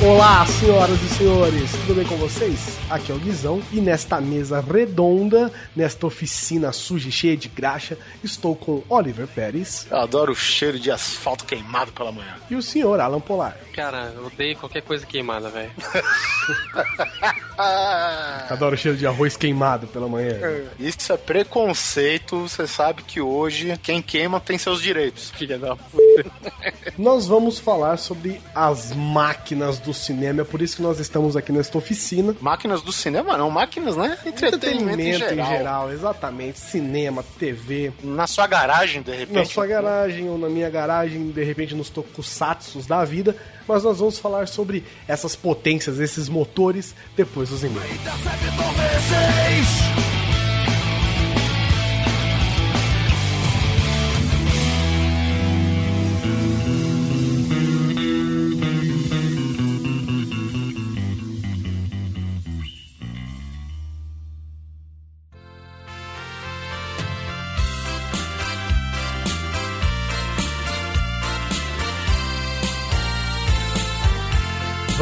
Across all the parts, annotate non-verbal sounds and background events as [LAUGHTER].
Olá, senhoras e senhores, tudo bem com vocês? Aqui é o Guizão e nesta mesa redonda, nesta oficina suja e cheia de graxa, estou com Oliver Pérez. Eu adoro o cheiro de asfalto queimado pela manhã. E o senhor Alan Polar. Cara, eu odeio qualquer coisa queimada, velho. [LAUGHS] Adoro o cheiro de arroz queimado pela manhã. Isso é preconceito, você sabe que hoje quem queima tem seus direitos. Filha da puta. Nós vamos falar sobre as máquinas do cinema, é por isso que nós estamos aqui nesta oficina. Máquinas do cinema não, máquinas, né? Entretenimento, em, geral. em geral, exatamente. Cinema, TV. Na sua garagem, de repente. Na sua garagem ou na minha garagem, de repente nos tokusatsus da vida. Mas nós vamos falar sobre essas potências, esses motores, depois dos e-mails.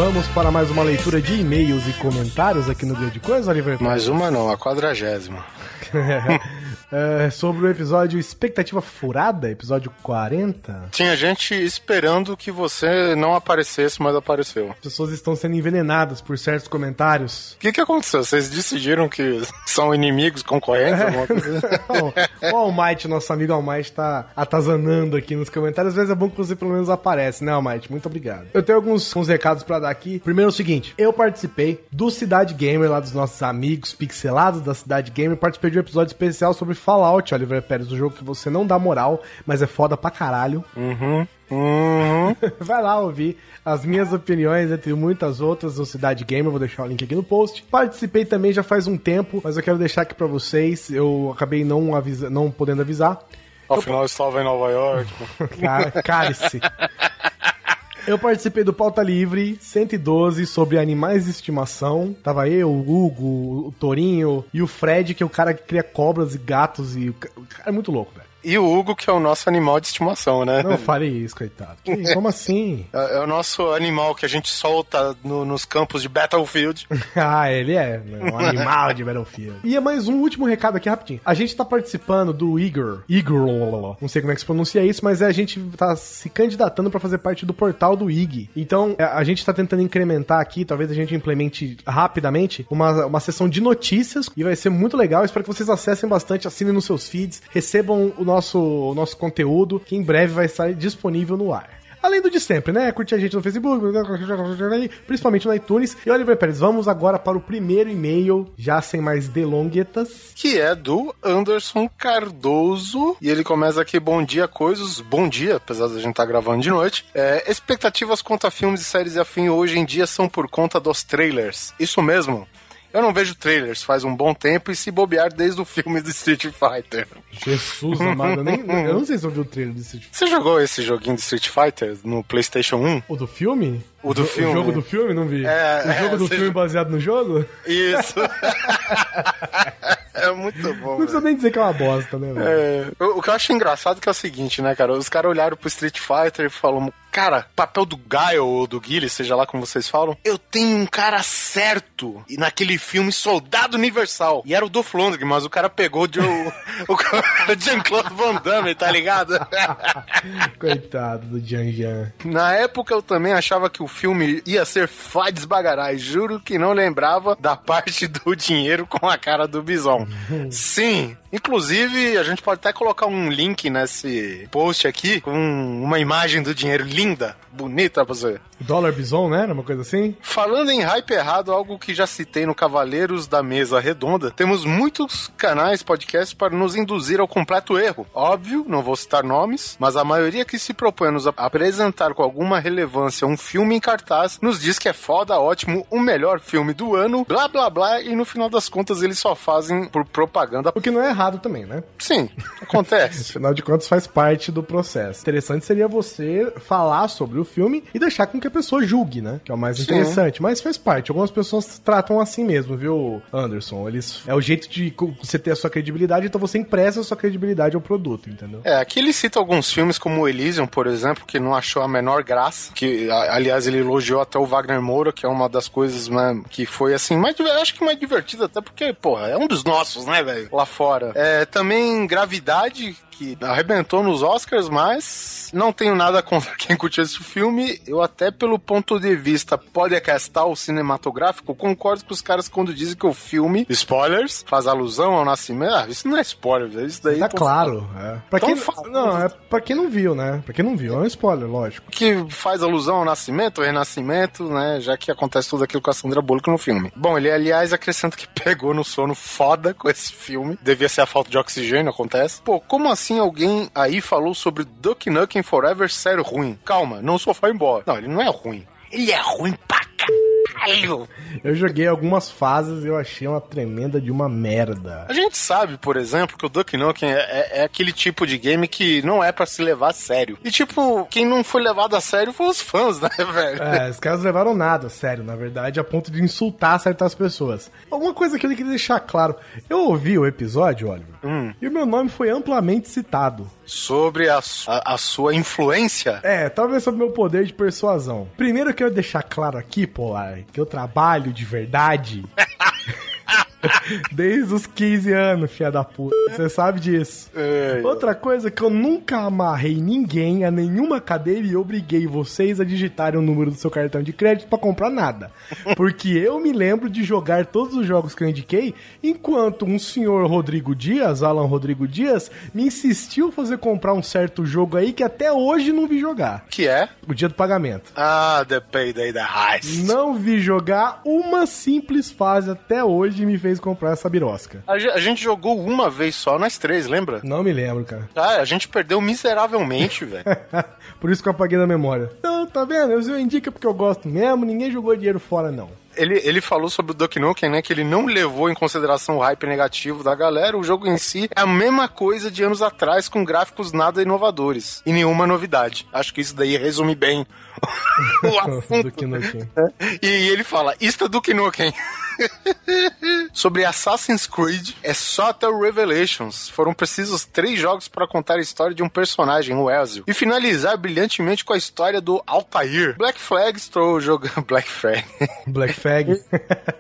Vamos para mais uma leitura de e-mails e comentários aqui no Dia de Coisa, Oliver? Mais uma não, a quadragésima. [LAUGHS] É, sobre o episódio Expectativa Furada, episódio 40. Tinha gente esperando que você não aparecesse, mas apareceu. As pessoas estão sendo envenenadas por certos comentários. O que, que aconteceu? Vocês decidiram que são inimigos, concorrentes? [LAUGHS] Não, o Almighty, nosso amigo Almighty, tá atazanando aqui nos comentários. Às vezes é bom que você pelo menos aparece, né, Almighty? Muito obrigado. Eu tenho alguns, alguns recados pra dar aqui. Primeiro é o seguinte, eu participei do Cidade Gamer, lá dos nossos amigos pixelados da Cidade Gamer. Participei de um episódio especial sobre Fallout, Oliver Pérez, o jogo que você não dá moral, mas é foda pra caralho. Uhum. Uhum. [LAUGHS] Vai lá ouvir as minhas opiniões, entre muitas outras, no Cidade Gamer. Vou deixar o link aqui no post. Participei também já faz um tempo, mas eu quero deixar aqui pra vocês. Eu acabei não, avisa, não podendo avisar. Afinal, eu estava em Nova York. [LAUGHS] Cálice. [LAUGHS] Eu participei do Pauta Livre 112 sobre animais de estimação. Tava eu, o Hugo, o Torinho e o Fred, que é o cara que cria cobras e gatos. E o cara é muito louco, velho. E o Hugo, que é o nosso animal de estimação, né? Não fale isso, coitado. Que, como assim? É, é o nosso animal que a gente solta no- nos campos de Battlefield. [LAUGHS] ah, ele é um animal de Battlefield. E é mais um último recado aqui rapidinho. A gente tá participando do Igor. Igor, não sei como é que se pronuncia isso, mas é, a gente tá se candidatando pra fazer parte do portal do IG. Então, é, a gente tá tentando incrementar aqui, talvez a gente implemente rapidamente, uma, uma sessão de notícias e vai ser muito legal. Espero que vocês acessem bastante, assinem nos seus feeds, recebam o nosso, o nosso conteúdo, que em breve vai estar disponível no ar. Além do de sempre, né? Curtir a gente no Facebook, principalmente no iTunes. E Oliver Pérez, vamos agora para o primeiro e-mail, já sem mais delonguetas. que é do Anderson Cardoso. E ele começa aqui: Bom dia, coisas. Bom dia, apesar da gente estar gravando de noite. É, expectativas quanto a filmes e séries e afim hoje em dia são por conta dos trailers. Isso mesmo. Eu não vejo trailers faz um bom tempo e se bobear desde o filme do Street Fighter. Jesus amado, eu, nem, [LAUGHS] eu não sei se eu vi o trailer desse tipo. Você jogou esse joguinho de Street Fighter no PlayStation 1? O do filme? O do jo- filme. O jogo do filme, não vi. É, o jogo é, do filme baseado no jogo? Isso. [LAUGHS] é muito bom. Não precisa velho. nem dizer que é uma bosta, né, velho? É, o o que eu acho engraçado que é o seguinte, né, cara? Os caras olharam pro Street Fighter e falaram, cara, papel do Guile ou do Guile, seja lá como vocês falam, eu tenho um cara certo e naquele filme Soldado Universal. E era o Dolph Lundgren, mas o cara pegou de, o, [LAUGHS] o Jean-Claude Van Damme, tá ligado? [LAUGHS] Coitado do Jian. Na época eu também achava que o filme ia ser fights bagarai. Juro que não lembrava da parte do dinheiro com a cara do Bison. [LAUGHS] Sim. Inclusive, a gente pode até colocar um link nesse post aqui com uma imagem do dinheiro linda, bonita pra você. Dólar Bison, né? Uma coisa assim? Falando em hype errado, algo que já citei no Cavaleiros da Mesa Redonda, temos muitos canais, podcasts para nos induzir ao completo erro. Óbvio, não vou citar nomes, mas a maioria que se propõe a nos apresentar com alguma relevância um filme em cartaz nos diz que é foda, ótimo, o melhor filme do ano, blá blá blá, e no final das contas eles só fazem por propaganda. O que não é errado também, né? Sim, acontece. [LAUGHS] Afinal de contas, faz parte do processo. Interessante seria você falar sobre o filme e deixar com que a pessoa julgue, né? Que é o mais Sim. interessante. Mas faz parte. Algumas pessoas tratam assim mesmo, viu, Anderson? Eles é o jeito de você ter a sua credibilidade, então você empresta a sua credibilidade ao produto, entendeu? É, aqui ele cita alguns filmes como o Elysium, por exemplo, que não achou a menor graça. Que, aliás, ele elogiou até o Wagner Moura, que é uma das coisas né, que foi, assim, mais, acho que mais divertida, até porque, porra, é um dos nossos, né, velho? Lá fora. É, também Gravidade, que arrebentou nos Oscars, mas não tenho nada contra [LAUGHS] quem curtiu esse filme. Eu até pelo ponto de vista podcastal cinematográfico, concordo com os caras quando dizem que o filme, spoilers, faz alusão ao nascimento. Ah, isso não é spoiler, velho. Isso daí Tá claro. É. Pra Então quem, fala. não, é pra quem não viu, né? Pra quem não viu, é um spoiler, lógico. que faz alusão ao nascimento, ao renascimento, né? Já que acontece tudo aquilo com a Sandra Bullock no filme. Bom, ele aliás acrescenta que [LAUGHS] pegou no sono foda com esse filme. Devia ser a falta de oxigênio, acontece. Pô, como assim alguém aí falou sobre Duck Nukem Forever ser ruim? Calma, não sou fanboy. Não, ele não é ruim. Ele é ruim pra caralho. Eu joguei algumas fases e eu achei uma tremenda de uma merda. A gente sabe, por exemplo, que o Duck Nukem é, é- é aquele tipo de game que não é pra se levar a sério. E tipo, quem não foi levado a sério foi os fãs, [LAUGHS] né, velho? É, os caras levaram nada, sério, na verdade, a ponto de insultar certas pessoas. Uma coisa que eu queria deixar claro: eu ouvi o episódio, Oliver, Hum. e o meu nome foi amplamente citado. Sobre a, su- a- a sua influência. É, talvez sobre o meu poder de persuasão. Primeiro eu quero deixar claro aqui, Polar, que eu trabalho de verdade. [LAUGHS] Desde os 15 anos, filha da puta. Você sabe disso. É. Outra coisa que eu nunca amarrei ninguém a nenhuma cadeira e obriguei vocês a digitarem o número do seu cartão de crédito pra comprar nada. Porque eu me lembro de jogar todos os jogos que eu indiquei, enquanto um senhor Rodrigo Dias, Alan Rodrigo Dias, me insistiu fazer comprar um certo jogo aí que até hoje não vi jogar. Que é? O dia do pagamento. Ah, The Payday the Heist. Não vi jogar uma simples fase até hoje e me fez comprar essa birosca. A, a gente jogou uma vez só, nós três, lembra? Não me lembro, cara. [LAUGHS] Ah, a gente perdeu miseravelmente, velho. [LAUGHS] Por isso que eu apaguei da memória. Então, tá vendo? Eu indico porque eu gosto mesmo, ninguém jogou dinheiro fora, não. Ele, ele falou sobre o Duck Nukem, né? Que ele não levou em consideração o hype negativo da galera. O jogo em si é a mesma coisa de anos atrás, com gráficos nada inovadores. E nenhuma novidade. Acho que isso daí resume bem o [LAUGHS] assunto. Do. E ele fala, isto é Duke Nukem. [LAUGHS] Sobre Assassin's Creed, é só até o Revelations. Foram precisos três jogos para contar a história de um personagem, o Ezio. E finalizar brilhantemente com a história do Altair. Black Flag estou jogando... [LAUGHS] Black Flag. Black Fag.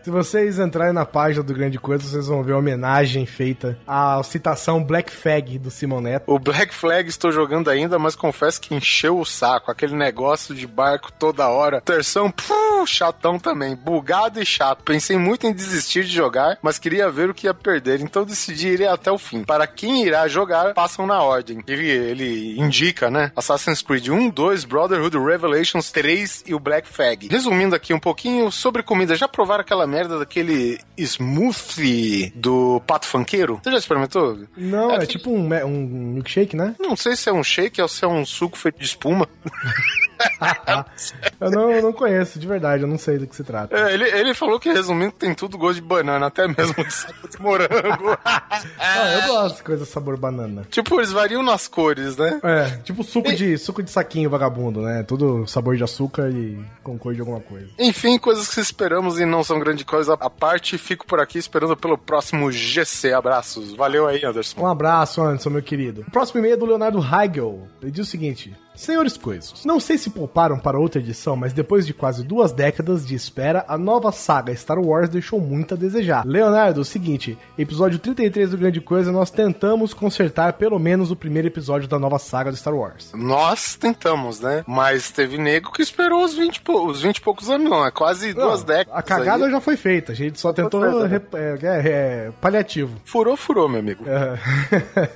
Se vocês entrarem na página do Grande Coisa, vocês vão ver a homenagem feita à citação Black Fag do Simon Neto. O Black Flag estou jogando ainda, mas confesso que encheu o saco. Aquele negócio de barco toda hora. Terção, puh, chatão também. Bugado e chato. Pensei muito em desistir de jogar, mas queria ver o que ia perder. Então decidi ir até o fim. Para quem irá jogar, passam na ordem. Ele, ele indica, né? Assassin's Creed 1, 2, Brotherhood, Revelations 3 e o Black Flag. Resumindo aqui um pouquinho sobre comida. Já provaram aquela merda daquele smoothie do pato funkeiro? Você já experimentou? Não, é que- tipo um, um milkshake, né? Não sei se é um shake ou se é um suco feito de espuma. [LAUGHS] [LAUGHS] Eu não, eu não conheço, de verdade, eu não sei do que se trata. É, ele, ele falou que, resumindo, tem tudo gosto de banana, até mesmo de sabor de morango. [LAUGHS] Ah, eu gosto de coisa sabor banana. tipo, eles variam nas cores, né? É, tipo suco de, suco de saquinho vagabundo, né? Tudo sabor de açúcar e com cor de alguma coisa. Enfim, coisas que esperamos e não são grande coisa à parte. Fico por aqui esperando pelo próximo GC. Abraços. Valeu aí, Anderson. Um abraço, Anderson, meu querido. O próximo e-mail é do Leonardo Heigel. Ele diz o seguinte. Senhores Coisos, não sei se pouparam para outra edição, mas depois de quase duas décadas de espera, a nova saga Star Wars deixou muito a desejar. Leonardo, o seguinte, episódio 33 do Grande Coisa, nós tentamos consertar pelo menos o primeiro episódio da nova saga do Star Wars. Nós tentamos, né? Mas teve nego que esperou os 20, e pou- os 20 e poucos anos, não. É quase duas Não, décadas. A cagada aí. já foi feita, a gente só tentou feita, né? é, é, é, paliativo. Furou, furou, meu amigo. É.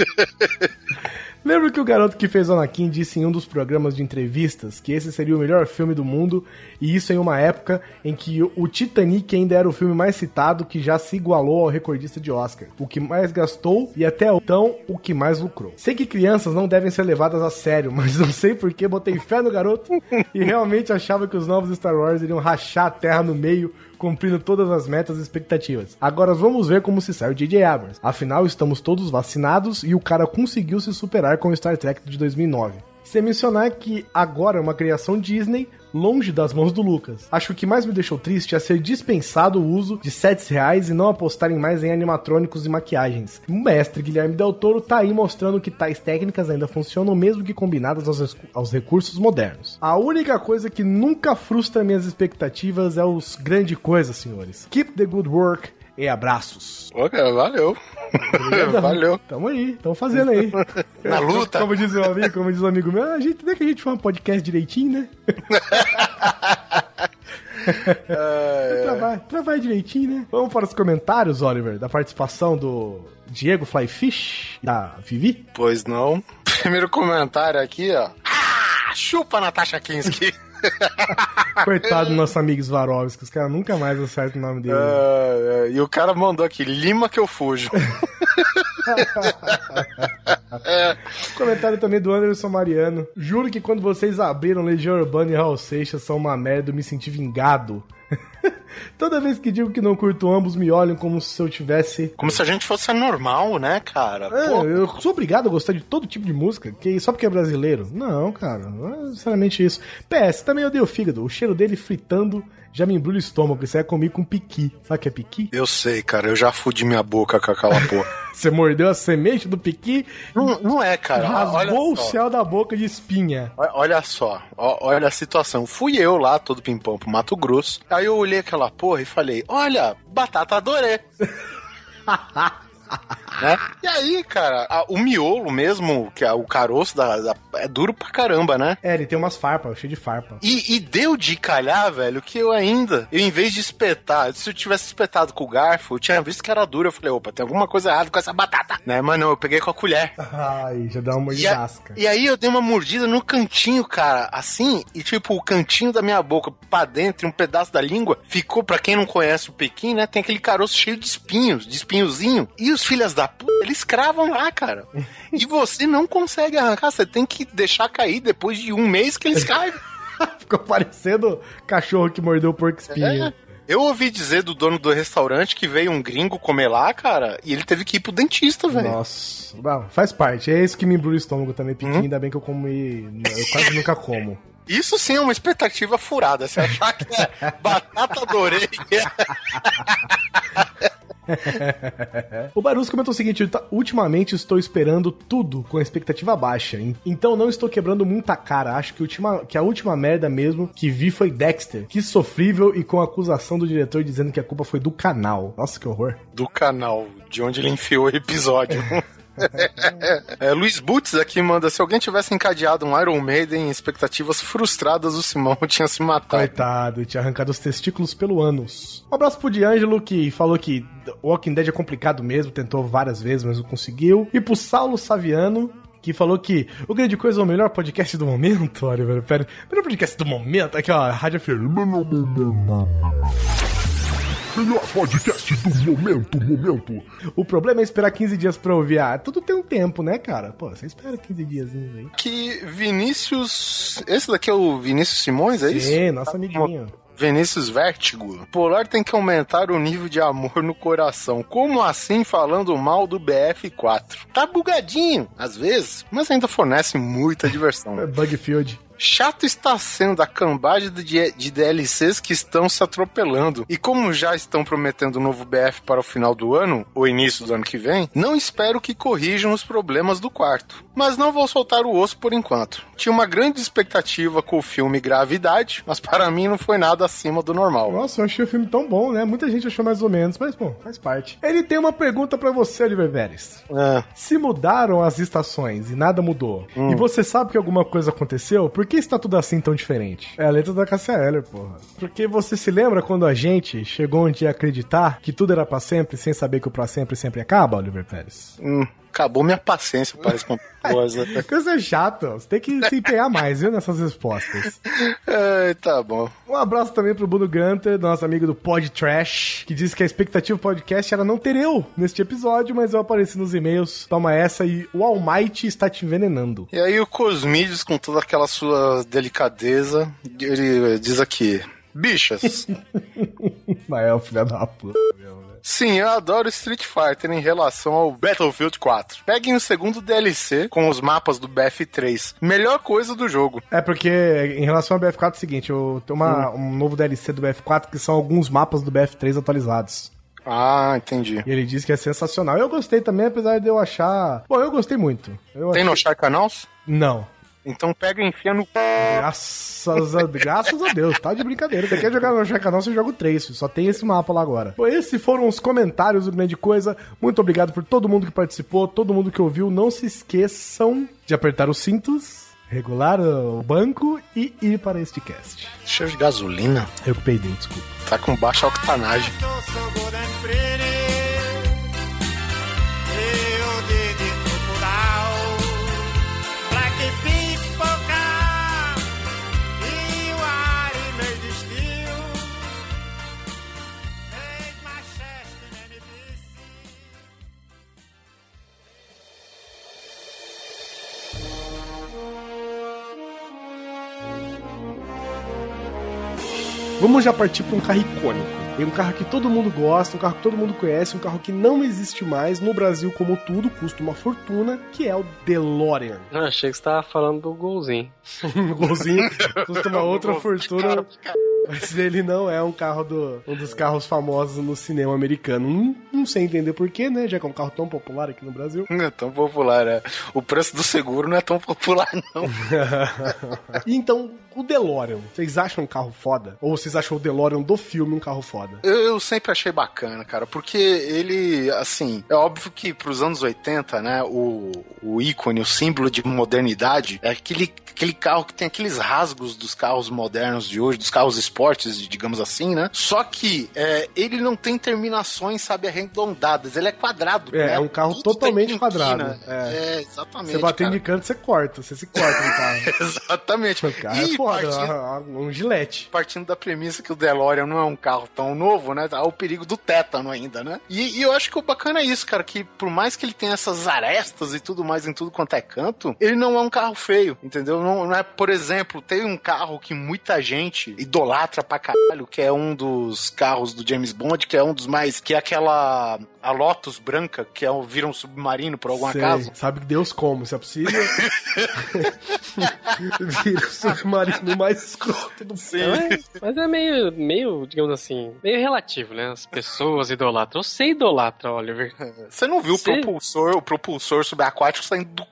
[LAUGHS] Lembra que o garoto que fez Anakin disse em um dos programas de entrevistas que esse seria o melhor filme do mundo, e isso em uma época em que o Titanic ainda era o filme mais citado que já se igualou ao recordista de Oscar, o que mais gastou e até então o que mais lucrou. Sei que crianças não devem ser levadas a sério, [LAUGHS] mas não sei por que botei fé no garoto e realmente achava que os novos Star Wars iriam rachar a terra no meio cumprindo todas as metas e expectativas. Agora vamos ver como se sai o J.J. Abrams. Afinal, estamos todos vacinados e o cara conseguiu se superar com o Star Trek de 2009. Sem mencionar que agora é uma criação Disney longe das mãos do Lucas. Acho que o que mais me deixou triste é ser dispensado o uso de sets reais e não apostarem mais em animatrônicos e maquiagens. O mestre Guilherme Del Toro tá aí mostrando que tais técnicas ainda funcionam mesmo que combinadas aos, aos recursos modernos. A única coisa que nunca frustra minhas expectativas é os grandes coisas, senhores. Keep the good work e abraços. Pô, cara, valeu. [LAUGHS] valeu. Tamo aí, tamo fazendo aí. [LAUGHS] Na luta. Como diz o amigo, como diz o amigo meu, a gente, nem que a gente faz um podcast direitinho, né? [LAUGHS] É, Trabalha, trabalha direitinho, né? Vamos para os comentários, Oliver, da participação do Diego Flyfish, da Vivi. Pois não. Primeiro comentário aqui, ó. Ah, chupa Natasha Kinski. [LAUGHS] Coitado do nosso amigo Svarovski, os caras nunca mais acertam o nome dele. É, é, e o cara mandou aqui, Lima que eu fujo. [LAUGHS] Comentário também do Anderson Mariano. Juro que quando vocês abriram Legião Urbana e Raul Seixas são uma merda, eu me senti vingado. [LAUGHS] Toda vez que digo que não curto ambos, me olham como se eu tivesse. Como se a gente fosse normal, né, cara? É, eu sou obrigado a gostar de todo tipo de música, que só porque é brasileiro. Não, cara, não é necessariamente isso. PS, também odeio o fígado. O cheiro dele fritando já me embrulha o estômago. Isso é comigo com piqui. Sabe o que é piqui? eu sei, cara, eu já fudi minha boca com aquela porra. [LAUGHS] Você mordeu a semente do piqui, não, não é, cara. Olha rasgou o céu da boca de espinha. Olha só, olha a situação. Fui eu lá, todo pimpão pro Mato Grosso. Aí eu olhei aquela porra e falei: Olha, batata adorei. [LAUGHS] né? E aí, cara, a- o miolo mesmo, que é o caroço da, da- é duro pra caramba, né? É, ele tem umas farpas, cheio de farpa. E, e deu de calhar, velho, que eu ainda, eu em vez de espetar, se eu tivesse espetado com o garfo, eu tinha visto que era duro. Eu falei, opa, tem alguma coisa errada com essa batata, né? Mas não, eu peguei com a colher. Ai, já dá uma E, mordidasca. e aí eu dei uma mordida no cantinho, cara, assim, e tipo, o cantinho da minha boca pra dentro, e um pedaço da língua, ficou, pra quem não conhece o Pequim, né, tem aquele caroço cheio de espinhos, de espinhozinho. E os filhas da puta, eles cravam lá, cara. E você não consegue arrancar, você tem que deixar cair depois de um mês que eles caem. [LAUGHS] Ficou parecendo cachorro que mordeu o porco espinho. É. Eu ouvi dizer do dono do restaurante que veio um gringo comer lá, cara, e ele teve que ir pro dentista, velho. Nossa, Bom, faz parte. É isso que me embrulha o estômago também, piqui. Hum? Ainda bem que eu comi. Eu quase nunca como. [LAUGHS] Isso sim é uma expectativa furada. Você achar que é [LAUGHS] batata adorei. [LAUGHS] O Barus comentou o seguinte: "Tá- ultimamente estou esperando tudo com expectativa baixa. en- Então não estou quebrando muita cara. Acho que, a última- que a última merda mesmo que vi foi Dexter. Que sofrível e com acusação do diretor dizendo que a culpa foi do canal. Nossa, que horror. Do canal, de onde ele enfiou o episódio. [LAUGHS] É, Luiz Butz aqui manda: se alguém tivesse encadeado um Iron Maiden em expectativas frustradas, o Simão [LAUGHS] tinha se matado. Coitado, tinha arrancado os testículos pelo ânus. Um abraço pro D'Angelo, que falou que Walking Dead é complicado mesmo, tentou várias vezes, mas não conseguiu. E pro Saulo Saviano, que falou que o Grande Coisa é o melhor podcast do momento. [LAUGHS] Olha, velho, pera. Melhor podcast do momento? Aqui, ó, Rádio Firme. Melhor podcast do momento, momento. O problema é esperar 15 dias pra ouvir. Ah, tudo tem um tempo, né, cara? Pô, você espera 15 dias aí. Que Vinícius. Esse daqui é o Vinícius Simões, é isso? Sim, nosso amiguinho. Vinícius Vértigo. Polar tem que aumentar o nível de amor no coração. Como assim falando mal do BF4? Tá bugadinho, às vezes, mas ainda fornece muita diversão. [LAUGHS] É Bugfield. Chato está sendo a cambagem de, de DLCs que estão se atropelando. E como já estão prometendo um novo BF para o final do ano, ou início do ano que vem, não espero que corrijam os problemas do quarto. Mas não vou soltar o osso por enquanto. Tinha uma grande expectativa com o filme Gravidade, mas para mim não foi nada acima do normal. Nossa, eu achei o filme tão bom, né? Muita gente achou mais ou menos, mas bom, faz parte. Ele tem uma pergunta pra você, Oliver Pérez. É. Se mudaram as estações e nada mudou, e você sabe que alguma coisa aconteceu, por que está tudo assim tão diferente? É a letra da Cassia Eller, porra. Porque você se lembra quando a gente chegou um dia a acreditar que tudo era pra sempre, sem saber que o pra sempre sempre acaba, Oliver Pérez? Hum, acabou minha paciência para responder [LAUGHS] coisa. Coisa chata, você tem que se empenhar mais, viu, nessas respostas. É, tá bom. Um abraço também pro Bruno Gunter, nosso amigo do Pod Trash, que disse que a expectativa do podcast era não ter eu neste episódio, mas eu apareci nos e-mails. Toma essa e o Almighty está te envenenando. E aí o Cosmides, com toda aquela sua delicadeza, ele diz aqui... Bichas. [LAUGHS] Mas é o filho da puta né? [LAUGHS] Sim, eu adoro Street Fighter em relação ao Battlefield 4. Peguem o segundo DLC com os mapas do BF3. Melhor coisa do jogo. É porque, em relação ao BF4, é o seguinte, eu tenho uma, um novo DLC do BF4 que são alguns mapas do BF3 atualizados. Ah, entendi. E ele diz que é sensacional. Eu gostei também, apesar de eu achar. Bom, eu gostei muito. Eu Tem achei- no Sharkanals? Não. Então pega e enfia no. Graças a, graças a Deus, tá de brincadeira. Você quer jogar no Chacanal, você joga o 3, só tem esse mapa lá agora. Bom, esses foram os comentários do Grande Coisa. Muito obrigado por todo mundo que participou, todo mundo que ouviu. Não se esqueçam de apertar os cintos, regular o banco e ir para este cast. Cheio de gasolina. Eu peidei, desculpa. Tá com baixa octanagem. Vamos já partir para um carro icônico. Tem um carro que todo mundo gosta, um carro que todo mundo conhece, um carro que não existe mais no Brasil como tudo, custa uma fortuna, que é o DeLorean. Não, achei que você tava falando do golzinho. [LAUGHS] Um golzinho custa uma [LAUGHS] outra fortuna, mas ele não é um carro do um dos carros famosos no cinema americano. Não, não sei entender porquê, né? Já que é um carro tão popular aqui no Brasil. Não é tão popular, é. O preço do seguro não é tão popular, não. E [LAUGHS] então, o DeLorean, vocês acham um carro foda? Ou vocês acham o DeLorean do filme um carro foda? Eu, eu sempre achei bacana, cara, porque ele, assim, é óbvio que pros anos 80, né, o, o ícone, o símbolo de modernidade é aquele, aquele carro que tem aqueles rasgos dos carros modernos de hoje, dos carros esportes, digamos assim, né? Só que é, ele não tem terminações, sabe, arredondadas, ele é quadrado. É, né? é um carro Tudo totalmente quadrado, é. É, exatamente. Você batendo cara. de canto, você corta. Você se corta no carro. [LAUGHS] Exatamente. O carro é E foda, partindo- é um gilete. partindo da premissa que o DeLorean não é um carro tão novo, né? Há o perigo do tétano ainda, né? E, e eu acho que o bacana é isso, cara, que por mais que ele tenha essas arestas e tudo mais em tudo quanto é canto, ele não é um carro feio, entendeu? Não, não é, por exemplo, tem um carro que muita gente idolatra pra caralho, que é um dos carros do James Bond, que é um dos mais, que é aquela a Lotus branca, que é um, vira um submarino por algum Sei, acaso. Sabe que Deus como, se é possível. [LAUGHS] Vira o submarino mais escroto do. Mas, mas é meio, meio, digamos assim, meio relativo, né? As pessoas idolatram. Você idolatra, Oliver. [LAUGHS] Você não viu o Sim. propulsor, o propulsor subaquático saindo do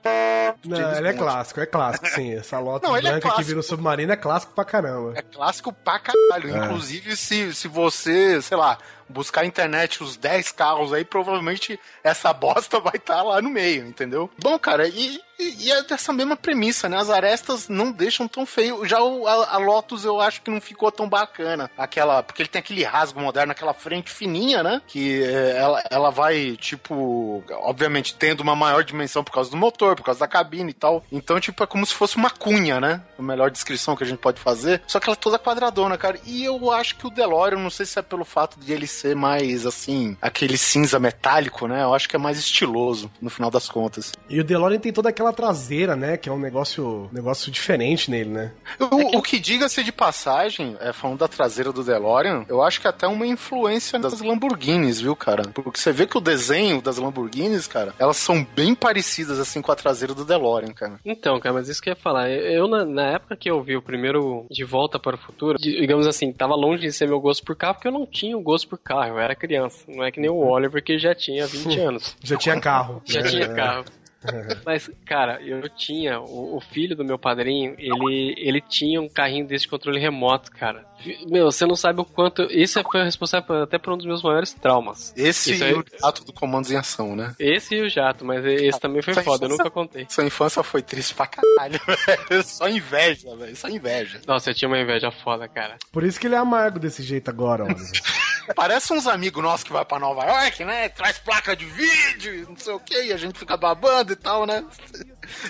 Não, James ele é Bond. clássico, é clássico, sim. Essa Lotus Não, é branca que clássico. vira o submarino é clássico pra caramba. É clássico pra caralho. É. Inclusive, se, se você, sei lá, buscar na internet os 10 carros aí, provavelmente essa bosta [LAUGHS] vai estar lá no meio, entendeu? Bom, cara, e, e, e é dessa mesma premissa, né? As arestas não deixam tão feio. Já o, a, a Lotus eu acho que não ficou tão bacana. Aquela. Porque ele tem aquele rasgo moderno, aquela frente fininha, né? Que é, ela, ela vai, tipo, obviamente tendo uma maior dimensão por causa do motor, por causa da cabine e tal. Então, tipo, é como se fosse uma cunha, né? A melhor descrição que a gente pode fazer. Só que ela é toda quadradona, cara. E eu acho que o DeLorean, não sei se é pelo fato de ele ser mais, assim, aquele cinza metálico, né? Eu acho que é mais estiloso, no final das contas. E o DeLorean tem toda aquela traseira, né? Que é um negócio, negócio diferente nele, né? O, o que diga-se de passagem, é, falando da traseira do DeLorean, eu acho que até uma influência das Lamborghinis, viu, cara? Porque você vê que o desenho das Lamborghinis, cara, elas são bem parecidas, assim, com a traseira do DeLorean, cara. Então, cara, mas isso que eu ia falar. Eu, na, na época que eu vi o primeiro De Volta para o Futuro, digamos assim, tava longe de ser meu gosto por carro, porque eu não tinha o gosto por carro, eu era criança. Não é que nem o Oliver, que já tinha 20 [LAUGHS] anos. Já tinha carro. [LAUGHS] Já É. tinha carro. [LAUGHS] Mas, cara, eu tinha. O, o filho do meu padrinho, ele, ele tinha um carrinho desse de controle remoto, cara. Meu, você não sabe o quanto. Isso foi responsável até por um dos meus maiores traumas. Esse Isso e aí- o ato do Comandos em Ação, né? Esse e o jato, mas esse também foi Essa foda, eu infância- nunca contei. Sua infância foi triste pra caralho, velho. Só inveja, velho. Só inveja. Nossa, eu tinha uma inveja foda, cara. Por isso que ele é amargo desse jeito agora, Oliver. Parece uns amigos nossos que vai pra Nova York, né? Traz placa de vídeo, não sei o que, e a gente fica babando e tal, né?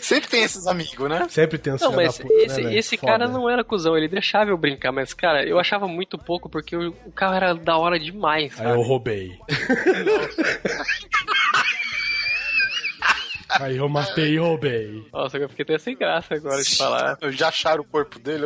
Sempre tem esses amigos, né? Sempre tem Não, mas da puta, esse, né, esse cara não era cuzão, ele deixava eu brincar, mas, cara, eu achava muito pouco porque o, o carro era da hora demais, Aí sabe? eu roubei. Aí eu matei e roubei. Nossa, eu fiquei até sem graça agora de falar. Já acharam o corpo dele?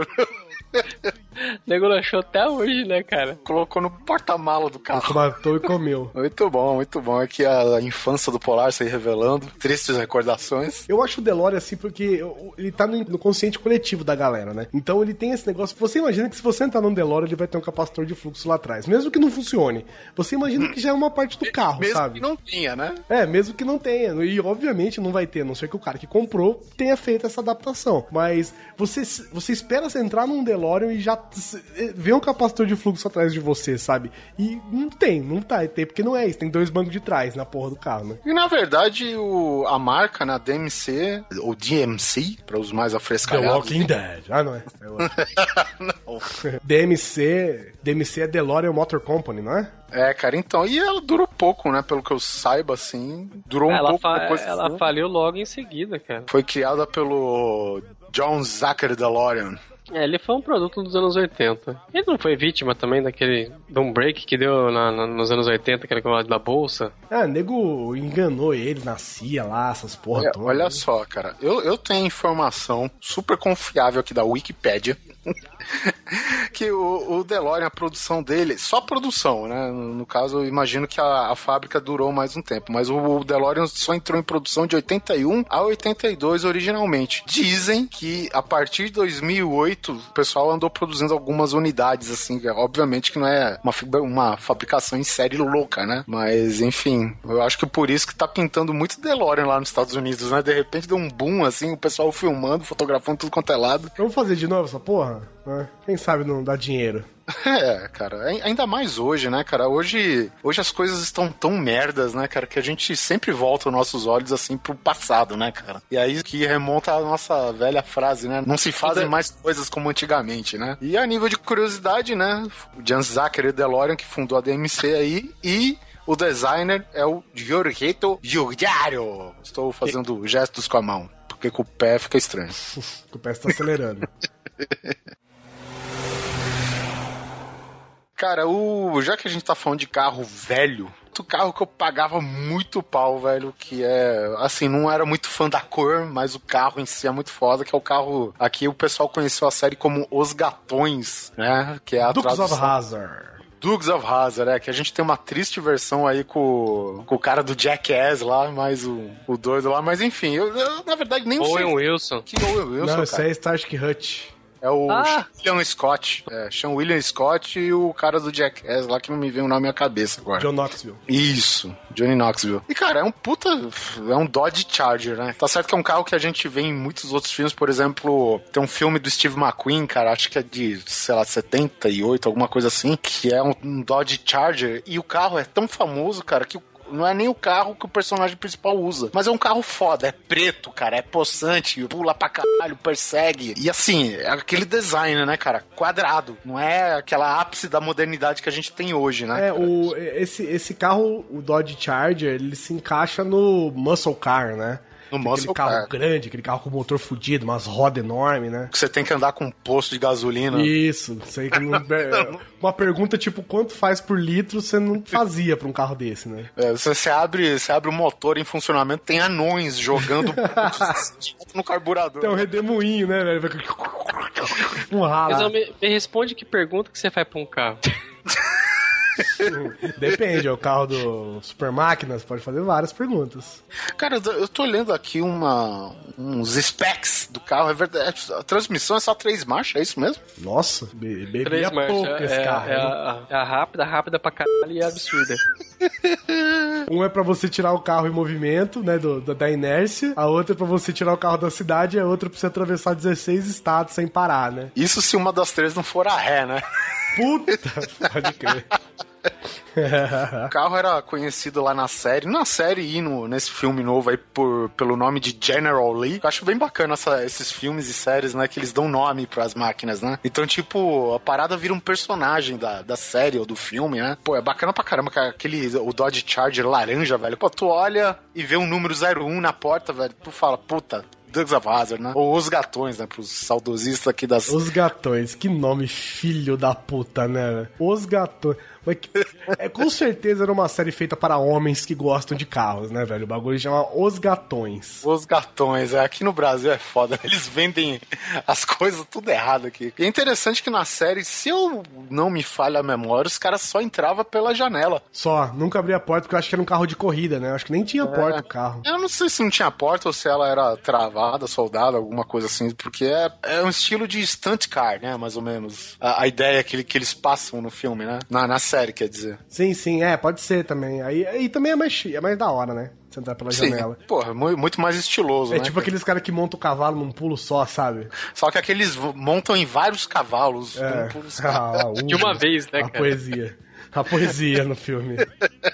Nego não achou até hoje, né, cara? Colocou no porta-mala do carro. Matou e comeu. [LAUGHS] Muito bom, muito bom. Aqui a infância do Polar se revelando. Tristes recordações. Eu acho o DeLorean assim porque ele tá no consciente coletivo da galera, né? Então ele tem esse negócio. Você imagina que se você entrar num DeLorean, ele vai ter um capacitor de fluxo lá atrás. Mesmo que não funcione. Você imagina que já é uma parte do [LAUGHS] carro, Mesmo sabe? que não tinha, né? É, mesmo que não tenha. E obviamente não vai ter, a não ser que o cara que comprou tenha feito essa adaptação. Mas você, você espera você entrar num DeLorean e já vê um capacitor de fluxo atrás de você, sabe? E não tem, não tá. Tem porque não é isso. Tem dois bancos de trás na porra do carro, né? E na verdade, o, a marca, na DMC, ou DMC, para os mais The afrescalhados. Walking Dead. Ah, não é. É outro. [LAUGHS] [LAUGHS] DMC. DMC é DeLorean Motor Company, não é? É, cara, então. E ela durou pouco, né? Pelo que eu saiba, assim. Durou um ela pouco fa- depois. ela foi. faliu logo em seguida, cara. Foi criada pelo John Zachary DeLorean. É, ele foi um produto dos anos 80. Ele não foi vítima também daquele down break que deu na- na- nos anos 80, aquele negócio da bolsa? Ah, nego enganou ele, nascia lá, essas porra É, toda. olha só, cara. Eu, eu tenho informação super confiável aqui da Wikipédia. [LAUGHS] [LAUGHS] que o, o DeLorean, a produção dele, só produção, né? No, caso, eu imagino que a, a fábrica durou mais um tempo, mas o, o DeLorean só entrou em produção de 81 a 82 originalmente. Dizem que a partir de 2008 o pessoal andou produzindo algumas unidades, assim, obviamente que não é uma, uma fabricação em série louca, né? Mas, enfim, eu acho que por isso que tá pintando muito DeLorean lá nos Estados Unidos, né? De repente deu um boom, assim, o pessoal filmando, fotografando tudo quanto é lado. Vamos fazer de novo essa porra? Né? Quem sabe não dá dinheiro. [LAUGHS] É, cara, ai- ainda mais hoje, né, cara? Hoje, hoje as coisas estão tão merdas, né, cara, que a gente sempre volta os nossos olhos assim pro passado, né, cara? E aí que remonta a nossa velha frase, né? Não se fazem mais coisas como antigamente, né? E a nível de curiosidade, né? O Jan Zachary DeLorean, que fundou a DMC aí, e o designer é o Giorgetto Giugiaro. Estou fazendo gestos com a mão, porque com o pé fica estranho. [LAUGHS] O pé está acelerando. [LAUGHS] Cara, o já que a gente tá falando de carro velho, outro carro que eu pagava muito pau, velho, que é, assim, não era muito fã da cor, mas o carro em si é muito foda, que é o carro, aqui o pessoal conheceu a série como Os Gatões, né, que é a Dukes of tradução- Hazard. Dukes of Hazzard, é, que a gente tem uma triste versão aí com, com o cara do Jackass lá, mais o, o doido lá, mas enfim, eu, eu, na verdade nem Owen sei Wilson. que Owen Wilson, não, isso cara. aí é Starsky Hutch. É o Ah! William Scott. É, Sean William Scott e o cara do Jackass lá que não me vem o nome à cabeça agora. John Knoxville. Isso, Johnny Knoxville. E, cara, é um puta. É um Dodge Charger, né? Tá certo que é um carro que a gente vê em muitos outros filmes, por exemplo, tem um filme do Steve McQueen, cara, acho que é de, sei lá, 78, alguma coisa assim, que é um, um Dodge Charger, e o carro é tão famoso, cara, que o não é nem o carro que o personagem principal usa. Mas é um carro foda, é preto, cara, é possante, pula pra caralho, persegue. E assim, é aquele design, né, cara? Quadrado. Não é aquela ápice da modernidade que a gente tem hoje, né? É, o, esse, esse carro, o Dodge Charger, ele se encaixa no Muscle Car, né? No aquele carro car. grande, aquele carro com motor fudido, umas rodas enormes, né? Que você tem que andar com um posto de gasolina. Isso, sei que não- é, uma pergunta tipo quanto faz por litro você não fazia pra um carro desse, né? É, você, você abre, você abre o motor em funcionamento, tem anões jogando [LAUGHS] no carburador. Tem um redemoinho, né, velho? [LAUGHS] Um Mas ralo. me, me responde que pergunta que você faz pra um carro. [LAUGHS] [LAUGHS] Depende, é o carro do Super Máquinas, pode fazer várias perguntas. Cara, eu tô olhando aqui uma, uns specs do carro, é verdade. A transmissão é só três marchas, é isso mesmo? Nossa, be bebia Três pouco marchas. esse É, carro. é a, é a rápida, rápida pra caralho e absurda. [LAUGHS] [LAUGHS] Um é pra você tirar o carro em movimento, né, do, da inércia. A outra é pra você tirar o carro da cidade. E a outra é pra você atravessar 16 estados sem parar, né? Isso se uma das três não for a ré, né? Puta, [LAUGHS] pode crer. [LAUGHS] O [LAUGHS] carro era conhecido lá na série, na série e no, nesse filme novo aí por, pelo nome de General Lee. Eu acho bem bacana essa- esses filmes e séries, né? Que eles dão nome pras máquinas, né? Então, tipo, a parada vira um personagem da, da série ou do filme, né? Pô, é bacana pra caramba, cara. Aquele, o Dodge Charger laranja, velho. Pô, tu olha e vê um número 01 na porta, velho. Tu fala, puta, Dukes of Hazzard, né? Ou Os Gatões, né? Pros saudosistas aqui das... Os Gatões, que nome filho da puta, né? Os Gatões. É, com certeza era uma série feita para homens que gostam de carros, né, velho? O bagulho chama Os Gatões. Os gatões, é, aqui no Brasil é foda. Eles vendem as coisas tudo errado aqui. E é interessante que na série, se eu não me falha a memória, os caras só entravam pela janela. Só, nunca abri a porta porque eu acho que era um carro de corrida, né? Eu acho que nem tinha porta o carro. Eu não sei se não tinha porta ou se ela era travada, soldada, alguma coisa assim, porque é, é um estilo de stunt car, né? Mais ou menos. A, a ideia que, que eles passam no filme, né? Na, na série, quer dizer. Sim, sim, é, pode ser também. Aí, aí também é mais, é mais da hora, né? Você entrar pela Sim. janela. Porra, mu- muito mais estiloso, É né? tipo aqueles caras que montam o cavalo num pulo só, sabe? Só que aqueles v- montam em vários cavalos. É. [LAUGHS] [LAUGHS] um por- Ah, uh, De uma vez, né, A cara? poesia. A poesia no filme. [LAUGHS]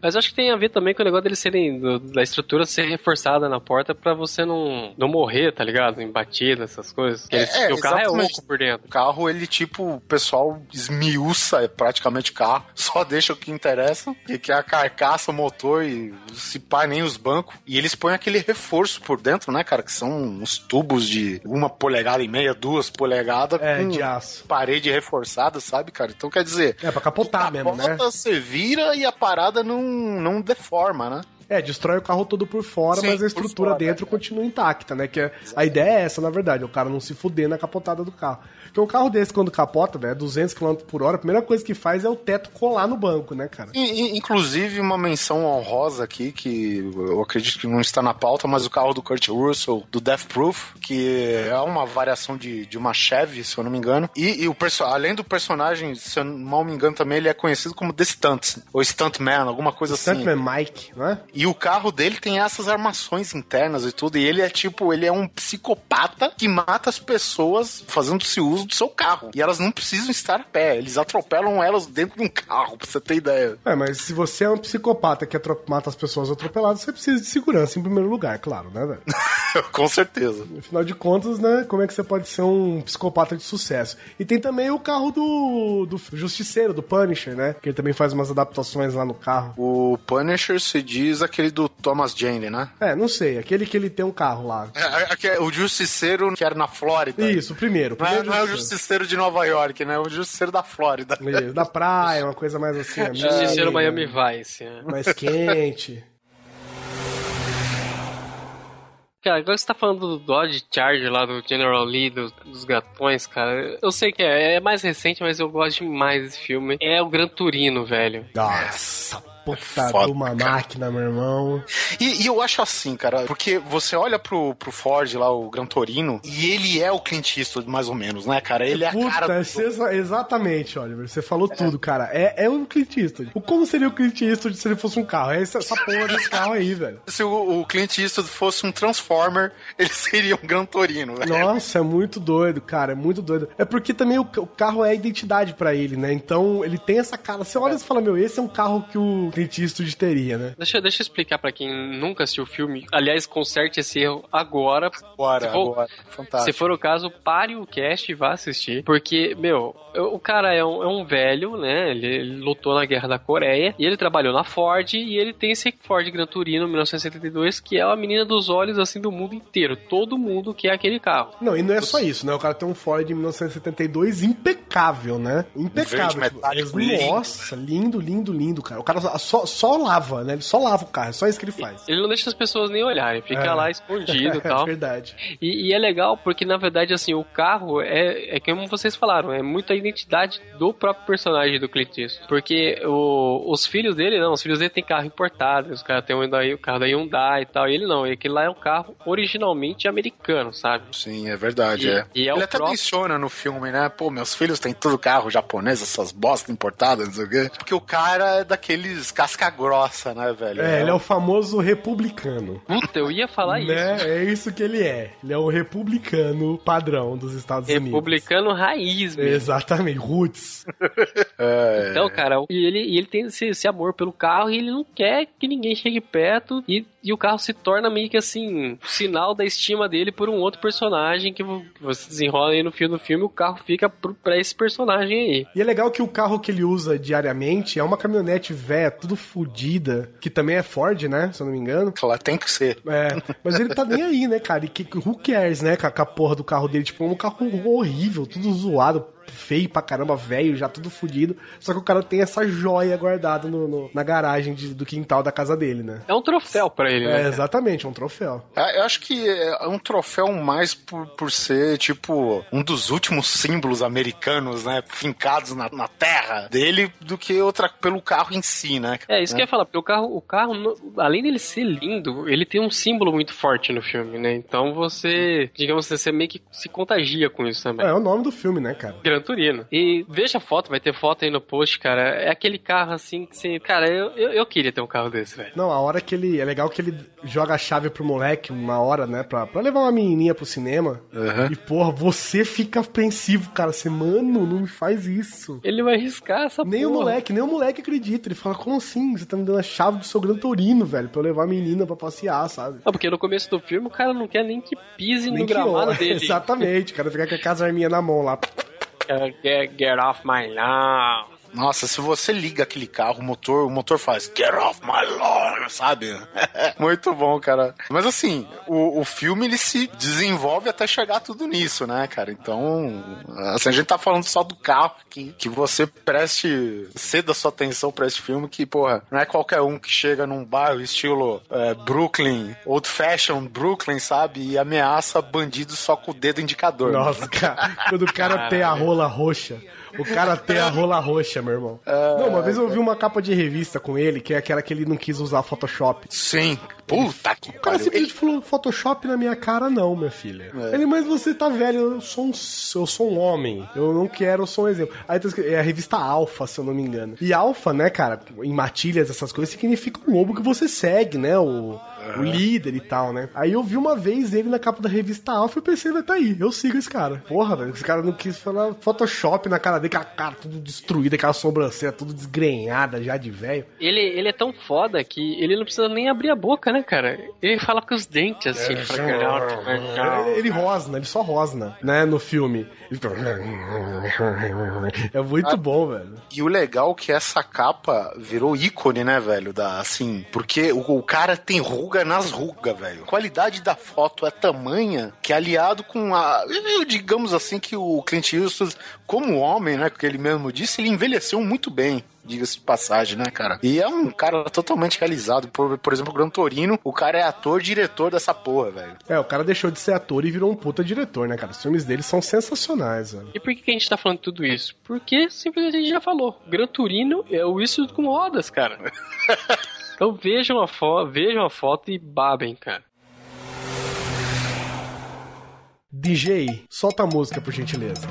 Mas eu acho que tem a ver também com o negócio deles serem. do- da estrutura ser reforçada na porta pra você não, não morrer, tá ligado? Em batida, essas coisas. É, eles- é, o carro é oco por dentro. O carro, ele, tipo, o pessoal esmiuça é, praticamente o carro, [LAUGHS] só deixa o que interessa, que, que é a carcaça, o motor e se pá, nem os bancos. E eles põem aquele reforço por dentro, né, cara? Que são uns tubos de uma polegada e meia, duas polegadas, É, com de aço. parede reforçada, sabe, cara? Então quer dizer. É, pra capotar mesmo, né? capota, Você vira e a parada não, não deforma, né? É, destrói o carro todo por fora, Sim, mas a estrutura fora, dentro é. continua intacta, né? Que é- a ideia é essa, na verdade, o cara não se fuder na capotada do carro. Porque um carro desse, quando capota, velho, 200 km por hora, a primeira coisa que faz é o teto colar no banco, né, cara? E- Inclusive, uma menção honrosa aqui, que eu acredito que não está na pauta, mas o carro do Kurt Russell, do Death Proof, que é uma variação de, de uma Chevy, se eu não me engano. E, e o além do personagem, se eu não me engano, também ele é conhecido como The Stunt, ou Stuntman, alguma coisa assim. Stuntman Mike, não é? E o carro dele tem essas armações internas e tudo. E ele é tipo, ele é um psicopata que mata as pessoas fazendo-se uso do seu carro. E elas não precisam estar a pé. Eles atropelam elas dentro de um carro, pra você ter ideia. É, mas se você é um psicopata que mata as pessoas atropeladas, você precisa de segurança em primeiro lugar, claro, né, velho? [LAUGHS] Com certeza. Afinal de contas, né, como é que você pode ser um psicopata de sucesso? E tem também o carro do, do Justiceiro, do Punisher, né? Que ele também faz umas adaptações lá no carro. O Punisher se diz aquele do Thomas Jane, né? É, não sei, aquele que ele tem um carro lá. É, é, é o Justiceiro que era na Flórida. Isso, o primeiro. é, primeiro não é o Justiceiro. De Nova York, né? O Justiceiro da Flórida. Isso, Da praia, uma coisa mais assim. [LAUGHS] amiga, Justiceiro Miami Vice. né? Mais quente. Cara, agora que você tá falando do Dodge Charger lá, do General Lee, do- dos gatões, cara. Eu sei que é, é mais recente, mas eu gosto demais desse filme. É o Gran Turino, velho. Nossa, puta Foda, uma cara. máquina, meu irmão. E, e eu acho assim, cara, porque você olha pro, pro Ford lá, o Gran Torino, e ele é o Clint Eastwood, mais ou menos, né, cara? Ele é a Puta, cara. do- exatamente, Oliver. Você falou tudo, cara. É, é o Clint Eastwood. Como seria o Clint Eastwood se ele fosse um carro? É essa, essa porra desse carro aí, velho. Se o, o Clint Eastwood fosse um Transformer, ele [LAUGHS] seria um Gran Torino, velho. Nossa, é muito doido, cara. É muito doido. É porque também o, o carro é a identidade pra ele, né? Então ele tem essa cara. Você olha e fala, meu, esse é um carro que o Clint Eastwood teria, né? Deixa, deixa eu explicar pra quem nunca assistiu o filme. Aliás, conserte esse erro agora. Agora, Se for- agora. Se Fantástico. for o caso, pare o cast e vá assistir. Porque, meu, o cara é um, é um velho, né? Ele, ele lutou na Guerra da Coreia. E ele trabalhou na Ford. E ele tem esse Ford Gran Turino 1972, que é a menina dos olhos, assim, do mundo inteiro. Todo mundo quer aquele carro. Não, e não é só isso, né? O cara tem um Ford de 1972 impecável, né? Impecável. verde metálico lindo, Nossa, lindo, lindo, lindo, cara. O cara só, só lava, né? Ele só lava o carro, é só isso que ele faz. Ele não deixa as pessoas nem olharem, fica É. lá escondido [LAUGHS] e É tal. verdade. E, e é legal porque, na verdade, assim, o carro é, é como vocês falaram, é muito a identidade do próprio personagem do Clint Eastwood. Porque o- os filhos dele, não, os filhos dele têm carro importado, os caras têm um o carro da Hyundai e tal, e ele não, e aquele lá é um carro originalmente americano, sabe? Sim, é verdade, E- é. e é ele até próprio- menciona no filme, né? Pô, meus filhos têm tudo carro japonês, essas bostas importadas, não sei o quê. Porque o cara é daqueles casca grossa, né, velho? É, ele é o famoso republicano. Puta, eu ia falar isso. Né? É isso que ele é. Ele é o republicano padrão dos Estados Unidos. Republicano raiz mesmo. Exatamente, roots. [LAUGHS] É, Então, cara, e ele, e ele tem esse, esse amor pelo carro e ele não quer que ninguém chegue perto. E, E o carro se torna meio que assim, sinal da estima dele por um outro personagem que vo- você desenrola aí no filme do filme, o carro fica pro, pra esse personagem aí. E é legal que o carro que ele usa diariamente é uma caminhonete velha, tudo fodida, que também é Ford, né? Se eu não me engano. Ela tem que ser. É, mas ele tá nem aí, né, cara? E que, who cares, né, com a, com a porra do carro dele? Tipo, é um carro horrível, tudo zoado, feio pra caramba, velho, já tudo fudido. Só que o cara tem essa joia guardada no, no- na garagem de- do quintal da casa dele, né? É um troféu pra ele, né? É, exatamente, é um troféu. É, Eu acho que é um troféu mais por, por ser, tipo, um dos últimos símbolos americanos, né? Fincados na, na terra dele, do que outra pelo carro em si, né? É, isso que eu ia falar, porque o carro, o carro, além dele ser lindo, ele tem um símbolo muito forte no filme, né? Então você, digamos assim, você meio que se contagia com isso também. É, é o nome do filme, né, cara? Gran Turino. E veja a foto, vai ter foto aí no post, cara. É aquele carro assim que você. Cara, eu, eu, eu queria ter um carro desse, velho. Não, a hora que ele. É legal que ele joga a chave pro moleque uma hora, né? Pra, pra levar uma menininha pro cinema. E, porra, você fica apreensivo, cara. Você, mano, não me faz isso. Ele vai riscar essa Nem o porra. moleque, nem o moleque acredita. Ele fala, como assim? Você tá me dando a chave do seu Gran Torino, velho, pra eu levar a menina pra passear, sabe? Não, porque no começo do filme o cara não quer nem que pise Nem no que gramado [LAUGHS] dele. Exatamente, o cara fica com aquelas arminhas na mão lá. Get, get, off my lawn. Nossa, se você liga aquele carro, o motor, o motor faz Get off my lawn, sabe? [LAUGHS] Muito bom, cara. Mas assim, o, o filme ele se desenvolve até chegar tudo nisso, né, cara? Então, assim, a gente tá falando só do carro aqui, que você preste, ceda sua atenção pra esse filme, que, porra, não é qualquer um que chega num bairro estilo é, Brooklyn, old fashion Brooklyn, sabe? E ameaça bandidos só com o dedo indicador. Nossa, cara, quando o cara tem a rola roxa. O cara tem a rola roxa, meu irmão. Não, uma vez eu vi uma capa de revista com ele, que é aquela que ele não quis usar Photoshop. Sim. Puta que O cara simplesmente falou, Photoshop na minha cara não, minha filha. Ele, mas você tá velho, eu sou um, eu sou um homem, eu não quero, eu sou um exemplo. Aí tá escrito- é a revista Alpha, se eu não me engano. E Alpha, né, cara, em matilhas, essas coisas, significa o lobo que você segue, né, o, o líder e tal, né. Aí eu vi uma vez ele na capa da revista Alpha e pensei, vai tá aí, eu sigo esse cara. Porra, velho, esse cara não quis falar Photoshop na cara dele, aquela cara tudo destruída, aquela sobrancelha tudo desgrenhada já de velho. Ele, ele é tão foda que ele não precisa nem abrir a boca, né, cara? Ele fala com os dentes, assim. ele fala, "Get out of my lawn." Ele rosna, ele só rosna, né, no filme. Ele É muito bom, velho. E o legal é que essa capa virou ícone, né, velho? Da, assim, porque o, o cara tem ruga nas rugas, velho. A qualidade da foto é tamanha que aliado com a. eu- digamos assim que o Clint Eastwood, como homem, né, que ele mesmo disse, ele envelheceu muito bem. Diga-se de passagem, né, cara? E é um cara totalmente realizado. Por, por exemplo, o Gran Torino, o cara é ator, diretor dessa porra, velho. É, o cara deixou de ser ator e virou um puta diretor, né, cara? Os filmes dele são sensacionais, velho. E por que, que a gente tá falando tudo isso? Porque simplesmente a gente já falou. Gran Turino é o isso com rodas, cara. [LAUGHS] então vejam a, fo vejam a foto e babem, cara. DJ, solta a música, por gentileza.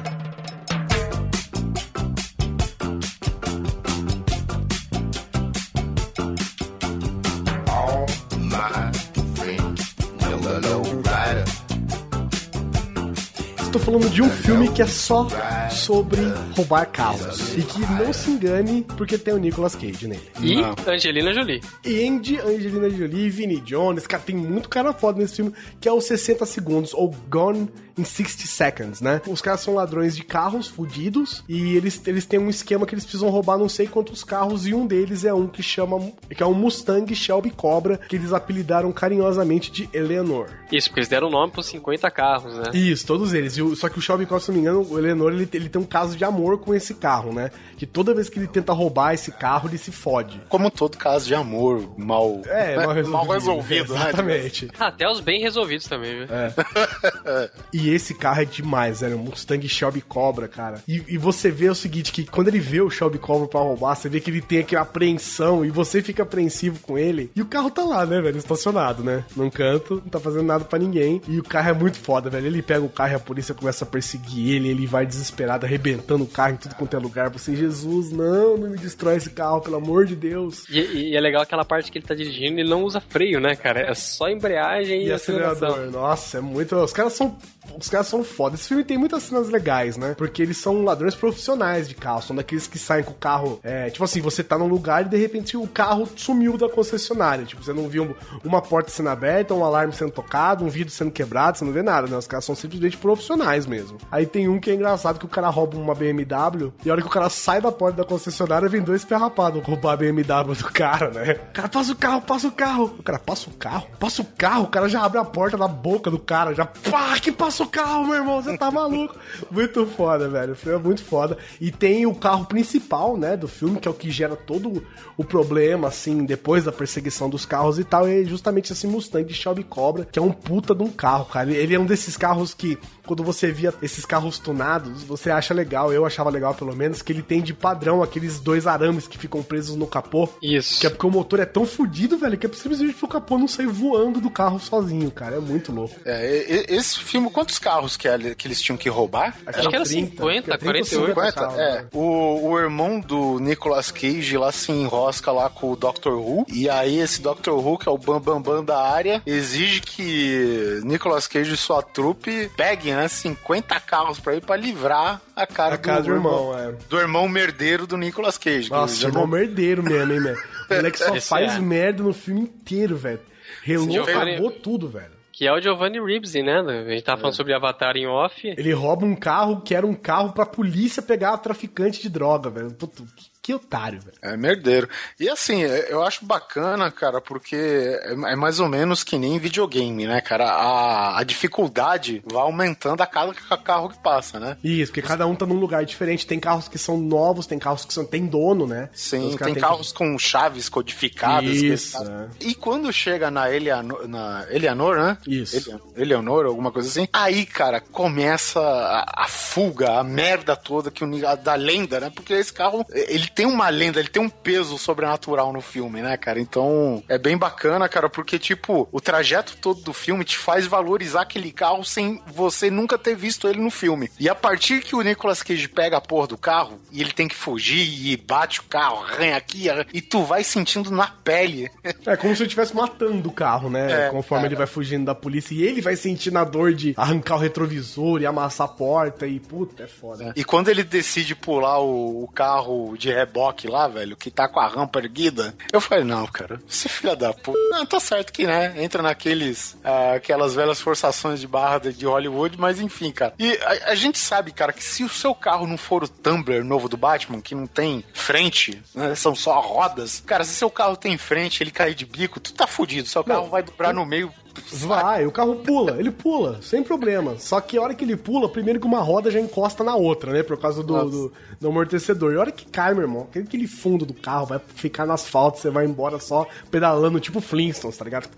Estou falando de um filme que é só sobre roubar carros. E que não se engane, porque tem o Nicolas Cage nele. E Angelina Jolie. E Andy, Angelina Jolie, Vinnie Jones, cara, tem muito cara foda nesse filme, que é o 60 Segundos, ou Gone in 60 Seconds, né? Os caras são ladrões de carros fudidos, e eles, eles têm um esquema que eles precisam roubar não sei quantos carros, e um deles é um que chama, que é um Mustang Shelby Cobra, que eles apelidaram carinhosamente de Eleanor. Isso, porque eles deram nome pros 50 carros, né? Isso, todos eles. E o- só que o Shelby Cobra, se não me engano, o Eleanor, ele, ele tem um caso de amor com esse carro, né? Que toda vez que ele tenta roubar esse carro, ele se fode. Como todo caso de amor mal, É, mal resolvido. mal resolvido né? Exatamente. Até os bem resolvidos também, viu? [LAUGHS] E esse carro é demais, velho. Um Mustang Shelby Cobra, cara. E, e você vê o seguinte, que quando ele vê o Shelby Cobra pra roubar, você vê que ele tem aquela apreensão e você fica apreensivo com ele. E o carro tá lá, né, velho? Estacionado, né? Num canto, não tá fazendo nada pra ninguém. E o carro é muito foda, velho. Ele pega o carro e a polícia começa a perseguir ele. Ele vai desesperado, arrebentando o carro em tudo quanto é lugar. Você, Jesus, não, não me destrói esse carro, pelo amor de Deus. E, e é legal aquela parte que ele tá dirigindo, ele não usa freio, né, cara? É só embreagem e, E aceleração. acelerador, nossa, é muito. Os caras são os caras são foda. Esse filme tem muitas cenas legais, né? Porque eles são ladrões profissionais de carro. São daqueles que saem com o carro. É, tipo assim, você tá num lugar e de repente o carro sumiu da concessionária. Tipo, você não viu uma porta sendo aberta, um alarme sendo tocado, um vidro sendo quebrado, você não vê nada, né? Os caras são simplesmente profissionais mesmo. Aí tem um que é engraçado que o cara rouba uma BMW e a hora que o cara sai da porta da concessionária vem dois ferrapados roubar a BMW do cara, né? O cara passa o carro, passa o carro. O cara passa o carro, passa o carro, o cara já abre a porta na boca do cara, já pá, que passa o carro, meu irmão, você tá maluco. muito foda, velho. O filme é muito foda. E tem o carro principal, né, do filme, que é o que gera todo o problema, assim, depois da perseguição dos carros e tal, é justamente esse Mustang de Shelby Cobra, que é um puta de um carro, cara. Ele é um desses carros que, quando você via esses carros tunados, você acha legal, eu achava legal pelo menos, que ele tem de padrão aqueles dois arames que ficam presos no capô. Isso. Que é porque o motor é tão fodido, velho, que é simplesmente pro capô não sair voando do carro sozinho, cara. É muito louco. É, esse filme, quantos carros que, ele- que eles tinham que roubar? Acho que era 50, 48. 50? carros, É. né? O, o irmão do Nicolas Cage lá se enrosca lá com o Dr. Who. E aí esse Dr. Who, que é o Bambambam Bam Bam da área, exige que Nicolas Cage e sua trupe peguem, né, 50 carros pra ir pra livrar a cara A casa do irmão, é. Do irmão merdeiro do Nicolas Cage. que Nossa, já irmão não- merdeiro mesmo, hein, velho. [LAUGHS] O moleque só Esse faz é. merda no filme inteiro, velho. Relou, cagou tudo, velho. Que é o Giovanni Ribisi, né? A gente tava falando sobre Avatar em off. Ele rouba um carro que era um carro pra polícia pegar traficante de droga, velho. Puta, que, que otário, velho. É merdeiro. E assim, é- eu acho bacana, cara, porque é é mais ou menos que nem videogame, né, cara? A, a dificuldade vai aumentando a cada ca- carro que passa, né? Isso, porque cada um tá num lugar diferente. Tem carros que são novos, tem carros que são. Tem dono, né? Então Sim, caras tem têm carros com chaves codificadas. Isso, que- é. E quando chega na Eleanor, na Eleanor né? Isso. Ele- Eleanor, alguma coisa assim. Aí, cara, começa a, a fuga, a merda toda que o, da lenda, né? Porque esse carro, ele tem uma lenda, ele tem um peso sobrenatural no filme, né, cara? Então, é bem bacana, cara, porque, tipo, o trajeto todo do filme te faz valorizar aquele carro sem você nunca ter visto ele no filme. E a partir que o Nicolas Cage pega a porra do carro e ele tem que fugir e bate o carro, arranha aqui, arranha- e tu vai sentindo na pele. É como se ele estivesse matando o carro, né? É, Conforme cara. ele vai fugindo da polícia. E ele vai sentindo a dor de arrancar o retrovisor e amassar a porta. E puta, é foda. E quando ele decide pular o, o carro de reboque lá, velho, que tá com a rampa erguida, eu falei, não, cara, você filha da puta. Não, tá certo que, né, entra naqueles, ah, aquelas velhas forçações de barra de Hollywood, mas enfim, cara. E a, a gente sabe, cara, que se o seu carro não for o Tumbler novo do Batman, que não tem frente, né, são só rodas, cara, se seu carro tem frente, ele cair de bico, tu tá fudido, seu carro Não. vai dobrar no meio. Vai, o carro pula, ele pula, sem problema. Só que a hora que ele pula, primeiro que uma roda já encosta na outra, né? Por causa do, do, do amortecedor. E a hora que cai, meu irmão, aquele, aquele fundo do carro vai ficar no asfalto, você vai embora só pedalando, tipo Flintstones, tá ligado?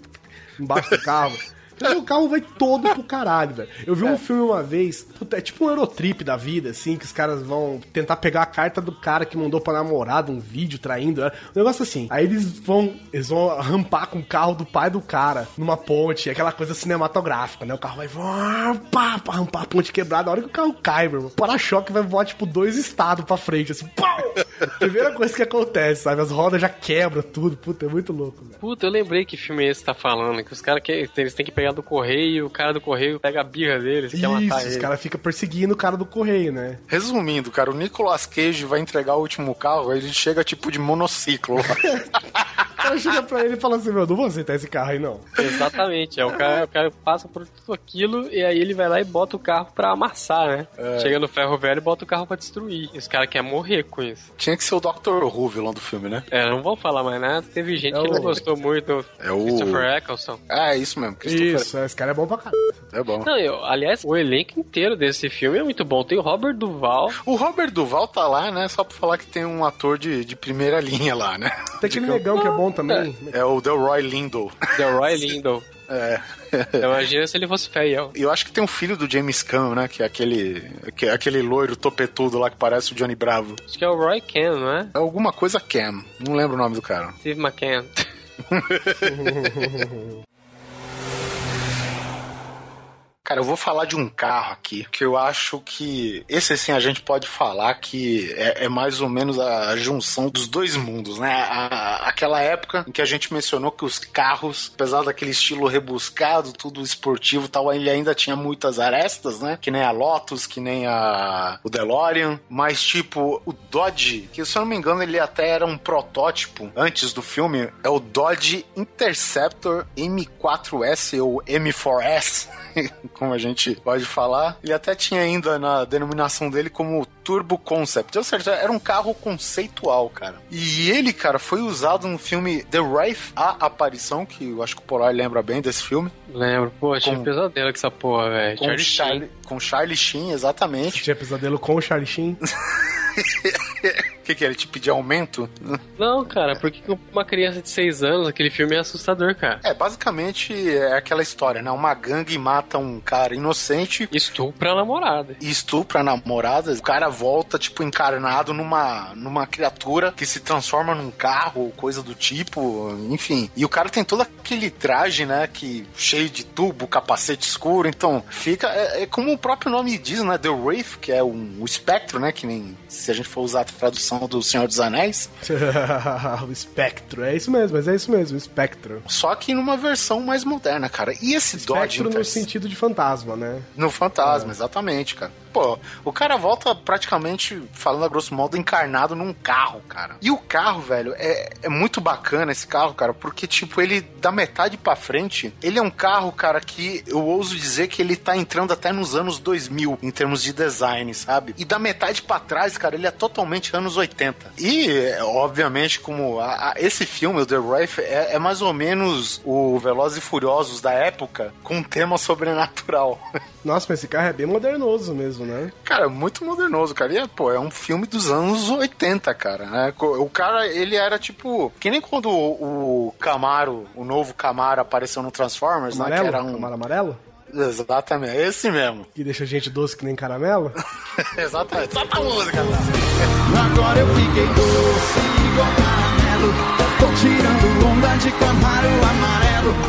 Embaixo do carro. O carro vai todo pro caralho, velho. Eu vi um filme uma vez, puta, é tipo um Eurotrip da vida, assim, que os caras vão tentar pegar a carta do cara que mandou pra namorada um vídeo traindo. Um negócio assim. Aí eles vão, eles vão rampar com o carro do pai do cara numa ponte, aquela coisa cinematográfica, né? O carro vai voar, pá, pá, rampar a ponte quebrada. A hora que o carro cai, meu irmão, o para-choque vai voar, tipo, dois estados pra frente, assim, pau! Primeira coisa que acontece, sabe? As rodas já quebram tudo. Puta, é muito louco, velho. Puta, eu lembrei que filme é esse tá falando, que os caras que eles têm que pegar do correio, o cara do correio pega a birra deles, quer matar Isso, os ele. caras ficam perseguindo o cara do correio, né? Resumindo, cara, o Nicolas Cage vai entregar o último carro, aí ele chega tipo de monociclo cara [LAUGHS] chega pra ele e fala assim, meu, não vou aceitar esse carro aí, não. Exatamente, é o cara, o cara passa por tudo aquilo e aí ele vai lá e bota o carro pra amassar, né? Chega no ferro velho e bota o carro pra destruir. E os caras querem morrer com isso. Tinha que ser o Dr. Who, vilão do filme, né? É, não vou falar mais nada, teve gente É que o- não gostou muito É o- Christopher Eccleston. Ah, é isso mesmo. Christopher. Isso, esse cara é bom pra caralho. É bom. Não, eu, aliás, o elenco inteiro desse filme é muito bom. Tem o Robert Duval, O Robert Duval tá lá, né? Só pra falar que tem um ator de, de primeira linha lá, né? Tem aquele negão que é bom também. É o Delroy Lindo. The Roy Lindo. É. Imagina se ele fosse fiel. [LAUGHS] E eu acho que tem um filho do James Caan, né? Que é aquele, que é aquele loiro topetudo lá que parece o Johnny Bravo. Acho que é o Roy Ken, não é? É alguma coisa Cam. Não lembro o nome do cara. Steve McCann. [LAUGHS] Cara, eu vou falar de um carro aqui, que eu acho que esse sim a gente pode falar que é, é mais ou menos a junção dos dois mundos, né? A- aquela época em que a gente mencionou que os carros, apesar daquele estilo rebuscado, tudo esportivo e tal, ele ainda tinha muitas arestas, né? Que nem a Lotus, que nem a o DeLorean, mas tipo, o Dodge, que se eu não me engano ele até era um protótipo antes do filme, é o Dodge Interceptor M4S ou M4S, [LAUGHS] como a gente pode falar. Ele até tinha ainda na denominação dele como Turbo Concept. Ou seja, era um carro conceitual, cara. E ele, cara, foi usado no filme The Wraith, A Aparição, que eu acho que o Polar lembra bem desse filme, Lembro. Pô, achei Com- um pesadelo com essa porra, velho. com Charlie Sheen. Charlie, com Charlie Sheen, exatamente. Tinha pesadelo com o Charlie Sheen. [LAUGHS] Que, que ele te pedir aumento? Não, cara, por que que uma criança de 6 anos, aquele filme é assustador, cara? É, basicamente é aquela história, né? Uma gangue mata um cara inocente Estupra a namorada. estupra a namorada. O cara volta, tipo, encarnado numa, numa criatura que se transforma num carro ou coisa do tipo, enfim. E o cara tem todo aquele traje, né? Que cheio de tubo, capacete escuro. Então, fica. É, é como o próprio nome diz, né? The Wraith, que é um, o espectro, né? Que nem se a gente for usar a tradução do Senhor dos Anéis. [LAUGHS] o espectro. É isso mesmo, mas é isso mesmo, o espectro. Só que numa versão mais moderna, cara. E esse Dodge Espectro no sentido de fantasma, né? No fantasma, exatamente, cara. Pô, o cara volta praticamente, falando a grosso modo, encarnado num carro, cara. E o carro, velho, é, é muito bacana esse carro, cara, porque, tipo, ele, da metade pra frente, ele é um carro, cara, que eu ouso dizer que ele tá entrando até nos anos 2000, em termos de design, sabe? E da metade pra trás, cara, ele é totalmente anos 80. E, obviamente, como a- a- esse filme, o The Wraith, é, é mais ou menos o Velozes e Furiosos da época, com um tema sobrenatural. [LAUGHS] Nossa, mas esse carro é bem modernoso mesmo, né? Cara, muito modernoso, cara. E, é, pô, é um filme dos anos 80, cara, né? O cara, ele era tipo. Que nem quando o, Camaro, o novo Camaro apareceu no Transformers, né? Amarelo? Que era um. Camaro amarelo? Exatamente, esse mesmo. Que deixa a gente doce que nem caramelo? [LAUGHS] Exatamente. Só pra música, tá? Agora eu fiquei doce igual caramelo. Tô tirando onda de Camaro amarelo.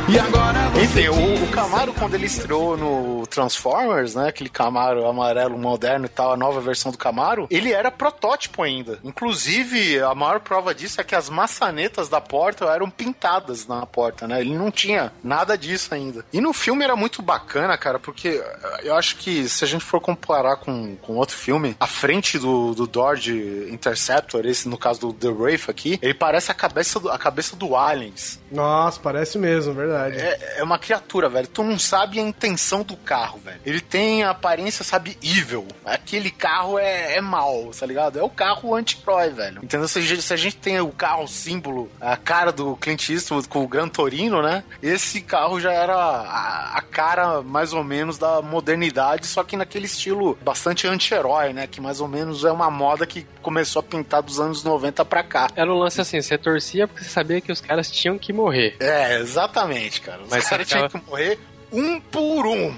E agora você Enfim, o, o Camaro, quando ele estreou no Transformers, né? Aquele Camaro amarelo moderno e tal, a nova versão do Camaro, ele era protótipo ainda. Inclusive, a maior prova disso é que as maçanetas da porta eram pintadas na porta, né? Ele não tinha nada disso ainda. E no filme era muito bacana, cara, porque eu acho que se a gente for comparar com, com outro filme, a frente do, do Dodge Interceptor, esse no caso do The Wraith aqui, ele parece a cabeça do, a cabeça do Aliens. Nossa, parece mesmo, verdade. É, é uma criatura, velho. Tu não sabe a intenção do carro, velho. Ele tem a aparência, sabe, evil. Aquele carro é, é mal, tá ligado? É o carro anti-herói, velho. Entendeu? Se a, gente, se a gente tem o carro símbolo, a cara do Clint Eastwood com o Gran Torino, né? Esse carro já era a, a cara, mais ou menos, da modernidade, só que naquele estilo bastante anti-herói, né? Que mais ou menos é uma moda que começou a pintar dos anos 90 pra cá. Era um lance assim, você torcia porque você sabia que os caras tinham que morrer. É, exatamente, cara. Os Mas caras você tinham que morrer um por um. [LAUGHS]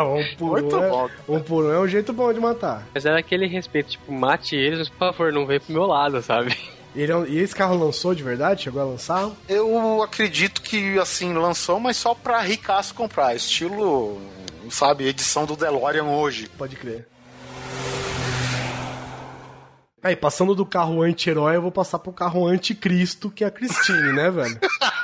um por Muito um, é, bom. um por um é um jeito bom de matar. Mas era aquele respeito, tipo, mate eles, mas por favor, não vem pro meu lado, sabe? É e esse carro lançou de verdade? Chegou a lançar? Eu acredito que, assim, lançou, mas só pra ricaço comprar. Estilo, sabe, edição do DeLorean hoje. Pode crer. Aí, passando do carro anti-herói, eu vou passar pro carro anticristo, que é a Christine, né, velho? [LAUGHS]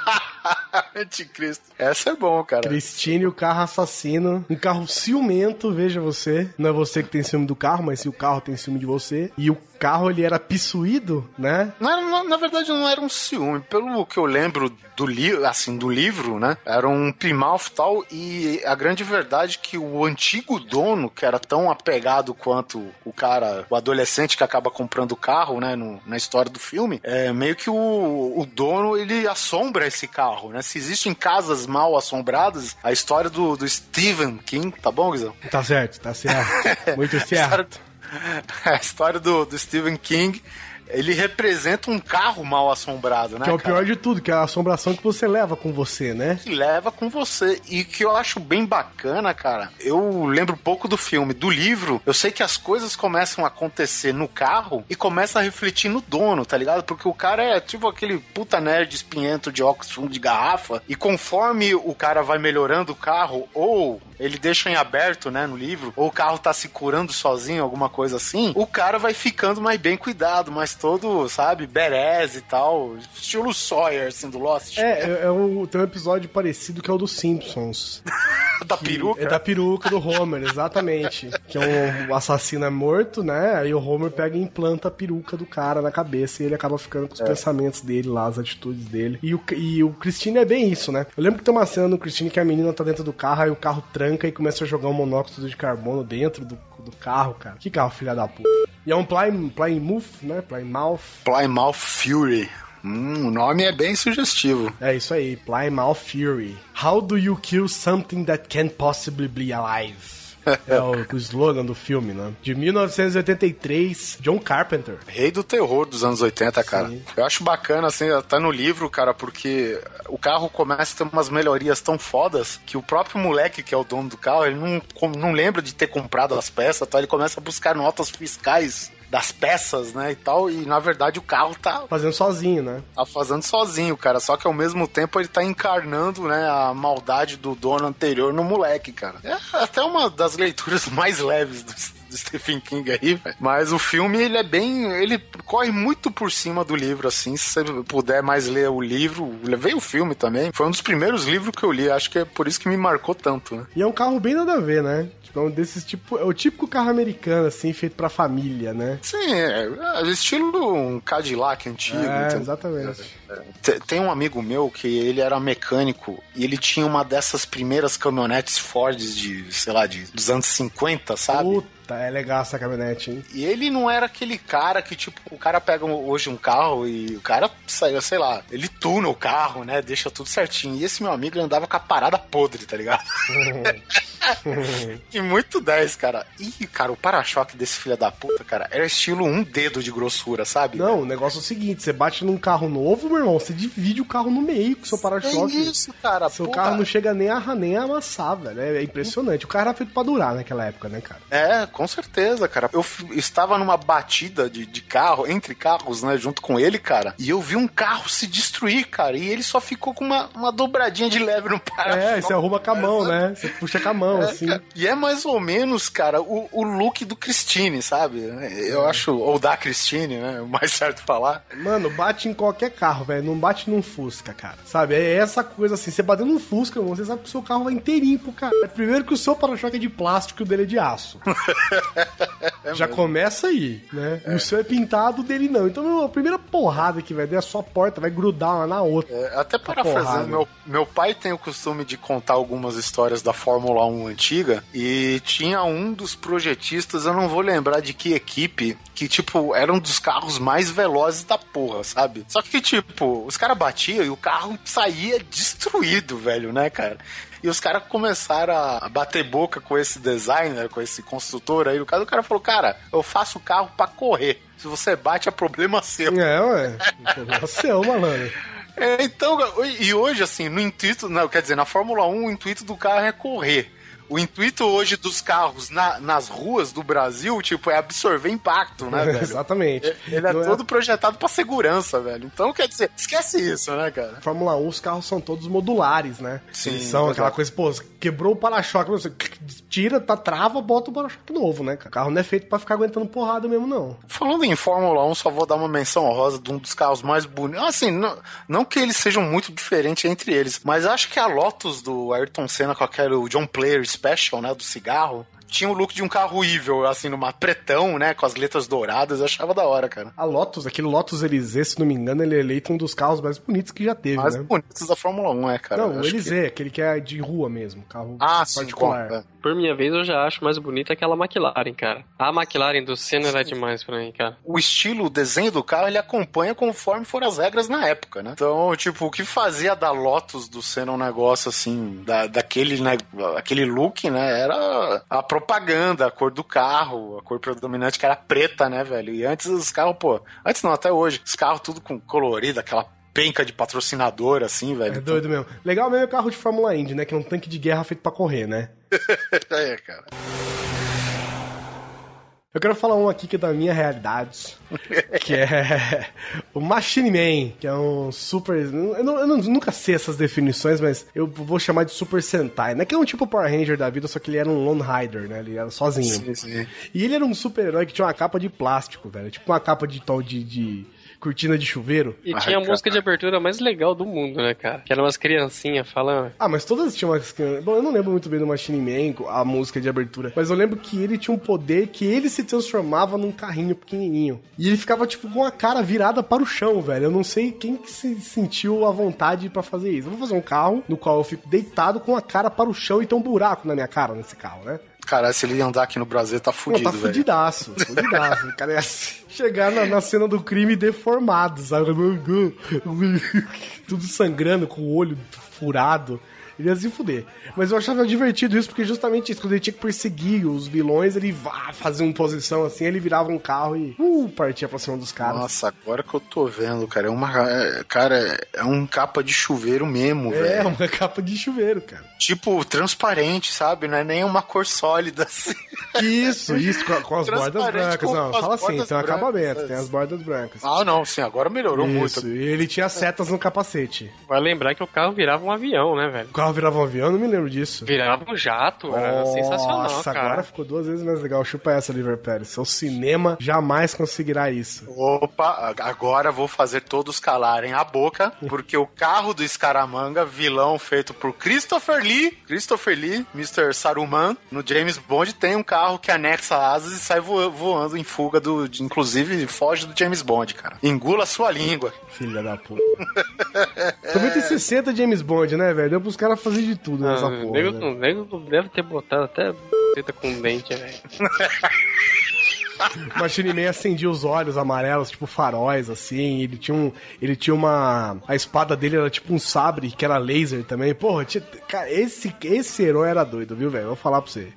Anticristo. Essa é bom, cara. Christine, o carro assassino. Um carro ciumento, veja você. Não é você que tem ciúme do carro, mas se o carro tem ciúme de você. E o carro, ele era pissuído, né? Não era- na, na verdade, não era um ciúme. Pelo que eu lembro do livro, assim, do livro, né? Era um Plymouth tal. E a grande verdade é que o antigo dono, que era tão apegado quanto o cara, o adolescente que acaba comprando o carro, né? no- na história do filme, é meio que o, o dono, ele assombra esse carro, né? Se existem casas mal assombradas, a história do, do Stephen King, tá bom, Guizão? Tá certo, tá certo. [LAUGHS] Muito certo. [LAUGHS] a história do, do Stephen King ele representa um carro mal assombrado, né? Que é o cara? pior de tudo, que é a assombração que você leva com você, né? que leva com você. E que eu acho bem bacana, cara. Eu lembro pouco do filme. Do livro, eu sei que as coisas começam a acontecer no carro e começa a refletir no dono, tá ligado? Porque o cara é tipo aquele puta nerd espinhento de óculos fundo de garrafa. E conforme o cara vai melhorando o carro, ou ele deixa em aberto, né, no livro, ou o carro tá se curando sozinho, alguma coisa assim, o cara vai ficando mais bem cuidado, mais todo, sabe, berez e tal. Estilo Sawyer, assim, do Lost. É, é, é um, tem um episódio parecido que é o dos Simpsons. [LAUGHS] da peruca. É da peruca do Homer, exatamente. Que é um assassino é morto, né? Aí o Homer pega e implanta a peruca do cara na cabeça e ele acaba ficando com os pensamentos dele lá, as atitudes dele. E o, e o Christine é bem isso, né? Eu lembro que tem uma cena no Christine que a menina tá dentro do carro, aí o carro tranca e começa a jogar um monóxido de carbono dentro do, do carro, cara. Que carro, filha da puta. E é um Plymouth, Plymouth né? Plymouth. Plymouth Fury. Hum, o nome é bem sugestivo. É isso aí, Plymouth Fury. How do you kill something that can't possibly be alive? É o, o slogan do filme, né? De 1983, John Carpenter. Rei do terror dos anos 80, cara. Sim. Eu acho bacana, assim, tá no livro, cara, porque o carro começa a ter umas melhorias tão fodas que o próprio moleque, que é o dono do carro, ele não, não lembra de ter comprado as peças, tá? Ele começa a buscar notas fiscais das peças, né, e tal, e na verdade o carro tá Fazendo sozinho, né? tá fazendo sozinho, cara. Só que ao mesmo tempo ele tá encarnando, né, a maldade do dono anterior no moleque, cara. É até uma das leituras [LAUGHS] mais leves do, do Stephen King aí, velho. Mas o filme, ele é bem. Ele corre muito por cima do livro, assim. Se você puder mais ler o livro, levei o filme também. Foi um dos primeiros livros que eu li. Acho que é por isso que me marcou tanto, né? E é um carro bem nada a ver, né? Tipo, é um desses tipo. É o típico carro americano, assim, feito pra família, né? Sim, é, é estilo um Cadillac antigo. É, entendeu? exatamente. Te- Tem um amigo meu que ele era mecânico e ele tinha uma dessas primeiras caminhonetes Ford de, sei lá, de, dos anos 50, sabe? Puta, é legal essa caminhonete, hein? E ele não era aquele cara que, tipo, o cara pega hoje um carro e o cara saiu, sei lá, ele tuna o carro, né? Deixa tudo certinho. E esse meu amigo andava com a parada podre, tá ligado? [LAUGHS] e muito 10, cara. E, cara, o para-choque desse filho da puta, cara, era estilo um dedo de grossura, sabe? Não, o negócio é o seguinte: você bate num carro novo, meu irmão, você divide o carro no meio com seu É para-choque. isso, cara. Seu carro cara. não chega nem a, nem a amassar, velho. É, é impressionante. O carro era feito pra durar naquela época, né, cara? É, com certeza, cara. Eu estava numa batida de, de carro, entre carros, né, junto com ele, cara, e eu vi um carro se destruir, cara, e ele só ficou com uma, uma dobradinha de leve no para É, você arruma com a mão, né? Você puxa com a mão, assim. E é mais ou menos, cara, o, o look do Christine, sabe? Eu acho, ou da Christine, né? O mais certo falar. Mano, bate em qualquer carro, velho. Não bate num Fusca, cara. Sabe? É essa coisa assim. Você batendo num Fusca, irmão, você sabe que o seu carro vai inteirinho pro cara. É primeiro que o seu para-choque é de plástico e o dele é de aço. [LAUGHS] Já começa aí, né? E o seu é pintado, o dele não. Então, meu, a primeira porrada que vai dar, a sua porta vai grudar uma na outra. É, até parafraseando, meu, meu pai tem o costume de contar algumas histórias da Fórmula 1 antiga e tinha um dos projetistas, eu não vou lembrar de que equipe, que, tipo, era um dos carros mais velozes da porra, sabe? Só que, tipo, os caras batiam e o carro saía destruído, velho, né, cara? E os caras começaram a bater boca com esse designer, com esse construtor aí. O cara, o cara falou, cara, eu faço o carro pra correr. Se você bate, é problema seu. É, ué. É o [LAUGHS] seu, malandro. É, então, e hoje, assim, no intuito, não, quer dizer, na Fórmula 1, o intuito do carro é correr. O intuito hoje dos carros na- nas ruas do Brasil, tipo, é absorver impacto, né, [LAUGHS] velho? Exatamente. Ele é Não todo projetado pra segurança, velho. Então, quer dizer, esquece isso, né, cara? Fórmula 1, os carros são todos modulares, né? Sim, Eles são aquela exato. coisa, pô, quebrou o para-choque, você tira, tá, trava, bota o para-choque novo, né? cara? O carro não é feito pra ficar aguentando porrada mesmo, não. Falando em Fórmula 1, só vou dar uma menção honrosa de um dos carros mais bonitos. Assim, não, não que eles sejam muito diferentes entre eles, mas acho que a Lotus do Ayrton Senna com aquele John Player Special, né, do cigarro, tinha o look de um carro evil, assim, numa pretão, né, com as letras douradas, eu achava da hora, cara. A Lotus, aquele Lotus Elysée, se não me engano, ele é eleito um dos carros mais bonitos que já teve, Mais né? bonitos da Fórmula 1, é, cara. não, o acho que- aquele que é de rua mesmo, carro Ah, sim, particular. bom, é. Por minha vez, eu já acho mais bonita aquela McLaren, cara. A McLaren do Senna era demais pra mim, cara. o estilo, o desenho do carro, ele acompanha conforme foram as regras na época, né? Então, tipo, o que fazia da Lotus do Senna um negócio assim, da, daquele, né, aquele look, né, era a propaganda, a cor do carro, a cor predominante que era preta, né, velho? E antes os carros, pô, antes não, até hoje, os carros tudo com colorido, aquela penca de patrocinador, assim, velho. É doido mesmo. Legal mesmo é o carro de Fórmula Indy, né? Que é um tanque de guerra feito pra correr, né? [LAUGHS] é, cara. Eu quero falar um aqui que é da minha realidade, [LAUGHS] que é o Machine Man, que é um super... Eu, não- eu nunca sei essas definições, mas eu vou chamar de Super Sentai, né? Que é um tipo Power Ranger da vida, só que ele era um Lone Rider, né? Ele era sozinho. Sim, sim. E ele era um super-herói que tinha uma capa de plástico, velho. Tipo uma capa de de, de cortina de chuveiro. E Ai, tinha a cara. música de abertura mais legal do mundo, né, cara? Que eram umas criancinhas falando. Ah, mas todas tinham umas... Bom, eu não lembro muito bem do Machine Man, a música de abertura. Mas eu lembro que ele tinha um poder que ele se transformava num carrinho pequenininho. E ele ficava, tipo, com a cara virada para o chão, velho. Eu não sei quem que se sentiu à vontade pra fazer isso. Eu vou fazer um carro no qual eu fico deitado com a cara para o chão e tem um buraco na minha cara nesse carro, né? Cara, se ele andar aqui no Brasil, tá Não, fudido, tá velho. fudidaço, fudidaço. Cara ia chegar na, na cena do crime deformado, sabe? [LAUGHS] Tudo sangrando, com o olho furado. Ele ia se fuder. Mas eu achava divertido isso, porque justamente isso, quando ele tinha que perseguir os vilões, ele vá, fazia uma posição assim, ele virava um carro e uh, partia pra cima dos caras. Nossa, agora que eu tô vendo, cara, é uma. é- cara, é um capa de chuveiro mesmo, É, velho. uma capa de chuveiro, cara. Tipo, transparente, sabe? Não é nem uma cor sólida [LAUGHS] assim. Isso, isso, com, com as bordas brancas. com Não, fala assim, tem um acabamento, tem as bordas brancas. Ah, não, sim, agora melhorou Isso, muito. e ele tinha setas no capacete. Vai lembrar que o carro virava um avião, né, velho? O carro virava um avião, eu não me lembro disso. Virava um jato, era sensacional, Nossa, cara. agora ficou duas vezes mais legal. Chupa essa, Liver Pérez. Seu cinema jamais conseguirá isso. Opa, agora vou fazer todos calarem a boca, porque o carro do Scaramanga, vilão feito por Christopher Lee, Christopher Lee, Mr. Saruman, no James Bond tem um carro que anexa asas e sai vo- voando em fuga do, de- inclusive foge do James Bond, cara. Engula sua língua. Filha da puta. [LAUGHS] Também tem 60 James Bond, né, velho? Deu pros caras fazer de tudo nessa Ah, porra. nego, né? não- nego deve ter botado até teta com dente, velho. [LAUGHS] O Machine Man acendia os olhos amarelos, tipo faróis, assim. Ele tinha um. Ele tinha uma. A espada dele era tipo um sabre, que era laser também. Porra, tinha, cara, esse, esse herói era doido, viu, velho? Vou falar pra você.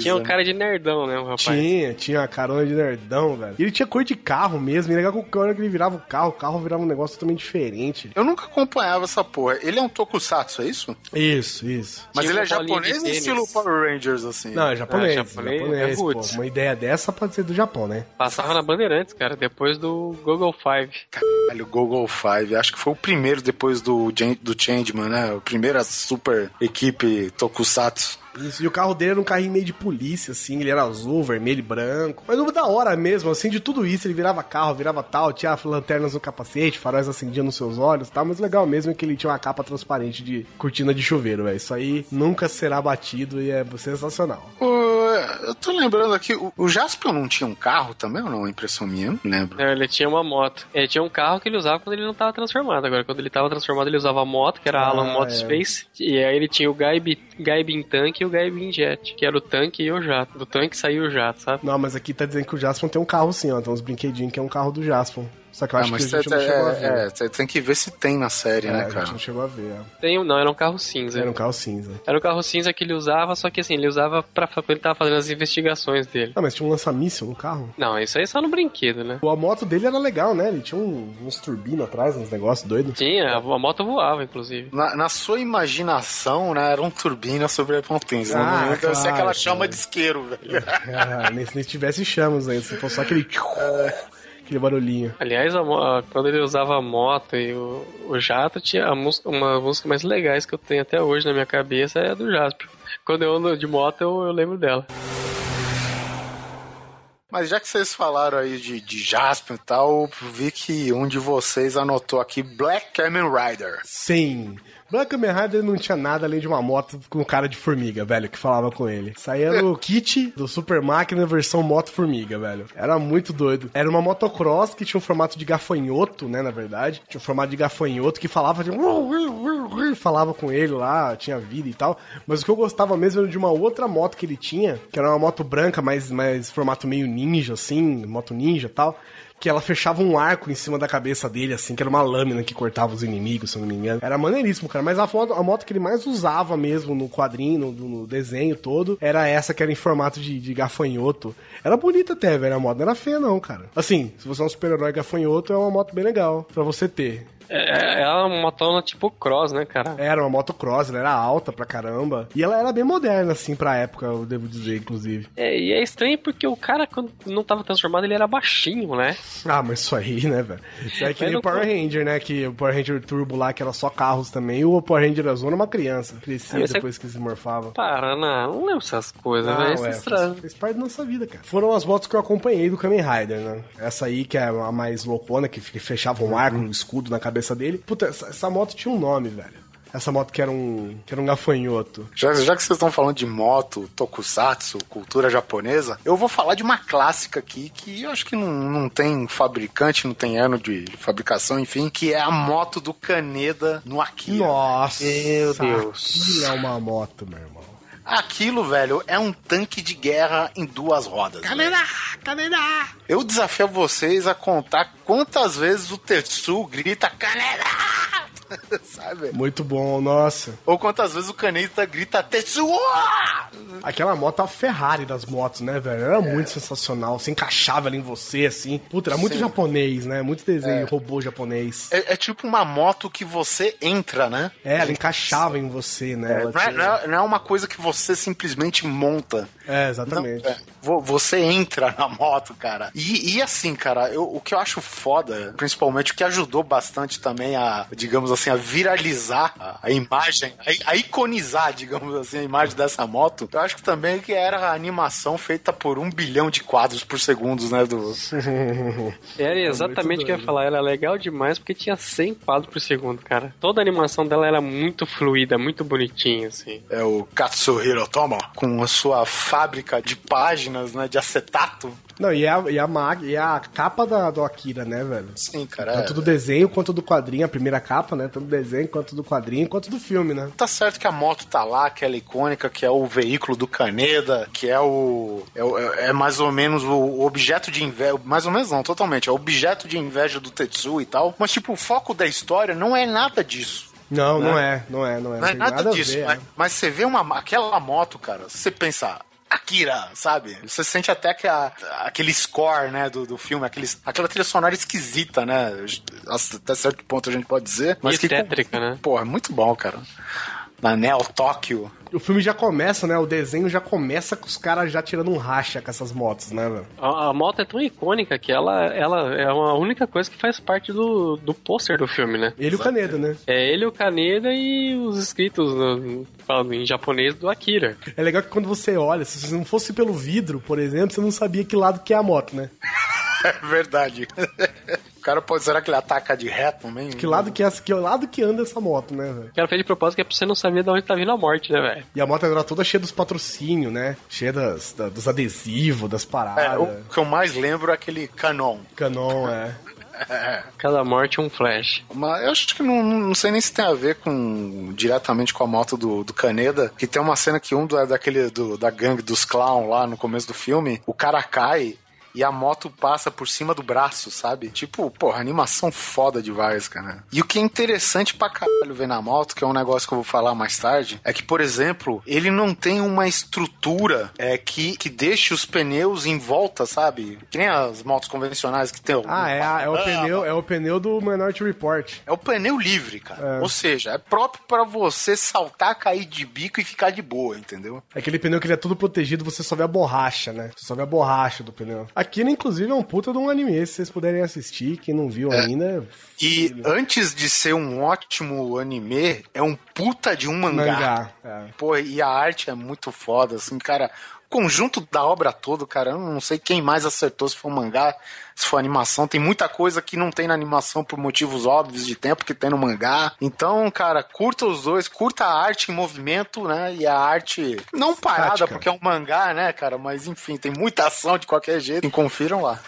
Tinha um cara de nerdão, né, o rapaz? Tinha, tinha a carona de nerdão, velho. E ele tinha cor de carro mesmo. E legal que a hora que ele virava o carro, o carro virava um negócio totalmente diferente. Eu nunca acompanhava essa porra. Ele é um tokusatsu, é isso? Isso, isso. Mas Tinha ele é japonês ou estilo Power Rangers, assim? Não, é japonês. Ah, japonês, japonês, é pô. Uma ideia dessa pode ser do Japão, né? Passava na Bandeirantes, cara, depois do Google Five. Caralho, Google Five. Acho que foi o primeiro depois do, do Changeman, né? A primeira super equipe Tokusatsu. Isso, e o carro dele era um carrinho meio de polícia, assim, ele era azul, vermelho e branco. Mas no da hora mesmo, assim, de tudo isso, ele virava carro, virava tal, tinha lanternas no capacete, faróis acendiam nos seus olhos e tal, mas o legal mesmo é que ele tinha uma capa transparente de cortina de chuveiro, velho. Isso aí nunca será batido e é sensacional. Eu tô lembrando aqui, o, o Jaspion não tinha um carro também ou não? Impressão minha, eu não lembro. Não, ele tinha uma moto. Ele tinha um carro que ele usava quando ele não tava transformado. Agora, quando ele tava transformado, ele usava a moto, que era a Ah, Alan Moto é. Space. E aí ele tinha o Gaibin, Gaibin Tank e o Gaibin Jet, que era o tanque e o jato. Do tanque saiu o jato, sabe? Não, mas aqui tá dizendo que o Jaspion tem um carro sim, ó, tem uns brinquedinhos que é um carro do Jaspion. Só que eu Ah, acho que a mas gente cê- não chegou a ver. é, é, cê tem que ver se tem na série, É, né, a gente cara? não chegou a ver. é. Tem um, não, era um carro cinza. Era um carro cinza. Era o carro cinza que ele usava, só que assim, ele usava pra. quando ele tava fazendo as investigações dele. Ah, mas tinha um lança-míssil no carro? Não, isso aí é só no brinquedo, né? A moto dele era legal, né? Ele tinha um- uns turbinos atrás, uns negócios doidos. Tinha, a, a moto voava, inclusive. Na, na sua imaginação, né, eram turbinas sobre a potência. Ah, né? Deve ser claro, aquela cara. chama de isqueiro, velho. Ah, [LAUGHS] nem se nem tivesse chamas ainda, se fosse só aquele. [LAUGHS] aquele barulhinho. Aliás, a a- quando ele usava a moto e o, o jato, tinha a música, uma música mais legais que eu tenho até hoje na minha cabeça é a do Jasper. Quando eu ando de moto, eu, eu lembro dela. Mas já que vocês falaram aí de, de Jaspion e tal, vi que um de vocês anotou aqui Black Kamen Rider. Sim. Black Kamen Rider não tinha nada além de uma moto com cara de formiga, velho, que falava com ele. Saía no [LAUGHS] kit do Super Máquina versão moto formiga, velho. Era muito doido. Era uma motocross que tinha um formato de gafanhoto, né, na verdade. Tinha um formato de gafanhoto que falava de... falava com ele lá, tinha vida e tal. Mas o que eu gostava mesmo era de uma outra moto que ele tinha, que era uma moto branca, mas mais formato meio ninja, assim, moto ninja e tal. Que ela fechava um arco em cima da cabeça dele, assim, que era uma lâmina que cortava os inimigos, se eu não me engano. Era maneiríssimo, cara. Mas a moto, a moto que ele mais usava mesmo no quadrinho, no, no desenho todo, era essa que era em formato de, de gafanhoto. Era bonita até, velho, a moto. Não era feia, não, cara. Assim, se você é um super-herói gafanhoto, é uma moto bem legal pra você ter. É, ela é uma motona tipo cross, né, cara? Era uma motocross, ela era alta pra caramba. E ela era bem moderna, assim, pra época, eu devo dizer, inclusive. É, e é estranho porque o cara, quando não tava transformado, ele era baixinho, né? Ah, mas isso aí, né, velho? Isso aí é que nem o Power. Ranger, né? Que o Power Ranger Turbo lá, que era só carros também. E o Power Ranger Azul era uma criança. Crescia Ah, mas depois que se morfava. Para, não, não lembro essas coisas, Não, velho. é, Isso é fez, estranho. fez parte da nossa vida, cara. Foram as motos que eu acompanhei do Kamen Rider, né? Essa aí, que é a mais loucona, que fechava um arco, um escudo na cabeça dele. Puta, essa, essa moto tinha um nome, velho. Essa moto que era um, que era um gafanhoto. Já, já que vocês estão falando de moto, tokusatsu, cultura japonesa, eu vou falar de uma clássica aqui que eu acho que não, não tem fabricante, não tem ano de fabricação, enfim, que é a moto do Kaneda no Akira. Nossa! Meu Deus. Aquilo é uma moto, meu irmão. Aquilo, velho, é um tanque de guerra em duas rodas. Kaneda! Kaneda! Eu desafio vocês a contar quantas vezes o Tetsu grita Kaneda! [LAUGHS] Sabe? Muito bom, nossa. Ou quantas vezes o Kaneda grita Tetsu! Aquela moto é a Ferrari das motos, né, velho? Era muito sensacional. Você encaixava ela em você, assim. Puta, era muito Sim. japonês, né? Muito desenho, robô japonês. É, é tipo uma moto que você entra, né? É, ela encaixava em você, né? Ela Não é, é- não é uma coisa que você simplesmente monta. É, Não, exatamente. é. Vo- Você entra na moto, cara. E, e assim, cara, eu- o que eu acho foda, principalmente o que ajudou bastante também a, digamos assim, a viralizar a, a imagem, a, a iconizar, digamos assim, a imagem dessa moto, eu acho que também que era a animação feita por um bilhão de quadros por segundo, né? Do... [LAUGHS] Era exatamente o que eu ia falar. Era legal demais porque tinha 100 quadros por segundo, cara. Toda a animação dela era muito fluida, muito bonitinha, assim. É o Katsuhiro Tomo, com a sua fábrica de páginas, né? De acetato. Não, e a, e a, mag, e a capa da, do Akira, né, velho? Sim, cara. Tanto é- do desenho quanto do quadrinho, a primeira capa, né? Tanto do desenho quanto do quadrinho, quanto do filme, né? Tá certo que a moto tá lá, que ela é icônica, que é o veículo do Kaneda, que é o. É, é mais ou menos o objeto de inveja. Mais ou menos não, totalmente. É o objeto de inveja do Tetsu e tal. Mas, tipo, o foco da história não é nada disso. Não, não Né? é, não é, não é. Não é nada, a disso. ver, mas, né? mas você vê uma, aquela moto, cara, você pensa. Akira, sabe? Você sente até que a- aquele score, né, do, do filme, aqueles, aquela trilha sonora esquisita, né? Até certo ponto a gente pode dizer. Mas e que, tétrica, né? Pô, é muito bom, cara. Na Neo Tóquio. O filme já começa, né? O desenho já começa com os caras já tirando um racha com essas motos, né, velho? A, a moto é tão icônica que ela, ela é a única coisa que faz parte do, do pôster do filme, né? Ele e o Caneda, né? É ele, o Kaneda e os escritos no- falando em japonês do Akira. É legal que quando você olha, se não fosse pelo vidro, por exemplo, você não sabia que lado que é a moto, né? [LAUGHS] É verdade. O cara pode. Será que ele ataca de ré também? Que lado que é, que lado que anda essa moto, né, velho? O cara fez de propósito que é pra você não saber de onde tá vindo a morte, né, velho? E a moto era toda cheia dos patrocínios, né? Cheia das, da- dos adesivos, das É, paradas. o que eu mais lembro é aquele canon. Canon, é. [LAUGHS] Cada morte um flash. Mas eu acho que não, não sei nem se tem a ver com diretamente com a moto do, do Caneda, que tem uma cena que um do, daquele do, da gangue dos clown lá no começo do filme, o cara cai e a moto passa por cima do braço, sabe? Tipo, porra, animação foda demais, cara. E o que é interessante pra caralho ver na moto, que é um negócio que eu vou falar mais tarde, é que, por exemplo, ele não tem uma estrutura é, que, que deixe os pneus em volta, sabe? Que nem as motos convencionais que tem o. Ah, é, a- é o pneu, é o pneu do Minority Report. É o pneu livre, cara. É. Ou seja, é próprio pra você saltar, cair de bico e ficar de boa, entendeu? Aquele pneu que ele é tudo protegido, você só vê a borracha, né? Você só vê a borracha do pneu. Aquilo, inclusive, é um puta de um anime, se vocês puderem assistir, quem não viu ainda. E antes de ser um ótimo anime, é um puta de um mangá. Mangá. É. Pô, e a arte é muito foda, assim, cara. Conjunto da obra toda, cara, eu não sei quem mais acertou se foi um mangá, se foi animação. Tem muita coisa que não tem na animação por motivos óbvios de tempo que tem no mangá. Então, cara, curta os dois, curta a arte em movimento, né? E a arte não parada, Tática. porque é um mangá, né, cara? Mas enfim, tem muita ação de qualquer jeito. E confiram lá.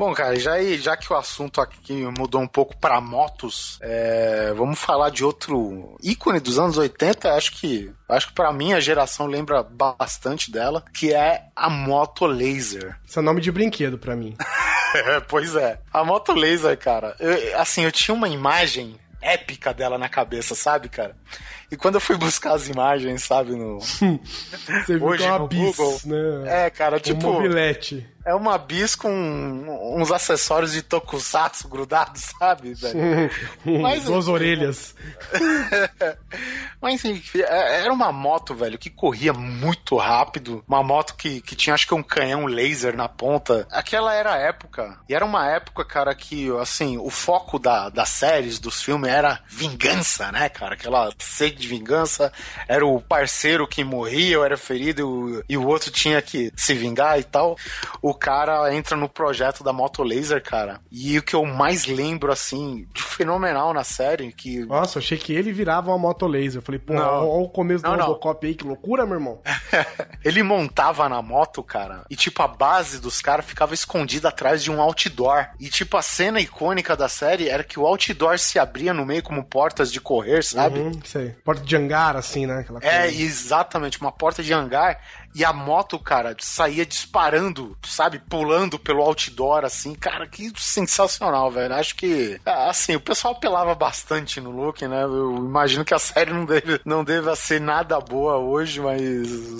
Bom, cara, já, já que o assunto aqui mudou um pouco pra motos, é, vamos falar de outro ícone dos anos 80, acho que acho que para mim a geração lembra bastante dela, que é a moto laser. Isso é nome de brinquedo pra mim. [LAUGHS] Pois é. A moto laser, cara, eu- assim, eu tinha uma imagem épica dela na cabeça, sabe, cara? E quando eu fui buscar as imagens, sabe, no... [LAUGHS] Você viu Hoje que é uma bis, Google. né? É, cara, Um tipo... mobilete. É uma bis com uns acessórios de tokusatsu grudados, sabe, velho? [LAUGHS] Mas- Duas orelhas. [LAUGHS] Mas enfim, é- era uma moto, velho, que corria muito rápido. Uma moto que, que tinha, acho que um canhão laser na ponta. Aquela era a época. E era uma época, cara, que, assim, o foco da, das séries, dos filmes, era vingança, né, cara? Aquela sede de vingança. Era o parceiro que morria ou era ferido e o, outro tinha que se vingar e tal. O cara entra no projeto da moto laser, cara. E o que eu mais lembro, assim, de fenomenal na série, que Nossa, eu achei que ele virava uma moto laser. Eu falei, pô, Não. olha o começo Não, do não. Robocop aí, que loucura, meu irmão. [LAUGHS] Ele montava na moto, cara, e tipo, a base dos caras ficava escondida atrás de um outdoor. E tipo, a cena icônica da série era que o outdoor se abria no meio como portas de correr, sabe? Uhum, sei. Porta de hangar, assim, né? Aquela É, coisa. exatamente, uma porta de hangar. E a moto, cara, saía disparando, sabe? Pulando pelo outdoor, assim. Cara, que sensacional, velho. Acho que, assim, o pessoal apelava bastante no look, né? Eu imagino que a série não deve, não deve ser nada boa hoje, mas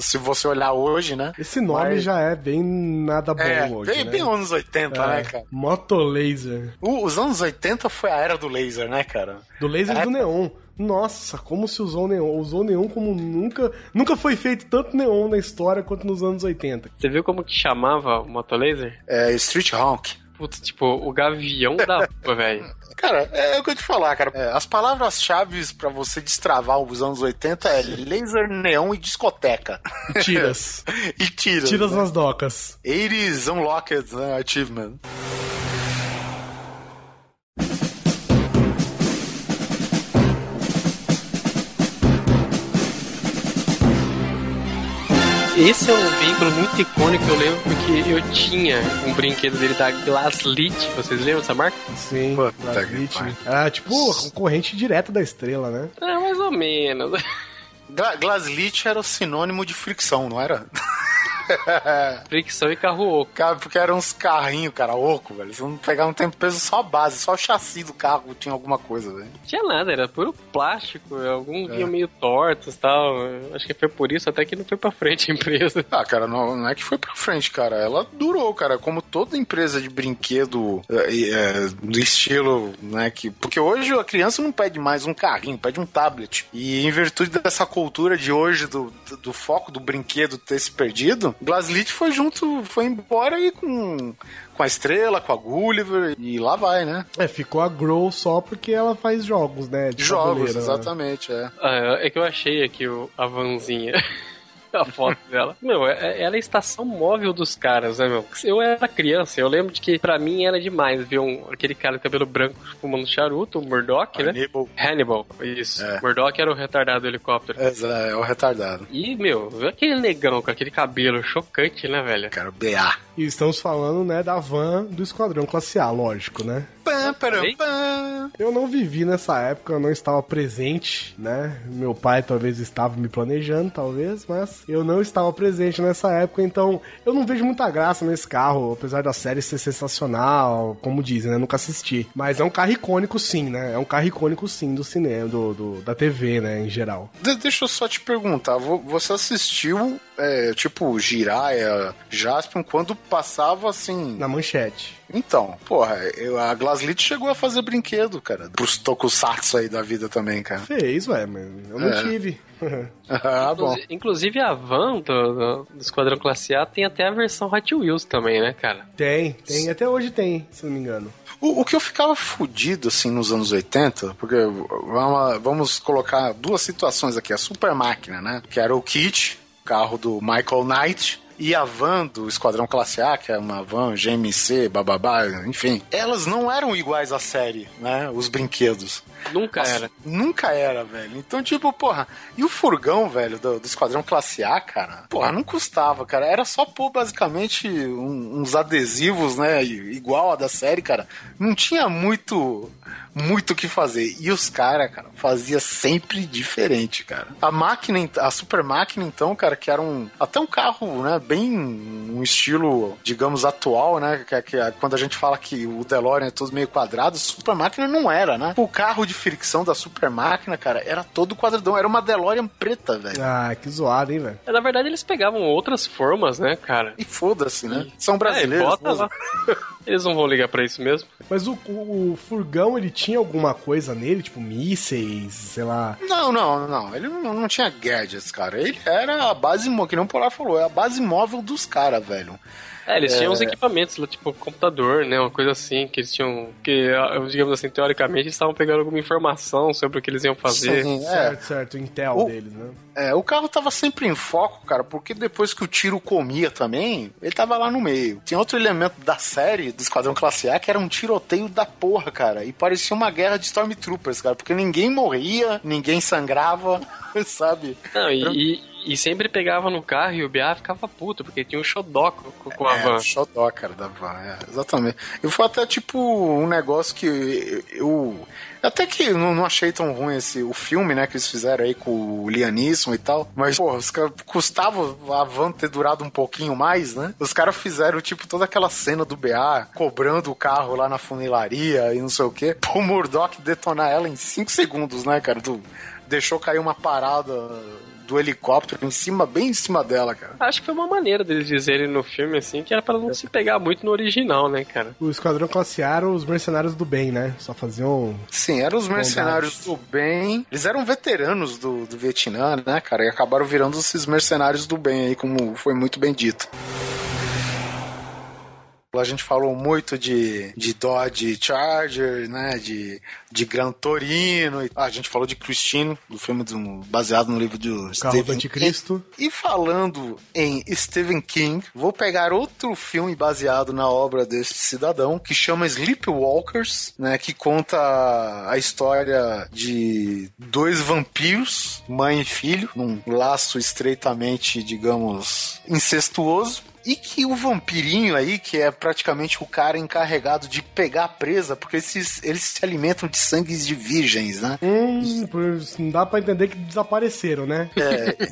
se você olhar hoje, né? Esse nome Mas- já é bem nada bom É, hoje, bem, né? bem anos 80, né, É, cara? Moto laser. O- os anos 80 foi a era do laser, né, cara? Do laser É. do neon. Nossa, como se usou neon. Usou neon como nunca. Nunca foi feito tanto neon na história quanto nos anos 80. Você viu como que chamava o motolaser? É, Street Honk. Putz, tipo, o gavião da rua, [LAUGHS] velho. Cara, é o que eu te falar, cara. É, as palavras-chave pra você destravar os anos 80 é laser, neon e discoteca. E tiras. [LAUGHS] e tiras. tiras né? nas docas. 80s Unlocked né, Achievement. Esse é um veículo muito icônico, eu lembro porque eu tinha um brinquedo dele da Glasslit. Vocês lembram dessa marca? Sim, Puta Glaslit. que pariu. Era tipo concorrente direta da estrela, né? É, mais ou menos. Gla Glaslit era o sinônimo de fricção, não era? [LAUGHS] [LAUGHS] Fricção e carro oco. Cara, porque eram uns carrinhos, cara, oco, velho. Você não pegava um tempo peso só a base, só o chassi do carro tinha alguma coisa, velho. Não tinha nada, era puro plástico. Alguns vinham meio tortos e tal. Acho que foi por isso até que não foi pra frente a empresa. Ah, cara, não, não é que foi pra frente, cara. Ela durou, cara. Como toda empresa de brinquedo é, é, do estilo, né? Que, porque hoje a criança não pede mais um carrinho, pede um tablet. E em virtude dessa cultura de hoje, do, do, do foco do brinquedo ter se perdido, Glaslit foi junto, foi embora e com, com a estrela, com a Gulliver, e lá vai, né? É, ficou a Grow só porque ela faz jogos, né? de Jogos, tabuleiro, né? exatamente, é. Ah, é que eu achei aqui o, a vanzinha. [LAUGHS] [LAUGHS] A foto dela. Meu, é- ela é a estação móvel dos caras, né, meu? Eu era criança, eu lembro de que pra mim era demais ver um, aquele cara de cabelo branco fumando charuto, o Murdoch, né? Hannibal. Hannibal, isso. É. Murdoch era o retardado do helicóptero. É, é o retardado. E, meu, aquele negão com aquele cabelo chocante, né, velho? Cara, BA. E estamos falando, né, da van do Esquadrão Classe A, lógico, né? Eu não vivi nessa época, eu não estava presente, né? Meu pai talvez estava me planejando, talvez, mas eu não estava presente nessa época, então eu não vejo muita graça nesse carro, apesar da série ser sensacional, como dizem, né? Nunca assisti. Mas é um carro icônico, sim, né? É um carro icônico, sim, do cinema, do, do- da TV, né, em geral. De- deixa eu só te perguntar, vo- você assistiu, é, tipo, Jiraya, Jaspion, quando passava assim... Na manchete. Então, porra, eu- a Glaslit chegou a fazer brinquedo, cara, pros tokusatsu aí da vida também, cara. Fez, ué, mas eu não É. tive. [LAUGHS] ah, bom. Inclusi- Inclusive a van do, do, do Esquadrão Classe A tem até a versão Hot Wheels também, né, cara? tem, tem, até hoje tem, se não me engano. O, o que eu ficava fudido, assim, nos anos 80, porque vamos, vamos colocar duas situações aqui. A Super Máquina, né? Que era o Kit, carro do Michael Knight, e a van do Esquadrão Classe A, que é uma van GMC, bababá, enfim, elas não eram iguais à série, né? Os brinquedos. Nunca Nossa, era. Nunca era, velho. Então, tipo, porra, e o furgão, velho, do, do Esquadrão Classe A, cara? Porra, não custava, cara. Era só pôr basicamente um- uns adesivos, né? Igual a da série, cara. Não tinha muito. Muito o que fazer. E os caras, cara, fazia sempre diferente, cara. A máquina, a super máquina, então, cara, que era um. Até um carro, né? Bem um estilo, digamos, atual, né? Que, que quando a gente fala que o DeLorean é todo meio quadrado, super máquina não era, né? O carro de fricção da super máquina, cara, era todo quadradão. Era uma DeLorean preta, velho. Ah, que zoado, hein, velho. É, Na verdade, eles pegavam outras formas, né, cara? E foda-se, né? São É, brasileiros. bota né? lá. [LAUGHS] Eles não vão ligar pra isso mesmo. Mas o, o- o furgão, ele tinha alguma coisa nele, tipo mísseis, sei lá. Não, não, não. Ele não, não tinha gadgets, cara. Ele era a base, que nem o Polar falou, é a base móvel dos caras, velho. É, eles tinham uns equipamentos lá, tipo computador, né? Uma coisa assim, que eles tinham. Que, digamos assim, teoricamente, eles estavam pegando alguma informação sobre o que eles iam fazer. Sim, é. Certo, certo, o Intel O- deles, né? É, o carro tava sempre em foco, cara, porque depois que o tiro comia também, ele tava lá no meio. Tinha outro elemento da série do Esquadrão Classe A que era um tiroteio da porra, cara. E parecia uma guerra de Stormtroopers, cara, porque ninguém morria, ninguém sangrava, [LAUGHS] sabe? Não, e, e- sempre pegava no carro e o BA ficava puto, porque tinha um xodó com, com a É, van. o xodó, cara, da van, é, exatamente. E foi até tipo um negócio que eu. eu- até que não, não achei tão ruim esse, o filme, né, que eles fizeram aí com o Liam Neeson e tal. Mas, porra, os caras custava a van ter durado um pouquinho mais, né? Os caras fizeram, tipo, toda aquela cena do BA cobrando o carro lá na funilaria e não sei o quê. Pro Murdoch detonar ela em 5 segundos, né, cara? Do, deixou cair uma parada do helicóptero em cima, bem em cima dela, cara. Acho que foi uma maneira deles dizerem no filme, assim, que era pra não se pegar muito no original, né, cara? O Esquadrão Classe A eram os mercenários do bem, né? Só faziam. Sim, eram os mercenários do bem. Eles eram veteranos do, do Vietnã, né, cara? E acabaram virando esses mercenários do bem aí, como foi muito bem dito. A gente falou muito de, de Dodge Charger, né? De, de Gran Torino. A gente falou de Christine, do filme do, baseado no livro do Carro Stephen. King. E falando em Stephen King, vou pegar outro filme baseado na obra deste cidadão, que chama Sleepwalkers, né? Que conta a história de dois vampiros, mãe e filho, num laço estreitamente, digamos, incestuoso. E que o vampirinho aí, que é praticamente o cara encarregado de pegar a presa, porque esses, eles se alimentam de sangues de virgens, né? Hum, não dá pra entender que desapareceram, né?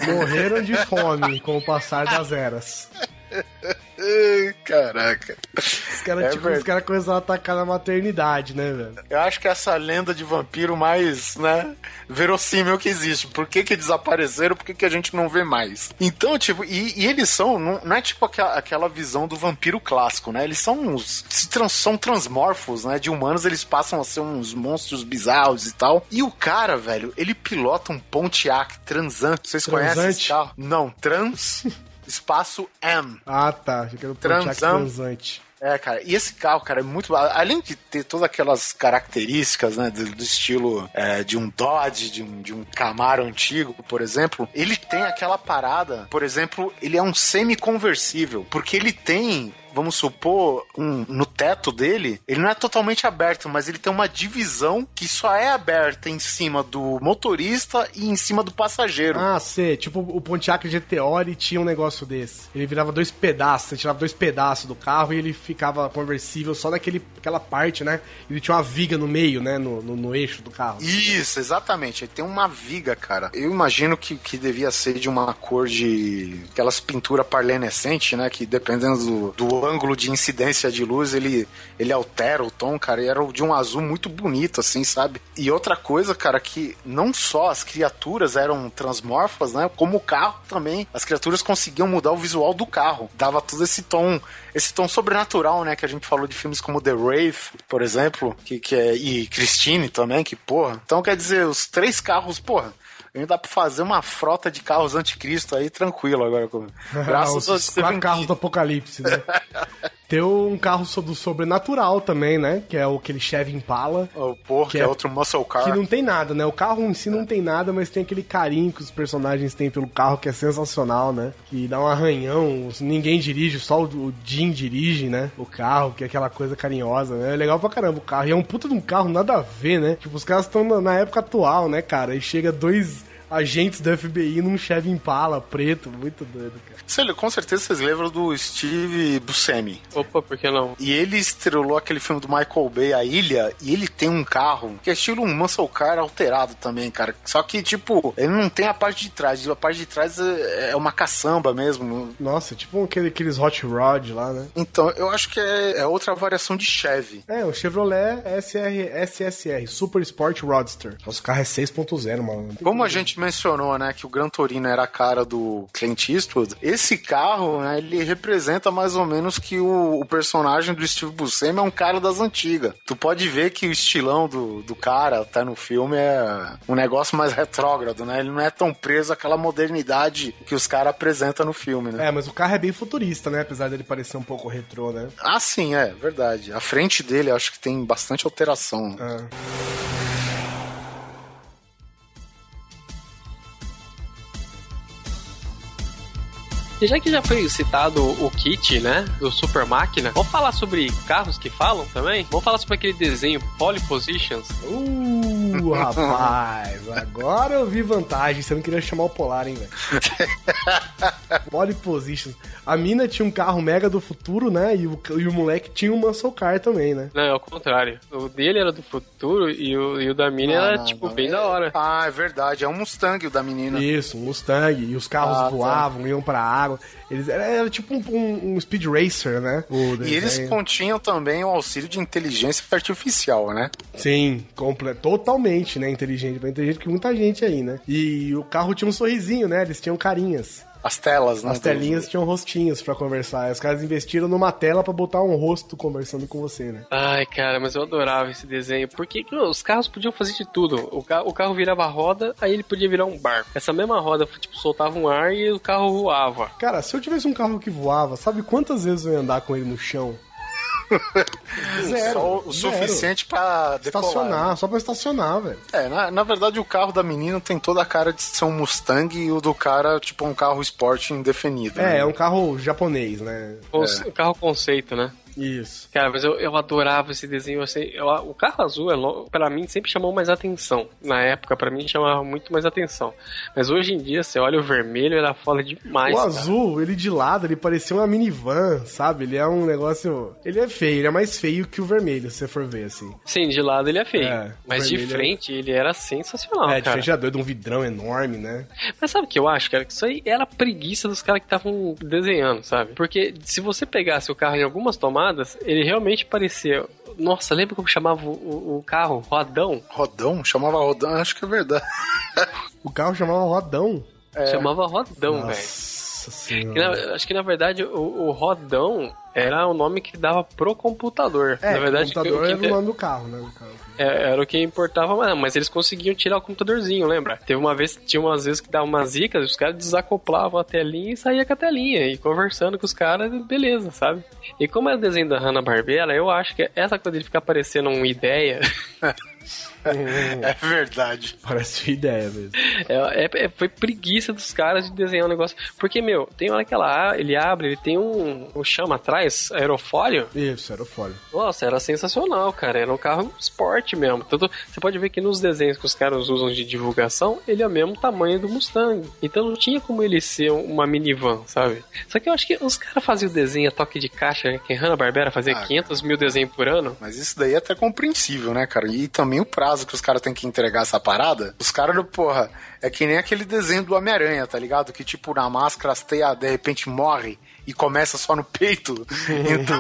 Morreram de fome com o passar das eras. [LAUGHS] Caraca. Os caras, É tipo, caras começaram a atacar na maternidade, né, velho? Eu acho que essa lenda de vampiro mais, né, verossímil que existe. Por que que desapareceram? Por que que a gente não vê mais? Então, tipo, e, e eles são, não, não é tipo aquela, aquela visão do vampiro clássico, né? Eles são uns, se trans- são transmorfos, né? De humanos, eles passam a ser uns monstros bizarros e tal. E o cara, velho, ele pilota um Pontiac Transan. Vocês conhecem esse Transante? carro? Não, Trans, espaço M. Ah, tá. Achei que era o transante. É, cara, e esse carro, cara, é muito. Além de ter todas aquelas características, né, do, do estilo é, de um Dodge, de um, de um Camaro antigo, por exemplo, ele tem aquela parada, por exemplo, ele é um semi-conversível, porque ele tem. Vamos supor, um, no teto dele, ele não é totalmente aberto, mas ele tem uma divisão que só é aberta em cima do motorista e em cima do passageiro. Ah, sei. Tipo, o Pontiac GTO ele tinha um negócio desse. Ele virava dois pedaços, você tirava dois pedaços do carro e ele ficava conversível só naquele, aquela parte, né? Ele tinha uma viga no meio, né? No, no, no eixo do carro. Isso, exatamente. Ele tem uma viga, cara. Eu imagino que, que devia ser de uma cor de. aquelas pinturas parlenescente, né? Que dependendo do, do ângulo de incidência de luz, ele, ele altera o tom, cara. E era de um azul muito bonito, assim, sabe? E outra coisa, cara, que não só as criaturas eram transmorfas, né? Como o carro também. As criaturas conseguiam mudar o visual do carro. Dava todo esse tom. Esse tom sobrenatural, né? Que a gente falou de filmes como The Wraith, por exemplo, que, que é, e Christine também, que porra. Então quer dizer, os três carros, porra. Ainda dá pra fazer uma frota de carros anticristo aí tranquilo agora. [LAUGHS] Graças a Stephen quatro carros do apocalipse, né? [LAUGHS] Tem um carro do sobrenatural também, né? Que é o aquele Chevy Impala. O Porco Que é, é- outro muscle car. Que não tem nada, né? O carro em si não tem nada, mas tem aquele carinho que os personagens têm pelo carro que é sensacional, né? Que dá um arranhão, ninguém dirige, só o Jim dirige, né? O carro, que é aquela coisa carinhosa, né? É legal pra caramba o carro. E é um puta de um carro, nada a ver, né? Tipo, os caras estão na época atual, né, cara? E chega dois agentes da FBI num Chevy Impala preto, muito doido, cara. Sei, com certeza vocês lembram do Steve Buscemi. Opa, por que não? E ele estrelou aquele filme do Michael Bay, A Ilha, e ele tem um carro que é estilo um muscle car alterado também, cara. Só que, tipo, ele não tem a parte de trás. A parte de trás é é uma caçamba mesmo. Nossa, tipo aquele, aqueles Hot Rod lá, né? Então, eu acho que é, é outra variação de Chevy. É, o Chevrolet SR, SSR, Super Sport Roadster. Nossa, o carro é 6.0, mano. Como a gente mencionou, né, que o Gran Torino era a cara do Clint Eastwood, esse carro, né, ele representa mais ou menos que o, o personagem do Steve Buscemi é um cara das antigas. Tu pode ver que o estilão do, do cara, tá no filme, é um negócio mais retrógrado, né? Ele não é tão preso àquela modernidade que os caras apresentam no filme, né? É, mas o carro é bem futurista, né? Apesar dele parecer um pouco retrô, né? Ah, sim, é, verdade. A frente dele, acho que tem bastante alteração. É. E já que já foi citado o kit, né, do Super Máquina, vamos falar sobre carros que falam também? Vamos falar sobre aquele desenho Poly Positions? Uh, rapaz, [LAUGHS] agora eu vi vantagem. Você não queria chamar o Polar, hein, velho? [LAUGHS] Pole Positions. A mina tinha um carro mega do futuro, né? E o, e o moleque tinha um muscle car também, né? Não, é o contrário. O dele era do futuro e o, e o da mina Não, era, não, tipo, não. bem da hora. Ah, é verdade. É um Mustang o da menina. Isso, um Mustang. E os carros Ah, tá. voavam, iam pra água. Eles, era, era tipo um, um- um speed racer, né? E eles continham também o auxílio de inteligência artificial, né? Sim, comple- totalmente, né? Inteligente, inteligente que muita gente aí, né? E o carro tinha um sorrisinho, né? Eles tinham carinhas. As telas, né? As telinhas tinham rostinhos pra conversar. Os caras investiram numa tela pra botar um rosto conversando com você, né? Ai, cara, mas eu adorava esse desenho. Porque os carros podiam fazer de tudo. O, ca o carro virava roda, aí ele podia virar um barco. Essa mesma roda, tipo, soltava um ar e o carro voava. Cara, se eu tivesse um carro que voava, sabe quantas vezes eu ia andar com ele no chão? Zero. Só o zero. suficiente pra decolar, Estacionar, só pra estacionar, velho. né? É, na, na verdade o carro da menina tem toda a cara de ser um Mustang e o do cara, tipo, um carro esporte indefinido. É, né? é um carro japonês, né? O carro conceito, né? Isso. Cara, mas eu, eu adorava esse desenho. Assim, eu- o carro azul, é pra mim, sempre chamou mais atenção. Na época, pra mim, chamava muito mais atenção. Mas hoje em dia, você olha o vermelho, era foda demais. o cara. azul, ele de lado, ele parecia uma minivan, sabe? Ele é um negócio. Ele é feio, ele é mais feio que o vermelho, se você for ver, assim. Sim, de lado ele é feio. É, mas de é- frente, ele era sensacional, é, cara. diferente da doida, um vidrão enorme, né? Mas sabe o que eu acho, cara? Que isso aí era preguiça dos caras que estavam desenhando, sabe? Porque se você pegasse o carro em algumas tomadas, ele realmente parecia. Nossa, lembra como chamava o, o- carro? Rodão? Rodão? Chamava Rodão? Acho que é verdade. O carro chamava Rodão. Chamava Rodão, velho. Nossa Que senhora. na- Acho que na verdade o, o Rodão era o nome que dava pro computador. É, na verdade, o computador o que- era o nome do carro, né? do carro. É, era o que importava, mas, mas eles conseguiam tirar o computadorzinho, lembra? Teve uma vez, tinha umas vezes que dava umas zicas, os caras desacoplavam a telinha e saía com a telinha, e conversando com os caras, beleza, sabe? E como é o desenho da Hanna-Barbera, eu acho que essa coisa de ficar parecendo uma ideia, [LAUGHS] É verdade. Parece uma ideia mesmo. é, é- é- foi preguiça dos caras de desenhar um negócio. Porque, meu, tem hora que ela, ele abre, ele tem um, um chama atrás, aerofólio, Isso, era o fólio. Nossa, era sensacional, cara. Era um carro esporte mesmo. Tanto, você pode ver que nos desenhos que os caras usam de divulgação, ele é o mesmo tamanho do Mustang. Então não tinha como ele ser uma minivan, sabe? Só que eu acho que os caras faziam o desenho a toque de caixa, que Hanna-Barbera fazia Ah, 500 mil desenhos por ano. Mas isso daí é até compreensível, né, cara? E também o prazo que os caras têm que entregar essa parada. Os caras, porra, é que nem aquele desenho do Homem-Aranha, tá ligado? Que, tipo, na máscara as teias de repente morre e começa só no peito. [LAUGHS] Então,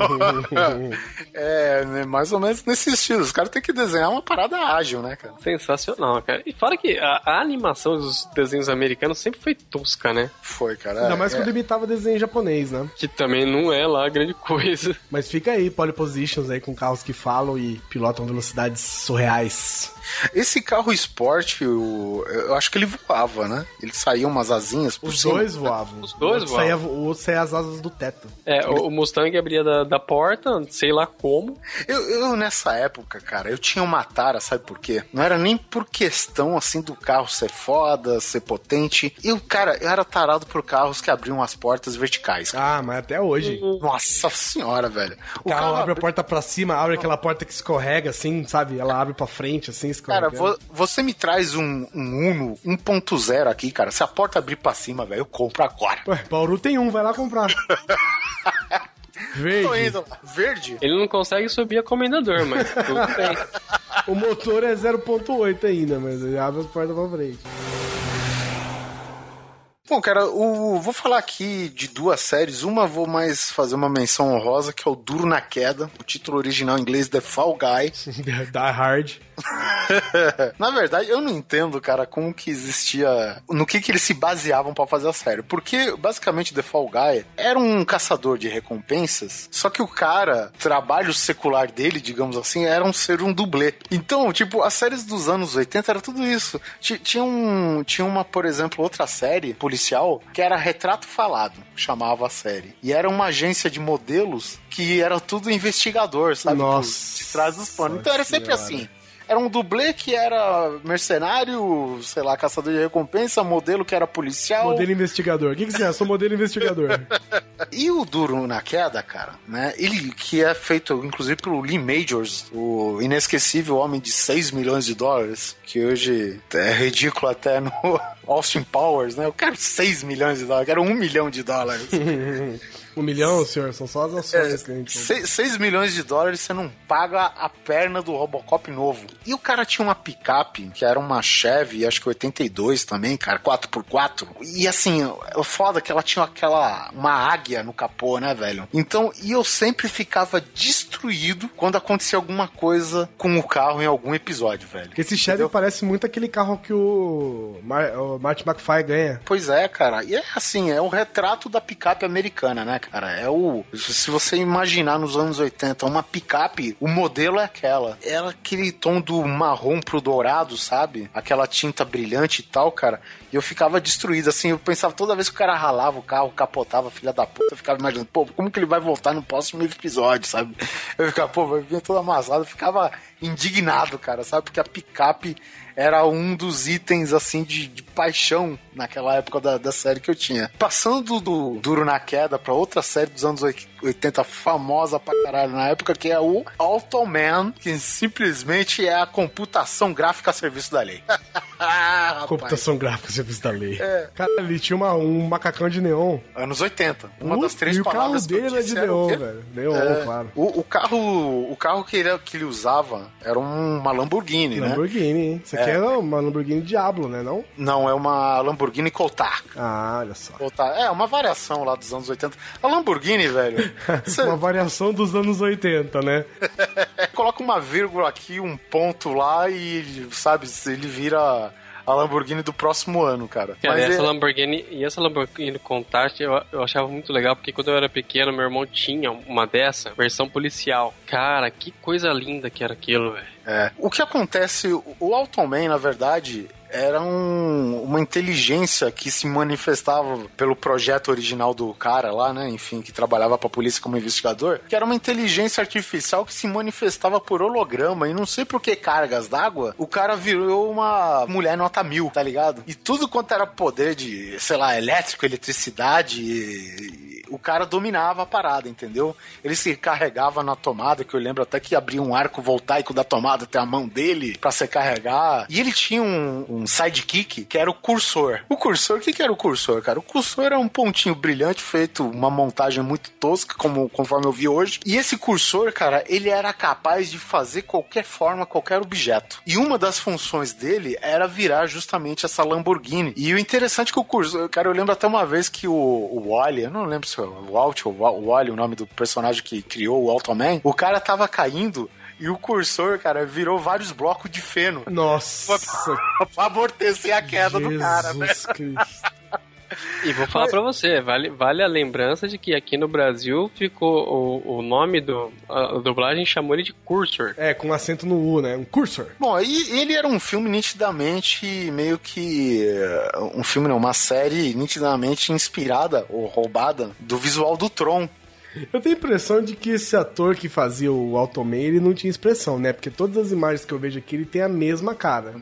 [LAUGHS] é né, mais ou menos nesse estilo. Os caras têm que desenhar uma parada ágil, né, cara? Sensacional, cara. E fora que a, a animação dos desenhos americanos sempre foi tosca, né? Foi, cara. Ainda mais é, quando imitava desenho japonês, né? Que também não é lá grande coisa. Mas fica aí, pole positions aí com carros que falam e pilotam velocidades surreais. Esse carro esporte, o- eu acho que ele voava, né? Ele saía umas asinhas por Os cima. dois voavam. Os dois O outro saía- voavam. O outro saía as asas do teto. É, o, o Mustang abria da, da porta, sei lá como. Eu, eu, nessa época, cara, eu tinha uma tara, sabe por quê? Não era nem por questão, assim, do carro ser foda, ser potente. Eu, cara, eu era tarado por carros que abriam as portas verticais. Ah, mas até hoje. Nossa senhora, velho. O carro abre a porta pra cima, abre aquela porta que escorrega, assim, sabe? Ela abre pra frente, assim, Cara, escorrega. vo- você me traz um, um Uno 1.0 aqui, cara. Se a porta abrir pra cima, velho, eu compro agora. Ué, Bauru tem um, vai lá comprar. [LAUGHS] Tô Verde. indo lá. Verde? Ele não consegue subir a comendador, mas tudo [LAUGHS] bem. O motor é 0.8 ainda, mas ele abre as portas pra frente. Bom, cara, o, vou falar aqui de duas séries. Uma vou mais fazer uma menção honrosa, que é o Duro na Queda. O título original em inglês The Fall Guy. [LAUGHS] Die Hard. [LAUGHS] Na verdade, eu não entendo, cara, como que existia. No que que eles se baseavam pra fazer a série. Porque, basicamente, The Fall Guy era um caçador de recompensas, só que o cara, trabalho secular dele, digamos assim, era um ser um dublê. Então, tipo, as séries dos anos 80 era tudo isso. Ti- Tinha, um, tinha uma, por exemplo, outra série policial que era Retrato Falado, chamava a série. E era uma agência de modelos que era tudo investigador, sabe? Nossa de trás dos panos. Então era sempre Senhora. assim. Era um dublê que era mercenário, sei lá, caçador de recompensa, modelo que era policial. Modelo investigador. O que, que você é? Sou modelo investigador. [LAUGHS] E o Duro na Queda, cara, né? Ele que é feito, inclusive, pelo Lee Majors, o inesquecível homem de 6 milhões de dólares, que hoje é ridículo até no [LAUGHS] Austin Powers, né? Eu quero 6 milhões de dólares, eu quero 1 milhão de dólares. [LAUGHS] Um milhão, senhor? São só as ações que a gente... 6 milhões de dólares você não paga a perna do Robocop novo. E o cara tinha uma picape, que era uma Chevy, acho que 82 também, cara, 4x4. E assim, o foda é que ela tinha aquela. uma águia no capô, né, velho? Então, e eu sempre ficava destruído quando acontecia alguma coisa com o carro em algum episódio, velho. Esse Chevy Entendeu? parece muito aquele carro que o, Mar o Martin McFly ganha. Pois é, cara. E é assim, é o retrato da picape americana, né, cara? É o. Se você imaginar nos anos 80 uma picape, o modelo é aquela. Era aquele tom do marrom pro dourado, sabe? Aquela tinta brilhante e tal, cara. E eu ficava destruído, assim. Eu pensava toda vez que o cara ralava o carro, capotava, filha da puta, eu ficava imaginando, pô, como que ele vai voltar no próximo episódio, sabe? Eu ficava, pô, vai vir todo amassado. Eu ficava indignado, cara, sabe? Porque a picape era um dos itens, assim, de, de paixão naquela época da, da série que eu tinha. Passando do Duro na Queda pra outra série dos anos 80 famosa pra caralho na época, que é o Automan, que simplesmente é a computação gráfica a serviço da lei. [LAUGHS] Ah. Computação gráfica, serviço da lei. Cara, ele tinha uma- um macacão de neon. Anos 80. Uma Uh, das três e o carro palavras que eu dele é de era o neon, velho. Neon, É, claro. O, o carro, o carro que, ele, que ele usava era uma Lamborghini, né? Lamborghini, hein? Isso aqui é. uma Lamborghini Diablo, né? Não? Não, é uma Lamborghini Coutar. Ah, olha só. Coutar. É, uma variação lá dos anos 80. A Lamborghini, velho, [LAUGHS] Uma variação dos anos 80, né? [LAUGHS] coloca uma vírgula aqui, um ponto lá e, sabe, ele vira a Lamborghini do próximo ano, cara. Cara, Mas essa é- Lamborghini e essa Lamborghini Countach eu, eu achava muito legal porque quando eu era pequeno, meu irmão tinha uma dessa, versão policial. Cara, que coisa linda que era aquilo, velho. É. O que acontece, o- o Automan, na verdade, era um- uma inteligência que se manifestava pelo projeto original do cara lá, né? Enfim, que trabalhava pra polícia como investigador, que era uma inteligência artificial que se manifestava por holograma e não sei por que cargas d'água, o cara virou uma mulher nota mil, tá ligado? E tudo quanto era poder de, sei lá, elétrico, eletricidade, e- o cara dominava a parada, entendeu? Ele se carregava na tomada, que eu lembro até que abria um arco voltaico da tomada até a mão dele pra se carregar. E ele tinha um, um sidekick que era o cursor. O cursor, o que, que era o cursor, cara? O cursor era um pontinho brilhante feito, uma montagem muito tosca, como conforme eu vi hoje. E esse cursor, cara, ele era capaz de fazer qualquer forma, qualquer objeto. E uma das funções dele era virar justamente essa Lamborghini. E o interessante é que o cursor, cara, eu lembro até uma vez que o, o Wally, eu não lembro se é o Walt ou o Wally, o nome do personagem que criou o Automan, o cara tava caindo e o cursor, cara, virou vários blocos de feno Nossa. pra amortecer a queda do cara, né? Jesus Cristo. E vou falar pra você, vale, vale a lembrança de que aqui no Brasil ficou o, o nome do. A, a dublagem chamou ele de Cursor. É, com acento no U, né? Um cursor. Bom, e ele era um filme nitidamente meio que. eh, Um filme, não, uma série nitidamente inspirada ou roubada do visual do Tron. Eu tenho a impressão de que esse ator que fazia o Automan, ele não tinha expressão, né? Porque todas as imagens que eu vejo aqui, ele tem a mesma cara.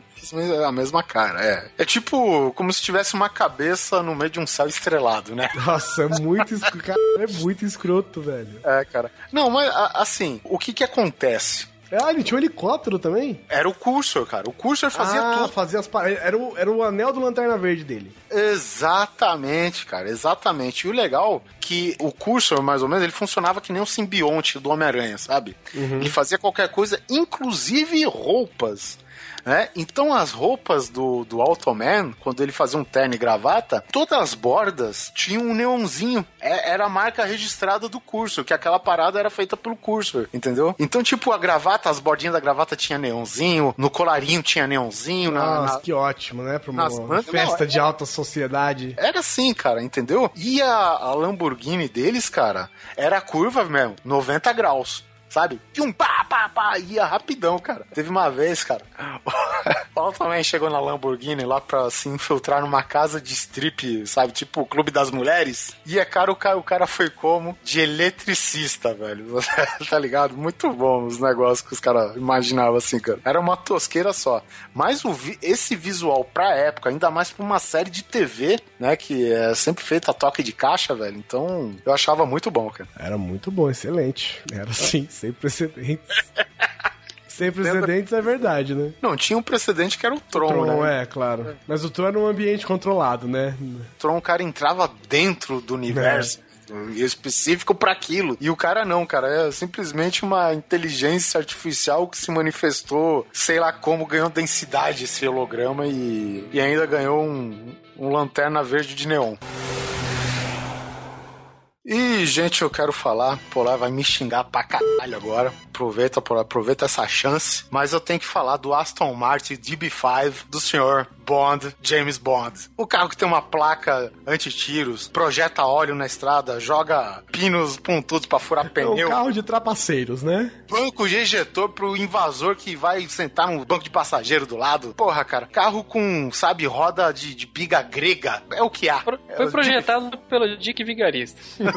A mesma cara, é. É tipo como se tivesse uma cabeça no meio de um céu estrelado, né? [LAUGHS] Nossa, é muito escroto. É muito escroto, velho. É, cara. Não, mas assim, o que que acontece? Ah, ele tinha um helicóptero também? Era o Cursor, cara. O Cursor fazia ah, tudo. fazia as. Era o, era o anel do Lanterna Verde dele. Exatamente, cara, exatamente. E o legal é que o Cursor, mais ou menos, ele funcionava que nem um simbionte do Homem-Aranha, sabe? Ele fazia qualquer coisa, inclusive roupas. Né? Então as roupas do, do Automan, quando ele fazia um terno e gravata, todas as bordas tinham um neonzinho. É- era a marca registrada do Cursor, que aquela parada era feita pelo Cursor, entendeu? Então, tipo, a gravata, as bordinhas da gravata tinha neonzinho, no colarinho tinha neonzinho, na- Nossa, na, que ótimo, né? Pra uma nas festa não, de alta sociedade. era assim, cara, entendeu? E a, a Lamborghini deles, cara, era curva mesmo, 90 graus. Sabe? E um pá, pá, pá, ia rapidão, cara. Teve uma vez, cara. [LAUGHS] O também chegou na Lamborghini lá pra se infiltrar numa casa de strip, sabe? Tipo o Clube das Mulheres. E é cara, o cara, o cara foi como? De eletricista, velho. [LAUGHS] tá ligado? Muito bom os negócios que os caras imaginavam assim, cara. Era uma tosqueira só. Mas o vi- esse visual pra época, ainda mais pra uma série de TV, né? Que é sempre feita a toque de caixa, velho. Então, eu achava muito bom, cara. Era muito bom, excelente. Era [LAUGHS] assim, sem precedentes. sem precedentes é verdade, né? Não, tinha um precedente que era o Tron, Tron, né? é, claro. Mas o Tron era um ambiente controlado, né? O Tron, o cara entrava dentro do universo. Específico pra aquilo. E o cara não, cara. É simplesmente uma inteligência artificial que se manifestou, sei lá como, ganhou densidade esse holograma e, e ainda ganhou um, um lanterna verde de neon. E, gente, eu quero falar, Polar vai me xingar pra caralho agora. Aproveita, Polar, aproveita essa chance. Mas eu tenho que falar do Aston Martin DB5 do senhor Bond, James Bond. O carro que tem uma placa anti-tiros, projeta óleo na estrada, joga pinos pontudos pra furar [LAUGHS] É um pneu, carro de trapaceiros, né? banco de ejetor pro invasor que vai sentar no banco de passageiro do lado. Porra, cara, carro com, sabe, roda de, de biga grega. É o que há. Pro- É Foi o projetado pelo Dick Vigarista. [LAUGHS]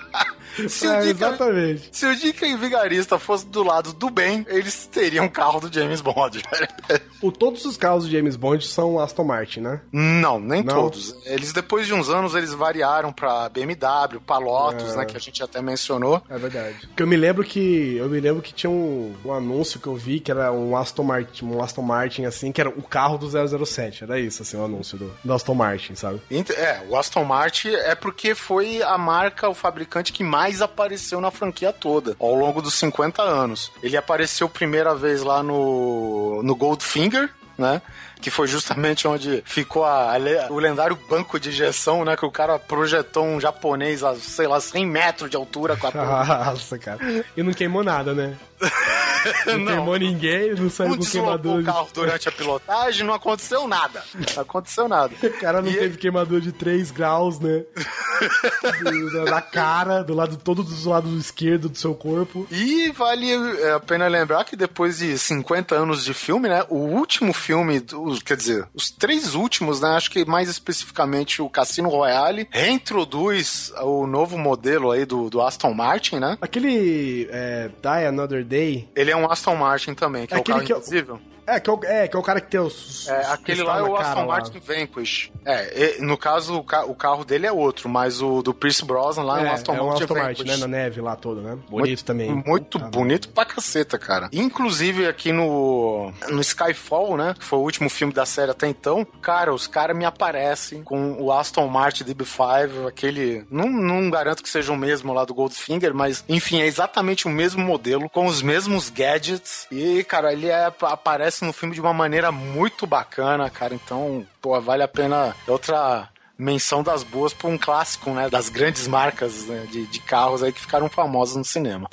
Se o É, Dick- exatamente. Se o Dick Vigarista fosse do lado do bem, eles teriam um carro do James Bond. [LAUGHS] O, todos os carros do James Bond são Aston Martin, né? Não, nem Não? todos. Eles, depois de uns anos, eles variaram pra BMW, pra Lotus, É. né, que a gente até mencionou. É verdade. Porque eu me lembro que eu me lembro que tinha um, um anúncio que eu vi que era um Aston Martin, um Aston Martin assim, que era o carro do 007. Era isso, assim, o anúncio do, do Aston Martin, sabe? É, o Aston Martin é porque foi a marca, o fabricante que mais apareceu na franquia toda, ao longo dos 50 anos. Ele apareceu primeira vez lá no, no Goldfinger, né? Que foi justamente onde ficou a- a o lendário banco de injeção, né? Que o cara projetou um japonês a, sei lá, 100 metros de altura com a [LAUGHS] Nossa, cara. E não queimou nada, né? Não, Não. queimou ninguém, não saiu Não com queimadura. o carro durante a pilotagem, não aconteceu nada. Não aconteceu nada. O cara não E- teve queimadura de 3 graus, né? [LAUGHS] Do- da- cara, do lado todo do lado esquerdo do seu corpo. E vale é, a pena lembrar que depois de 50 anos de filme, né? O último filme, do- quer dizer, os três últimos, né? Acho que mais especificamente o Cassino Royale, reintroduz o novo modelo aí do, do Aston Martin, né? Aquele é, Die Another Day. Ele é um Aston Martin também, que é, É o carro que eu- invisível. É, que é o, é, que é o cara que tem os. É, aquele lá é o Aston. Martin Vanquish. É, no caso, o, ca- o carro dele é outro, mas o do Pierce Brosnan lá é, É, um Aston é um Martin Aston. Martin, né? Na neve lá toda, né? Bonito também. Muito Tá bonito pra caceta, cara. Inclusive aqui no, no Skyfall, né? Que foi o último filme da série até então. Cara, os caras me aparecem com o Aston Martin DB5, aquele. Não, não garanto que seja o mesmo lá do Goldfinger, mas enfim, é exatamente o mesmo modelo, com os mesmos gadgets. E, cara, ele é- aparece no filme de uma maneira muito bacana, cara. Então, pô, vale a pena. Outra menção das boas pra um clássico, né? Das grandes marcas né, de, de carros aí que ficaram famosas no cinema.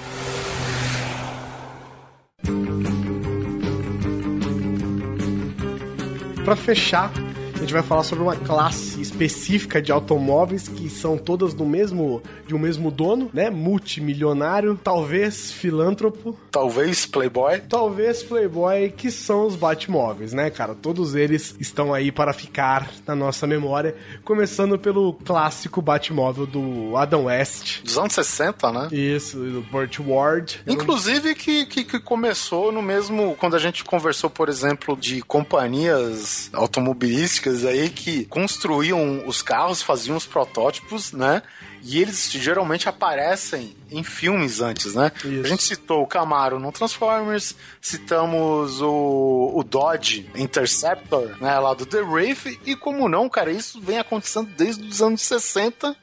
Pra fechar, A gente vai falar sobre uma classe específica de automóveis que são todas do mesmo de um mesmo dono, né? Multimilionário, talvez filântropo, Talvez Playboy. talvez playboy, que são os Batmóveis, né, cara? Todos eles estão aí para ficar na nossa memória, começando pelo clássico Batmóvel do Adam West. Dos anos 60, né? Isso, do Burt Ward. Inclusive que, que, que começou no mesmo. Quando a gente conversou, por exemplo, de companhias automobilísticas aí que construíam os carros, faziam os protótipos, né? E eles geralmente aparecem em filmes antes, né? Isso. A gente citou o Camaro no Transformers, citamos o, o Dodge Interceptor, né? Lá do The Wraith, e como não, cara, isso vem acontecendo desde os anos 60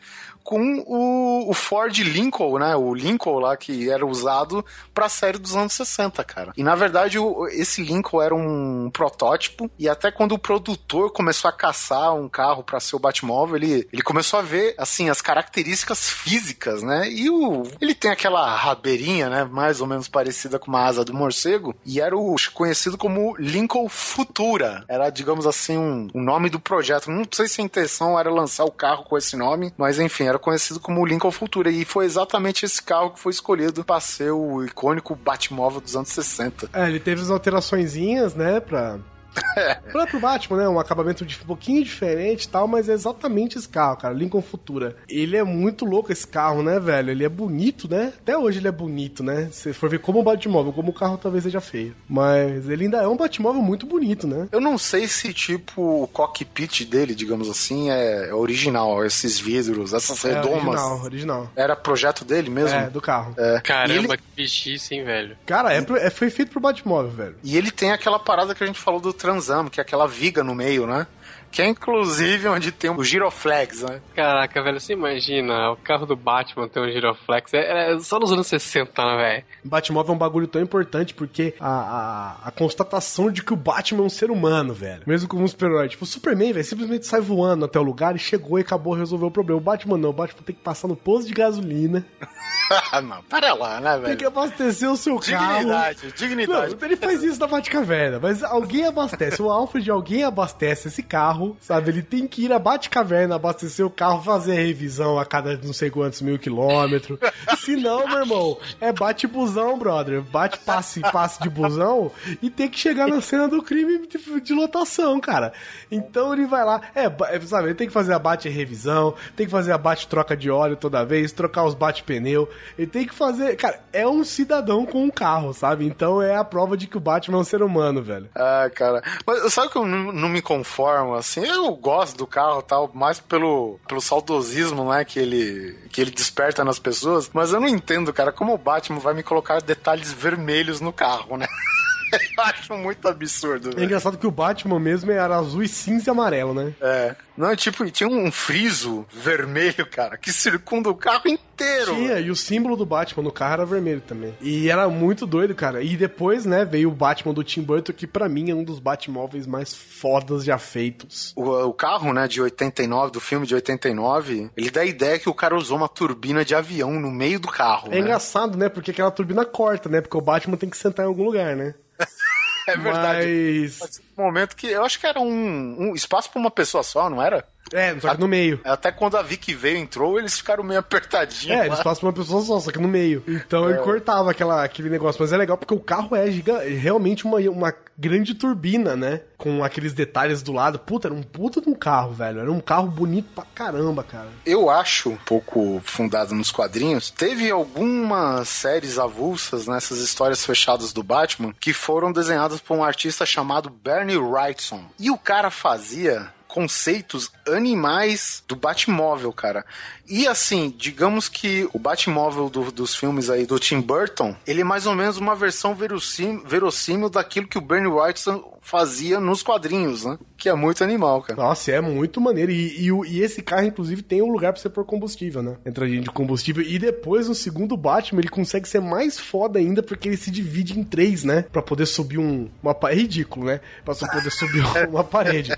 com o, o Ford Lincoln, né? O Lincoln lá que era usado pra série dos anos 60, cara. E na verdade o- esse Lincoln era um protótipo e até quando o produtor começou a caçar um carro pra ser o Batmóvel, ele, ele começou a ver assim as características físicas, né? E o ele tem aquela rabeirinha, né, mais ou menos parecida com uma asa do morcego e era o conhecido como Lincoln Futura. Era, digamos assim, um, um nome do projeto. Não sei se a intenção era lançar o carro com esse nome, mas enfim, era conhecido como Lincoln Futura. E foi exatamente esse carro que foi escolhido para ser o icônico Batmóvel dos anos 60. É, ele teve as alteraçõezinhas, né, pra... [LAUGHS] pra pro Batman, né? Um acabamento de, um pouquinho diferente e tal, mas é exatamente esse carro, cara. Lincoln Futura. Ele é muito louco esse carro, né, velho? Ele é bonito, né? Até hoje ele é bonito, né? Se for ver como um Batmóvel, como o carro talvez seja feio. Mas ele ainda é um Batmóvel muito bonito, né? Eu não sei se, tipo, o cockpit dele, digamos assim, é é original. Esses vidros, essas É redomas. original, original. Era projeto dele mesmo? É, do carro. É. Caramba, ele, que bichice, hein, velho. Cara, é, é- foi feito pro Batmóvel, velho. e ele tem aquela parada que a gente falou do Transam, que é aquela viga no meio, né? Que é inclusive onde tem o giroflex, né? Caraca, velho, você imagina o carro do Batman ter um giroflex? É, é só nos anos 60, né, velho? Batmóvel é um bagulho tão importante porque a, a, a constatação de que o Batman é um ser humano, velho. Mesmo como um super-herói. Tipo, o Superman, velho, simplesmente sai voando até o lugar e chegou e acabou, resolveu o problema. O Batman não. O Batman tem que passar no posto de gasolina. [LAUGHS] Não, para lá, né, Tem velho? que abastecer o seu carro. Dignidade, dignidade. Não, ele faz isso na Batcaverna, mas alguém abastece. O Alfred, alguém abastece esse carro, sabe? Ele tem que ir à Batcaverna, abastecer o carro, fazer a revisão a cada não sei quantos mil quilômetros. [LAUGHS] Se não, meu irmão, é bate-busão, brother. Bate passe, passe de busão e tem que chegar na cena do crime de, de lotação, cara. Então ele vai lá, é, é, sabe? Ele tem que fazer a bate-revisão, tem que fazer a bate-troca de óleo toda vez, trocar os bate-pneu. Ele tem que fazer. Cara, é um cidadão com um carro, sabe? Então é a prova de que o Batman é um ser humano, velho. Ah, cara. Mas sabe que eu não, não me conformo, assim? Eu gosto do carro tal, mais pelo, pelo saudosismo, né, que ele, que ele desperta nas pessoas. Mas eu não entendo, cara, como o Batman vai me colocar detalhes vermelhos no carro, né? [LAUGHS] [LAUGHS] eu acho muito absurdo, É engraçado que o Batman mesmo era azul e cinza e amarelo, né? É. Não, tipo, tinha um friso vermelho, cara, que circunda o carro inteiro. Tinha, e o símbolo do Batman no carro era vermelho também. E era muito doido, cara. E depois, né, veio o Batman do Tim Burton, que pra mim é um dos Batmóveis mais fodas já feitos. O, o carro, né, de 89, do filme de 89, ele dá a ideia que o cara usou uma turbina de avião no meio do carro. É né? engraçado, né? Porque aquela turbina corta, né? Porque o Batman tem que sentar em algum lugar, né? É verdade. Mas. Um momento que eu acho que era um, um espaço pra uma pessoa só, não era? É, só que no meio. Até quando a Vicky veio entrou, eles ficaram meio apertadinhos. É, lá. eles passam pra uma pessoa só, só que no meio. Então ele cortava aquela, aquele negócio. Mas é legal porque o carro é giga, é realmente uma, uma grande turbina, né? Com aqueles detalhes do lado. Puta, era um puta de um carro, velho. Era um carro bonito pra caramba, cara. Eu acho, um pouco fundado nos quadrinhos, teve algumas séries avulsas nessas histórias fechadas do Batman que foram desenhadas por um artista chamado Bernie Wrightson. E o cara fazia conceitos animais do Batmóvel, cara. E assim, digamos que o Batmóvel do- dos filmes aí do Tim Burton, ele é mais ou menos uma versão verossímil, daquilo que o Bernie Wrightson fazia nos quadrinhos, né? Que é muito animal, cara. Nossa, é muito maneiro. E, e, e esse carro, inclusive, tem um lugar pra você pôr combustível, né? Entradinha de combustível. E depois, no segundo Batman, ele consegue ser mais foda ainda, porque ele se divide em três, né? Pra poder subir um. Uma, pa- é ridículo, né? Pra só poder subir [LAUGHS] uma parede.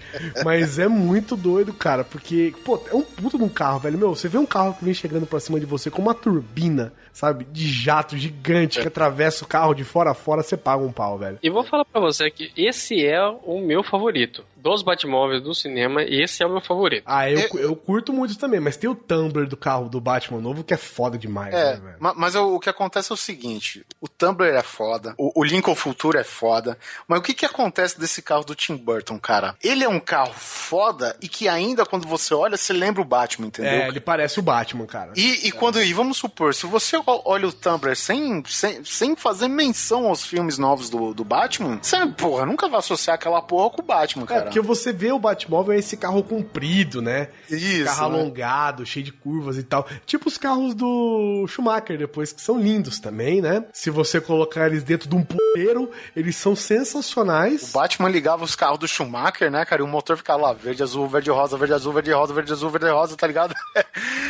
Mas é muito doido, cara, porque, pô, é um puta de um carro, velho. Meu, você vê um carro que vem chegando pra cima de você com uma turbina, sabe? De jato gigante que atravessa o carro de fora a fora, você paga um pau, velho. E vou falar pra você que esse é o meu favorito. Dos Batmóveis do cinema, esse é o meu favorito. Ah, eu, eu curto muito também, mas tem o Tumblr do carro do Batman novo que é foda demais, É, né, velho? ma- mas o, que acontece é o seguinte: o Tumblr é foda, o, o Lincoln Futura é foda, mas o que, que acontece desse carro do Tim Burton, cara? Ele é um carro foda e que ainda quando você olha, você lembra o Batman, entendeu? É, ele parece o Batman, cara. E, e quando, e vamos supor, se você olha o Tumblr sem, sem, sem fazer menção aos filmes novos do, do Batman, você, porra, nunca vai associar aquela porra com o Batman, É, cara. porque você vê o Batmóvel é esse carro comprido, né? Isso, carro né? alongado, cheio de curvas e tal. Tipo os carros do Schumacher depois, que são lindos também, né? Se você colocar eles dentro de um puleiro, eles são sensacionais. O Batman ligava os carros do Schumacher, né, cara? E o motor ficava lá, verde, azul, verde, rosa, verde, azul, verde, rosa, verde, azul, verde, rosa, tá ligado?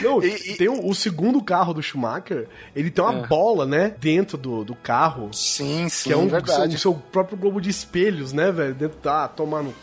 Não, [LAUGHS] E- e- tem o, o segundo carro do Schumacher, ele tem uma bola, né? Dentro do, do carro. Sim, sim, Que é um, verdade. o seu próprio globo de espelhos, né, velho? Dentro da. tomar no.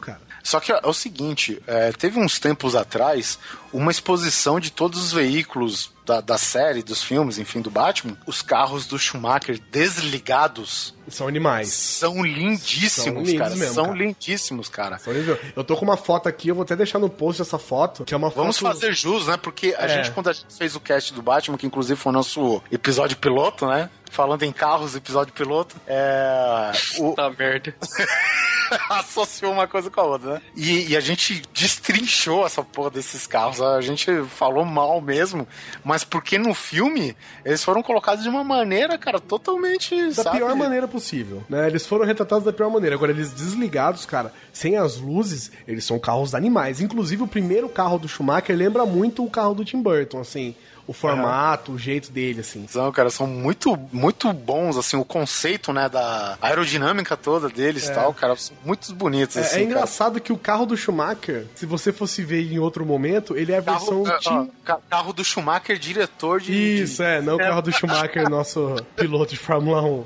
Cara. Só que é o seguinte, é, teve uns tempos atrás uma exposição de todos os veículos da, da série, dos filmes, enfim, do Batman. Os carros do Schumacher desligados São animais. são lindíssimos, São cara. mesmo, são cara. lindíssimos, cara. São. Eu tô com uma foto aqui, eu vou até deixar no post essa foto, que é uma Vamos foto. fazer jus, né? Porque a É. gente, quando a gente fez o cast do Batman, que inclusive foi o nosso episódio piloto, né? Falando em carros, episódio piloto, é. O, Tá merda. [LAUGHS] associou uma coisa com a outra, né? E, e a gente destrinchou essa porra desses carros. A gente falou mal mesmo, mas porque no filme eles foram colocados de uma maneira, cara, totalmente. Da sabe? pior maneira possível, né? Eles foram retratados da pior maneira. Agora, eles desligados, cara, sem as luzes, eles são carros animais. Inclusive, o primeiro carro do Schumacher lembra muito o carro do Tim Burton, assim. O formato, o jeito dele, assim. São, cara, são muito, muito bons, assim, o conceito, né, da aerodinâmica toda deles e tal, cara, são muito bonitos, É, assim, é engraçado que o carro do Schumacher, se você fosse ver em outro momento, ele é a cara. versão Carro, Tim... ó, ca- carro do Schumacher, diretor de... Isso, é, não o carro do Schumacher, nosso [LAUGHS] piloto de Fórmula 1.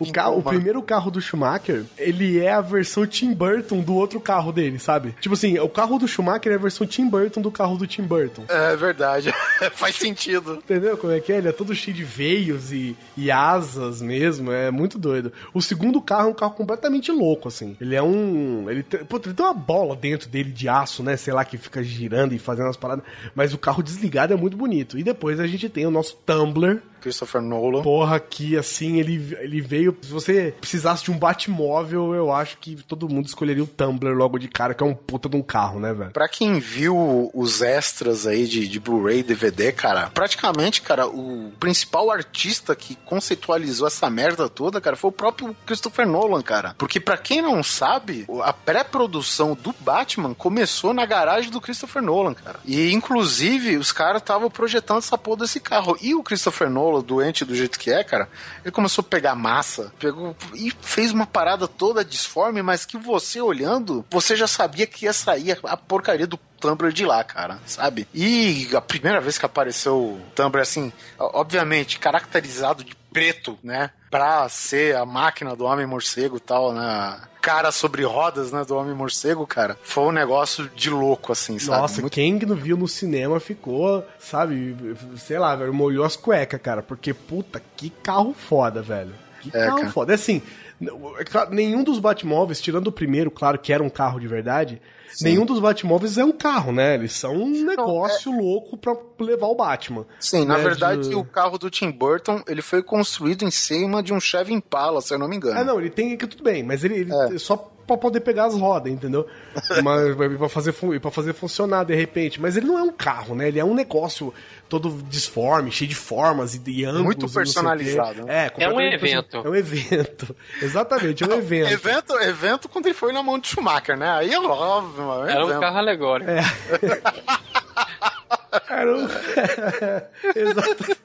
O, carro, o primeiro carro do Schumacher, ele é a versão Tim Burton do outro carro dele, sabe? Tipo assim, o carro do Schumacher é a versão Tim Burton do carro do Tim Burton. É verdade, [LAUGHS] faz sentido. Entendeu como é que é? Ele é todo cheio de veios e, e asas mesmo, é muito doido. O segundo carro é um carro completamente louco, assim. Ele é um. Ele tem, pô, ele tem uma bola dentro dele de aço, né? Sei lá, que fica girando e fazendo as paradas. Mas o carro desligado é muito bonito. E depois a gente tem o nosso Tumblr. Christopher Nolan. Porra, que assim, ele, ele veio. Se você precisasse de um Batmóvel, eu acho que todo mundo escolheria o Tumblr logo de cara, que é um puta de um carro, né, velho? Pra quem viu os extras aí de, de Blu-ray, DVD, cara, praticamente, cara, o principal artista que conceitualizou essa merda toda, cara, foi o próprio Christopher Nolan, cara. Porque pra quem não sabe, a pré-produção do Batman começou na garagem do Christopher Nolan, cara. E inclusive os caras estavam projetando essa porra desse carro. E o Christopher Nolan, doente do jeito que é, cara, ele começou a pegar massa, pegou e fez uma parada toda disforme, mas que você olhando, você já sabia que ia sair a porcaria do Tumblr de lá, cara, sabe? E a primeira vez que apareceu o Tumblr, assim, obviamente, caracterizado de preto, né? Pra ser a máquina do Homem-Morcego e tal, né? Cara sobre rodas, né? Do Homem-Morcego, cara. Foi um negócio de louco, assim, sabe? Nossa, Muito- quem não viu no cinema ficou, sabe, sei lá, velho, molhou as cuecas, cara. Porque, puta, que carro foda, velho. Que É, carro cara. foda. É assim, é claro, nenhum dos Batmóveis, tirando o primeiro, claro, que era um carro de verdade, nenhum dos Batmóveis é um carro, né? Eles são um negócio louco pra levar o Batman. Sim, na né, verdade, de- o carro do Tim Burton, ele foi construído em cima de um Chevy Impala, se eu não me engano. Ah, não, ele tem que tudo bem, mas ele, ele É. só pra poder pegar as rodas, entendeu? [LAUGHS] mas pra fazer, pra fazer funcionar de repente. Mas ele não é um carro, né? Ele é um negócio todo disforme, cheio de formas e, e ângulos. Muito personalizado. É, É um evento. É um evento. [LAUGHS] Exatamente, é um evento. Evento, evento quando ele foi na mão de Schumacher, né? Aí é óbvio, mano. é Era um evento. carro alegórico. [LAUGHS] Era um... Exato.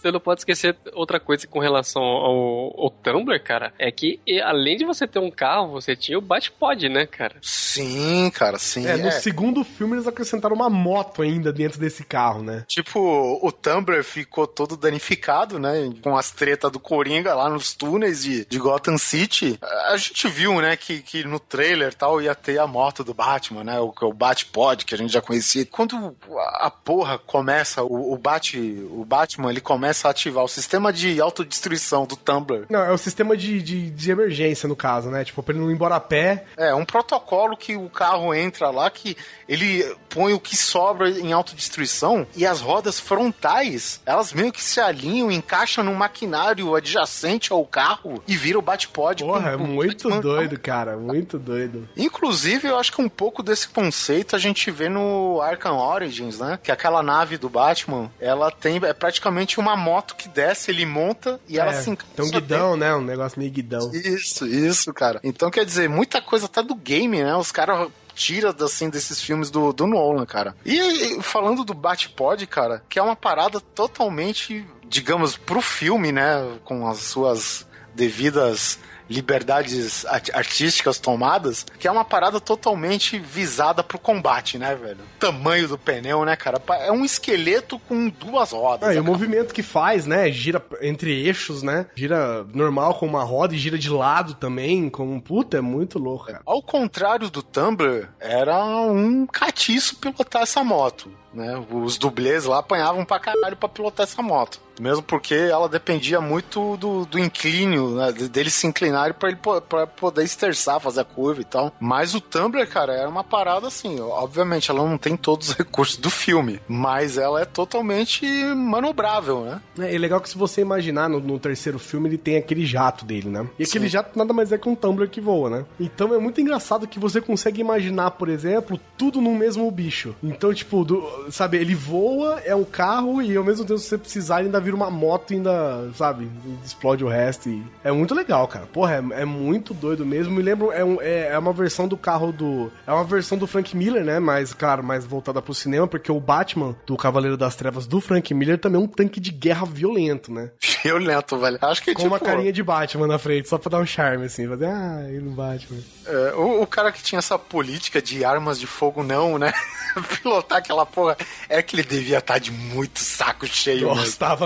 Você não pode esquecer outra coisa com relação ao, ao Tumblr, cara, é que além de você ter um carro, você tinha o Batpod, né, cara? Sim, cara, sim. É, no É, segundo filme eles acrescentaram uma moto ainda dentro desse carro, né? Tipo, o Tumblr ficou todo danificado, né? Com as tretas do Coringa lá nos túneis de, de Gotham City. A gente viu, né, que, que no trailer tal ia ter a moto do Batman, né? O, o Batpod, que a gente já conhecia. Quando a a porra começa, o, o, Bat, o Batman, ele começa a ativar o sistema de autodestruição do Tumblr. Não, é o sistema de, de, de emergência, no caso, né? Tipo, pra ele não ir embora a pé. É, um protocolo que o carro entra lá, que ele põe o que sobra em autodestruição e as rodas frontais, elas meio que se alinham, encaixam num maquinário adjacente ao carro e vira o Batpod. Porra, é muito doido, cara. Muito doido. Inclusive, eu acho que um pouco desse conceito a gente vê no Arkham Origins, né? Que aquela nave do Batman, ela tem é praticamente uma moto que desce, ele monta e ela É, se encaixa Tem um guidão, né? Um negócio meio guidão. isso, isso, cara. Então quer dizer, muita coisa até do game, né? Os caras tiram assim desses filmes do, do Nolan, cara. E falando do Batpod, cara, que é uma parada totalmente, digamos, pro filme, né? Com as suas devidas liberdades art- artísticas tomadas, que é uma parada totalmente visada pro combate, né, velho? Tamanho do pneu, né, cara? É um esqueleto com duas rodas. Ah, e o cara. movimento que faz, né? Gira entre eixos, né? Gira normal com uma roda e gira de lado também, com um puta, é muito louco, cara. Ao contrário do Tumblr, era um catiço pilotar essa moto. Né? Os dublês lá apanhavam pra caralho pra pilotar essa moto. Mesmo porque ela dependia muito do, do inclínio, né? de- deles se inclinarem pra ele pra poder esterçar, fazer a curva e tal. Mas o Tumblr, cara, era uma parada assim. Obviamente, ela não tem todos os [LAUGHS] recursos do filme, mas ela é totalmente manobrável, né? É, legal que se você imaginar no, no terceiro filme, ele tem aquele jato dele, né? E aquele Sim. jato nada mais é que um Tumblr que voa, né? Então é muito engraçado que você consegue imaginar, por exemplo, tudo no mesmo bicho. Então, tipo, do- sabe, ele voa, é um carro e ao mesmo tempo, se você precisar, ele ainda vira uma moto e ainda, sabe, explode o resto. E é muito legal, cara. Porra, é, é muito doido mesmo. Me lembro, é, um- é, é uma versão do carro do. É uma versão do Frank Miller, né? Mas, claro, mais voltada pro cinema, porque o Batman do Cavaleiro das Trevas do Frank Miller também é um tanque de guerra violento, né? [LAUGHS] Violento, velho. Acho que Com tipo. uma carinha de Batman na frente, só pra dar um charme, assim. Fazer, ah, ele no Batman. É, o, o cara que tinha essa política de armas de fogo não, né? [LAUGHS] Pilotar aquela porra. É que ele devia estar de muito saco cheio, Nossa,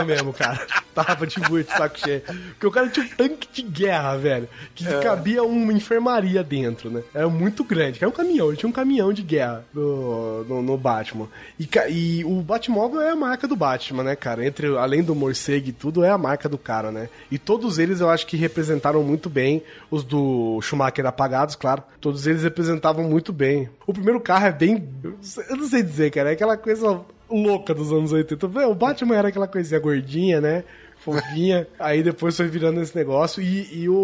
mesmo. Mesmo, cara. [LAUGHS] Tava de muito saco cheio. Porque o cara tinha um tanque de guerra, velho. Que É. cabia uma enfermaria dentro, né? Era muito grande. Era um caminhão, ele tinha um caminhão de guerra no, no, no Batman. E, e o Batmóvel é a marca do Batman, né, cara? Entre, além do morcego e tudo, é a marca do cara, né? E todos eles eu acho que representaram muito bem. Os do Schumacher apagados, claro. Todos eles representavam muito bem. O primeiro carro é bem. Eu não sei dizer, cara. É aquela coisa louca dos anos 80. Vê, O Batman era aquela coisinha gordinha, né? Fofinha. [LAUGHS] Aí depois foi virando esse negócio. E, e o,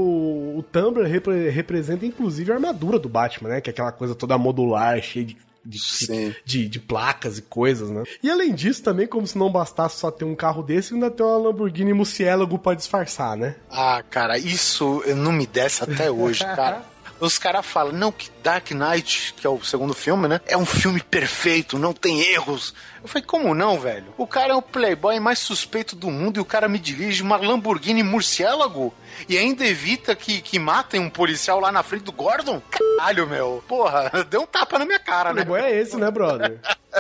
o Tumblr repre- representa inclusive a armadura do Batman, né? Que é aquela coisa toda modular, cheia de. De, de, de placas e coisas, né? E além disso, também, como se não bastasse só ter um carro desse, ainda tem uma Lamborghini Murciélago pra disfarçar, né? Ah, cara, isso não me desce até hoje, cara. Os caras falam, não, que Dark Knight, que é o segundo filme, né? É um filme perfeito, não tem erros. Eu falei, como não, velho? O cara é o playboy mais suspeito do mundo e o cara me dirige uma Lamborghini Murciélago e ainda evita que, que matem um policial lá na frente do Gordon? Caralho, meu. Porra, [LAUGHS] deu um tapa na minha cara, O né? negócio é esse, né, brother? [LAUGHS]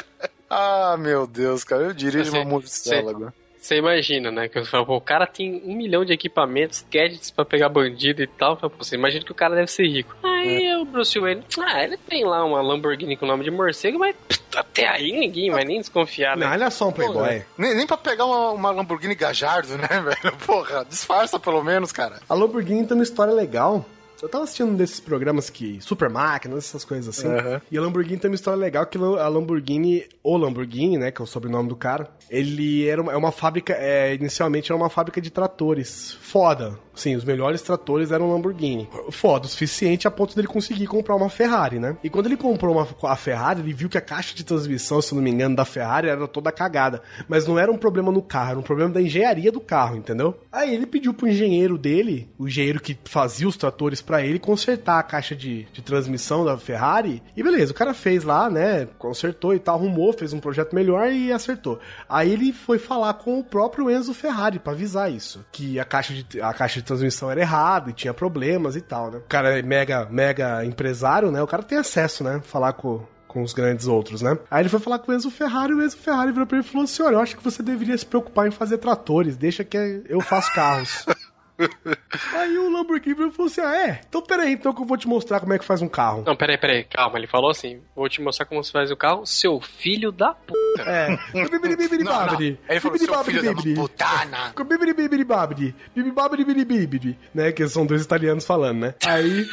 Ah, meu Deus, cara, eu dirijo uma Murciélago. Você imagina, né? Que fala, pô, o cara tem um milhão de equipamentos, gadgets pra pegar bandido e tal. Você imagina que o cara deve ser rico. Aí o Bruce Wayne, ah, ele tem lá uma Lamborghini com o nome de morcego, mas até aí ninguém vai nem desconfiar, né? Não, ele é só um playboy. Nem, nem pra pegar uma, uma Lamborghini Gajardo, né, [LAUGHS] velho? Porra, disfarça pelo menos, cara. A Lamborghini tem uma história legal. Eu tava assistindo um desses programas que. Super máquinas, essas coisas assim. Aham. E a Lamborghini tem uma história legal que a Lamborghini, o Lamborghini, né? Que é o sobrenome do cara, ele era uma, é uma fábrica. é, inicialmente era uma fábrica de tratores. Foda. Sim, os melhores tratores eram Lamborghini. Foda o suficiente a ponto dele conseguir comprar uma Ferrari, né? E quando ele comprou uma, a Ferrari, ele viu que a caixa de transmissão, se não me engano, da Ferrari era toda cagada. Mas não era um problema no carro, era um problema da engenharia do carro, entendeu? Aí ele pediu pro engenheiro dele, o engenheiro que fazia os tratores pra ele, consertar a caixa de, de transmissão da Ferrari. E beleza, o cara fez lá, né? Consertou e tal, arrumou, fez um projeto melhor e acertou. Aí ele foi falar com o próprio Enzo Ferrari pra avisar isso. Que a caixa de, a caixa de transmissão era errada e tinha problemas e tal, né? O cara é mega, mega empresário, né? O cara tem acesso, né? Falar com, com os grandes outros, né? Aí ele foi falar com o Enzo Ferrari o Enzo Ferrari virou pra ele e falou assim: Olha, eu acho que você deveria se preocupar em fazer tratores, deixa que eu faço carros. [LAUGHS] Aí o Lamborghini falou assim: Ah, é? Então peraí, então que eu vou te mostrar como é que faz um carro. Não, peraí, peraí, calma. Ele falou assim: vou te mostrar como você faz o carro, seu filho da puta. É. Não, não. Ele falou, seu filho da putana. Né? Que são dois italianos falando, né? Aí.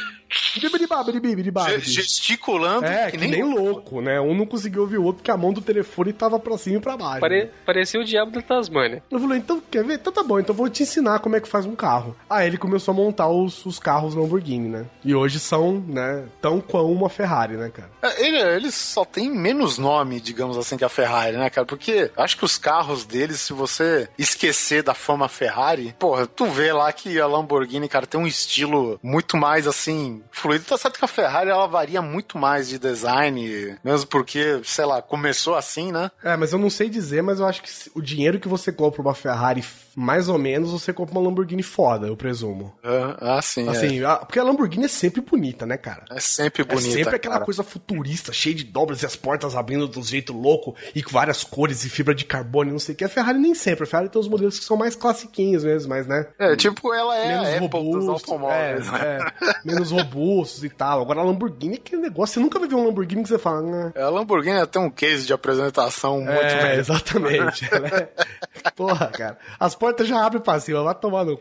Gesticulando É, que, nem, louco, né? Um não conseguiu ouvir o outro porque a mão do telefone tava pra cima e pra baixo. Pare- né? Parecia o diabo da Tasmânia. Eu falei, então, quer ver? Então tá bom, então vou te ensinar como é que faz um carro. Aí ele começou a montar os, os carros Lamborghini, né? E hoje são, né, tão quão uma Ferrari, né, cara? É, Ele, ele só tem menos nome, digamos assim, que a Ferrari, né, cara? Porque acho que os carros deles, se você esquecer da fama Ferrari, porra, tu vê lá que a Lamborghini, cara, tem um estilo muito mais assim, fluido. Tá certo que a Ferrari ela varia muito mais de design, mesmo porque, sei lá, começou assim, né? É, mas eu não sei dizer, mas eu acho que o dinheiro que você compra uma Ferrari, mais ou menos, você compra uma Lamborghini foda, eu presumo. Ah, assim, Assim, a- porque a Lamborghini é sempre bonita, né, cara? é, é sempre bonita. é sempre aquela cara. coisa futurista, cheia de dobras e as portas abrindo de um jeito louco e com várias cores e fibra de carbono e não sei o que. A Ferrari nem sempre. A Ferrari tem os modelos que são mais classiquinhos mesmo, mas, né? É, tipo, ela é menos a Apple dos robustos, automóveis, é, né? é, menos robustos e tal. Agora a Lamborghini é aquele negócio, você nunca vai ver um Lamborghini que você fala, né? A Lamborghini tem um case de apresentação muito é, melhor. exatamente. [LAUGHS] É- Porra, cara. As portas já abrem pra cima, vai tomar no c...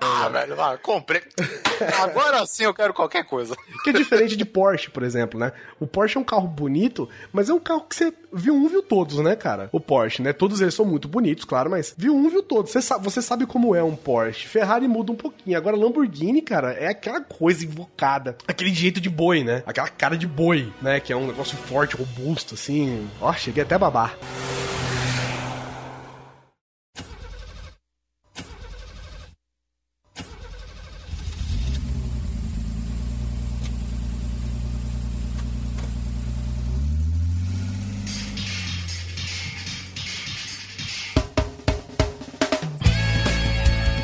Ah, velho, ah, comprei. Agora sim eu quero qualquer coisa. Que é diferente de Porsche, por exemplo, né? O Porsche é um carro bonito, mas é um carro que você viu um, viu todos, né, cara? O Porsche, né? Todos eles são muito bonitos, claro, mas viu um, viu todos. Você sabe, você sabe como é um Porsche. Ferrari muda um pouquinho. Agora, Lamborghini, cara, é aquela coisa invocada. Aquele jeito de boi, né? Aquela cara de boi, né? Que é um negócio forte, robusto, assim. Ó, cheguei até a babar.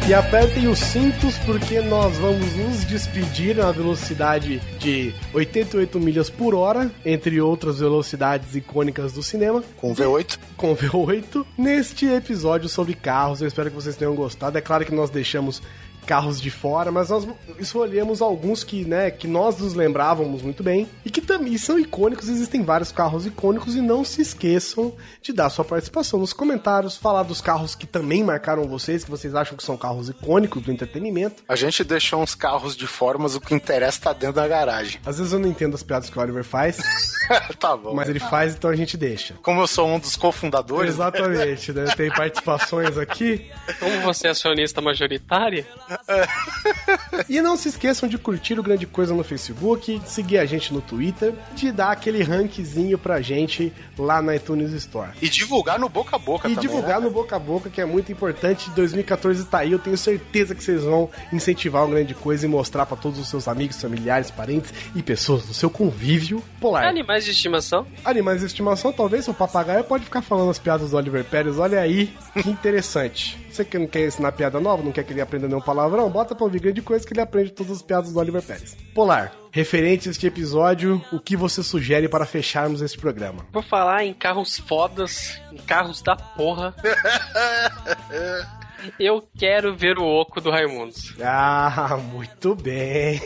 E apertem os cintos porque nós vamos nos despedir na velocidade de 88 milhas por hora, entre outras velocidades icônicas do cinema, Com V8. com V8, neste episódio sobre carros. Eu espero que vocês tenham gostado. É claro que nós deixamos carros de fora, mas nós escolhemos alguns que, né, que nós nos lembrávamos muito bem e que também são icônicos. Existem vários carros icônicos e não se esqueçam de dar sua participação nos comentários, falar dos carros que também marcaram vocês, que vocês acham que são carros icônicos do entretenimento. A gente deixou uns carros de fora, mas o que interessa tá dentro da garagem. Às vezes eu não entendo as piadas que o Oliver faz, [LAUGHS] tá bom. mas ele faz, então a gente deixa. Como eu sou um dos cofundadores, Exatamente, né? Tem participações aqui. Como você é acionista majoritária, [LAUGHS] E não se esqueçam de curtir o Grande Coisa no Facebook, de seguir a gente no Twitter, de dar aquele rankzinho pra gente lá na iTunes Store. e divulgar no boca a boca E também. divulgar né? no boca a boca, que é muito importante. 2014 tá aí, eu tenho certeza que vocês vão incentivar o Grande Coisa e mostrar pra todos os seus amigos, familiares, parentes e pessoas do seu convívio polar. animais de estimação. Animais de estimação, talvez o papagaio pode ficar falando as piadas do Oliver Pérez. Olha aí, que interessante. Você que não quer ensinar piada nova, não quer que ele aprenda nenhum palavrão, bota pra ouvir grande coisa que ele aprende todas as piadas do Oliver Pérez. Polar, referente a este episódio, o que você sugere para fecharmos este programa? Vou falar em carros fodas, em carros da porra. [LAUGHS] Eu quero ver o oco do Raimundo. Ah, muito bem.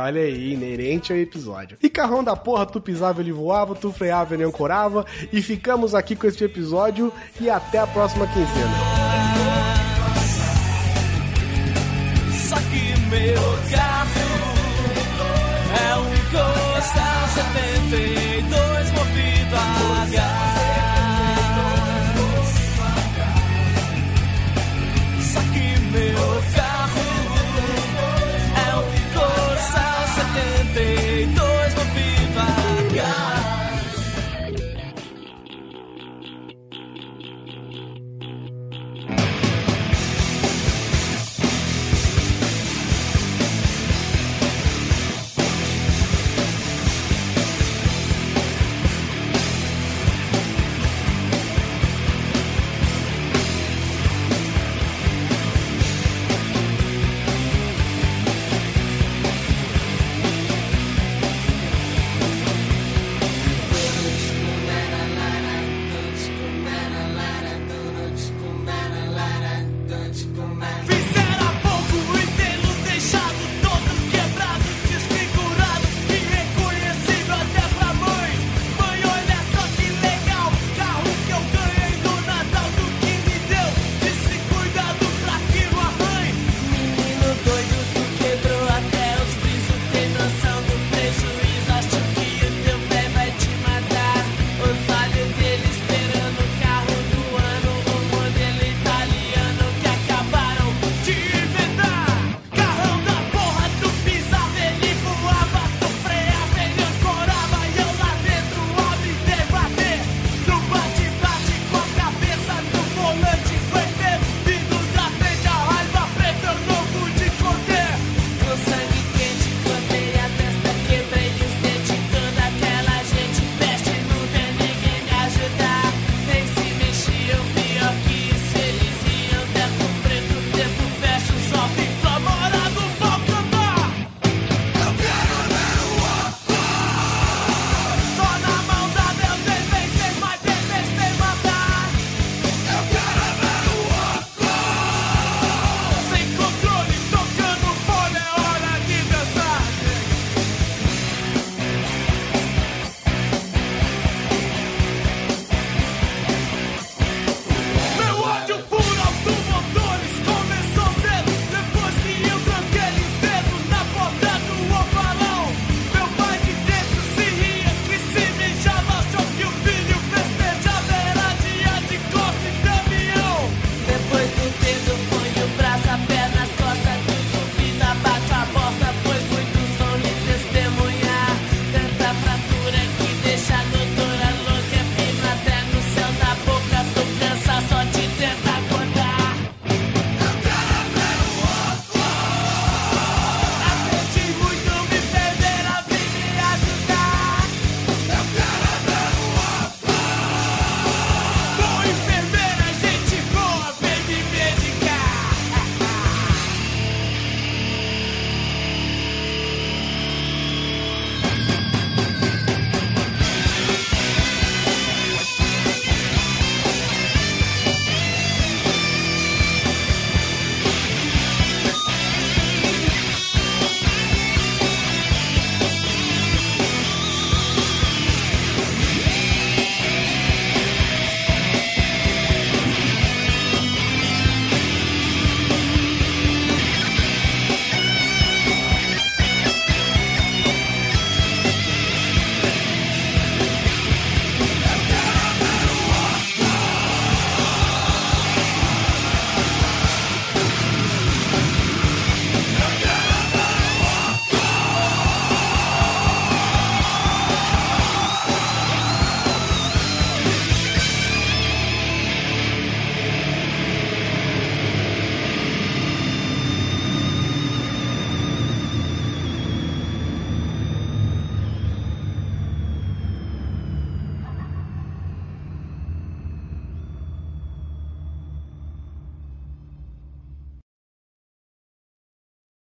Olha aí, inerente ao episódio. E carrão da porra, tu pisava, ele voava, tu freava, ele ancorava. E ficamos aqui com este episódio e até a próxima quinzena. Só que meu carro é um Costa 78. me.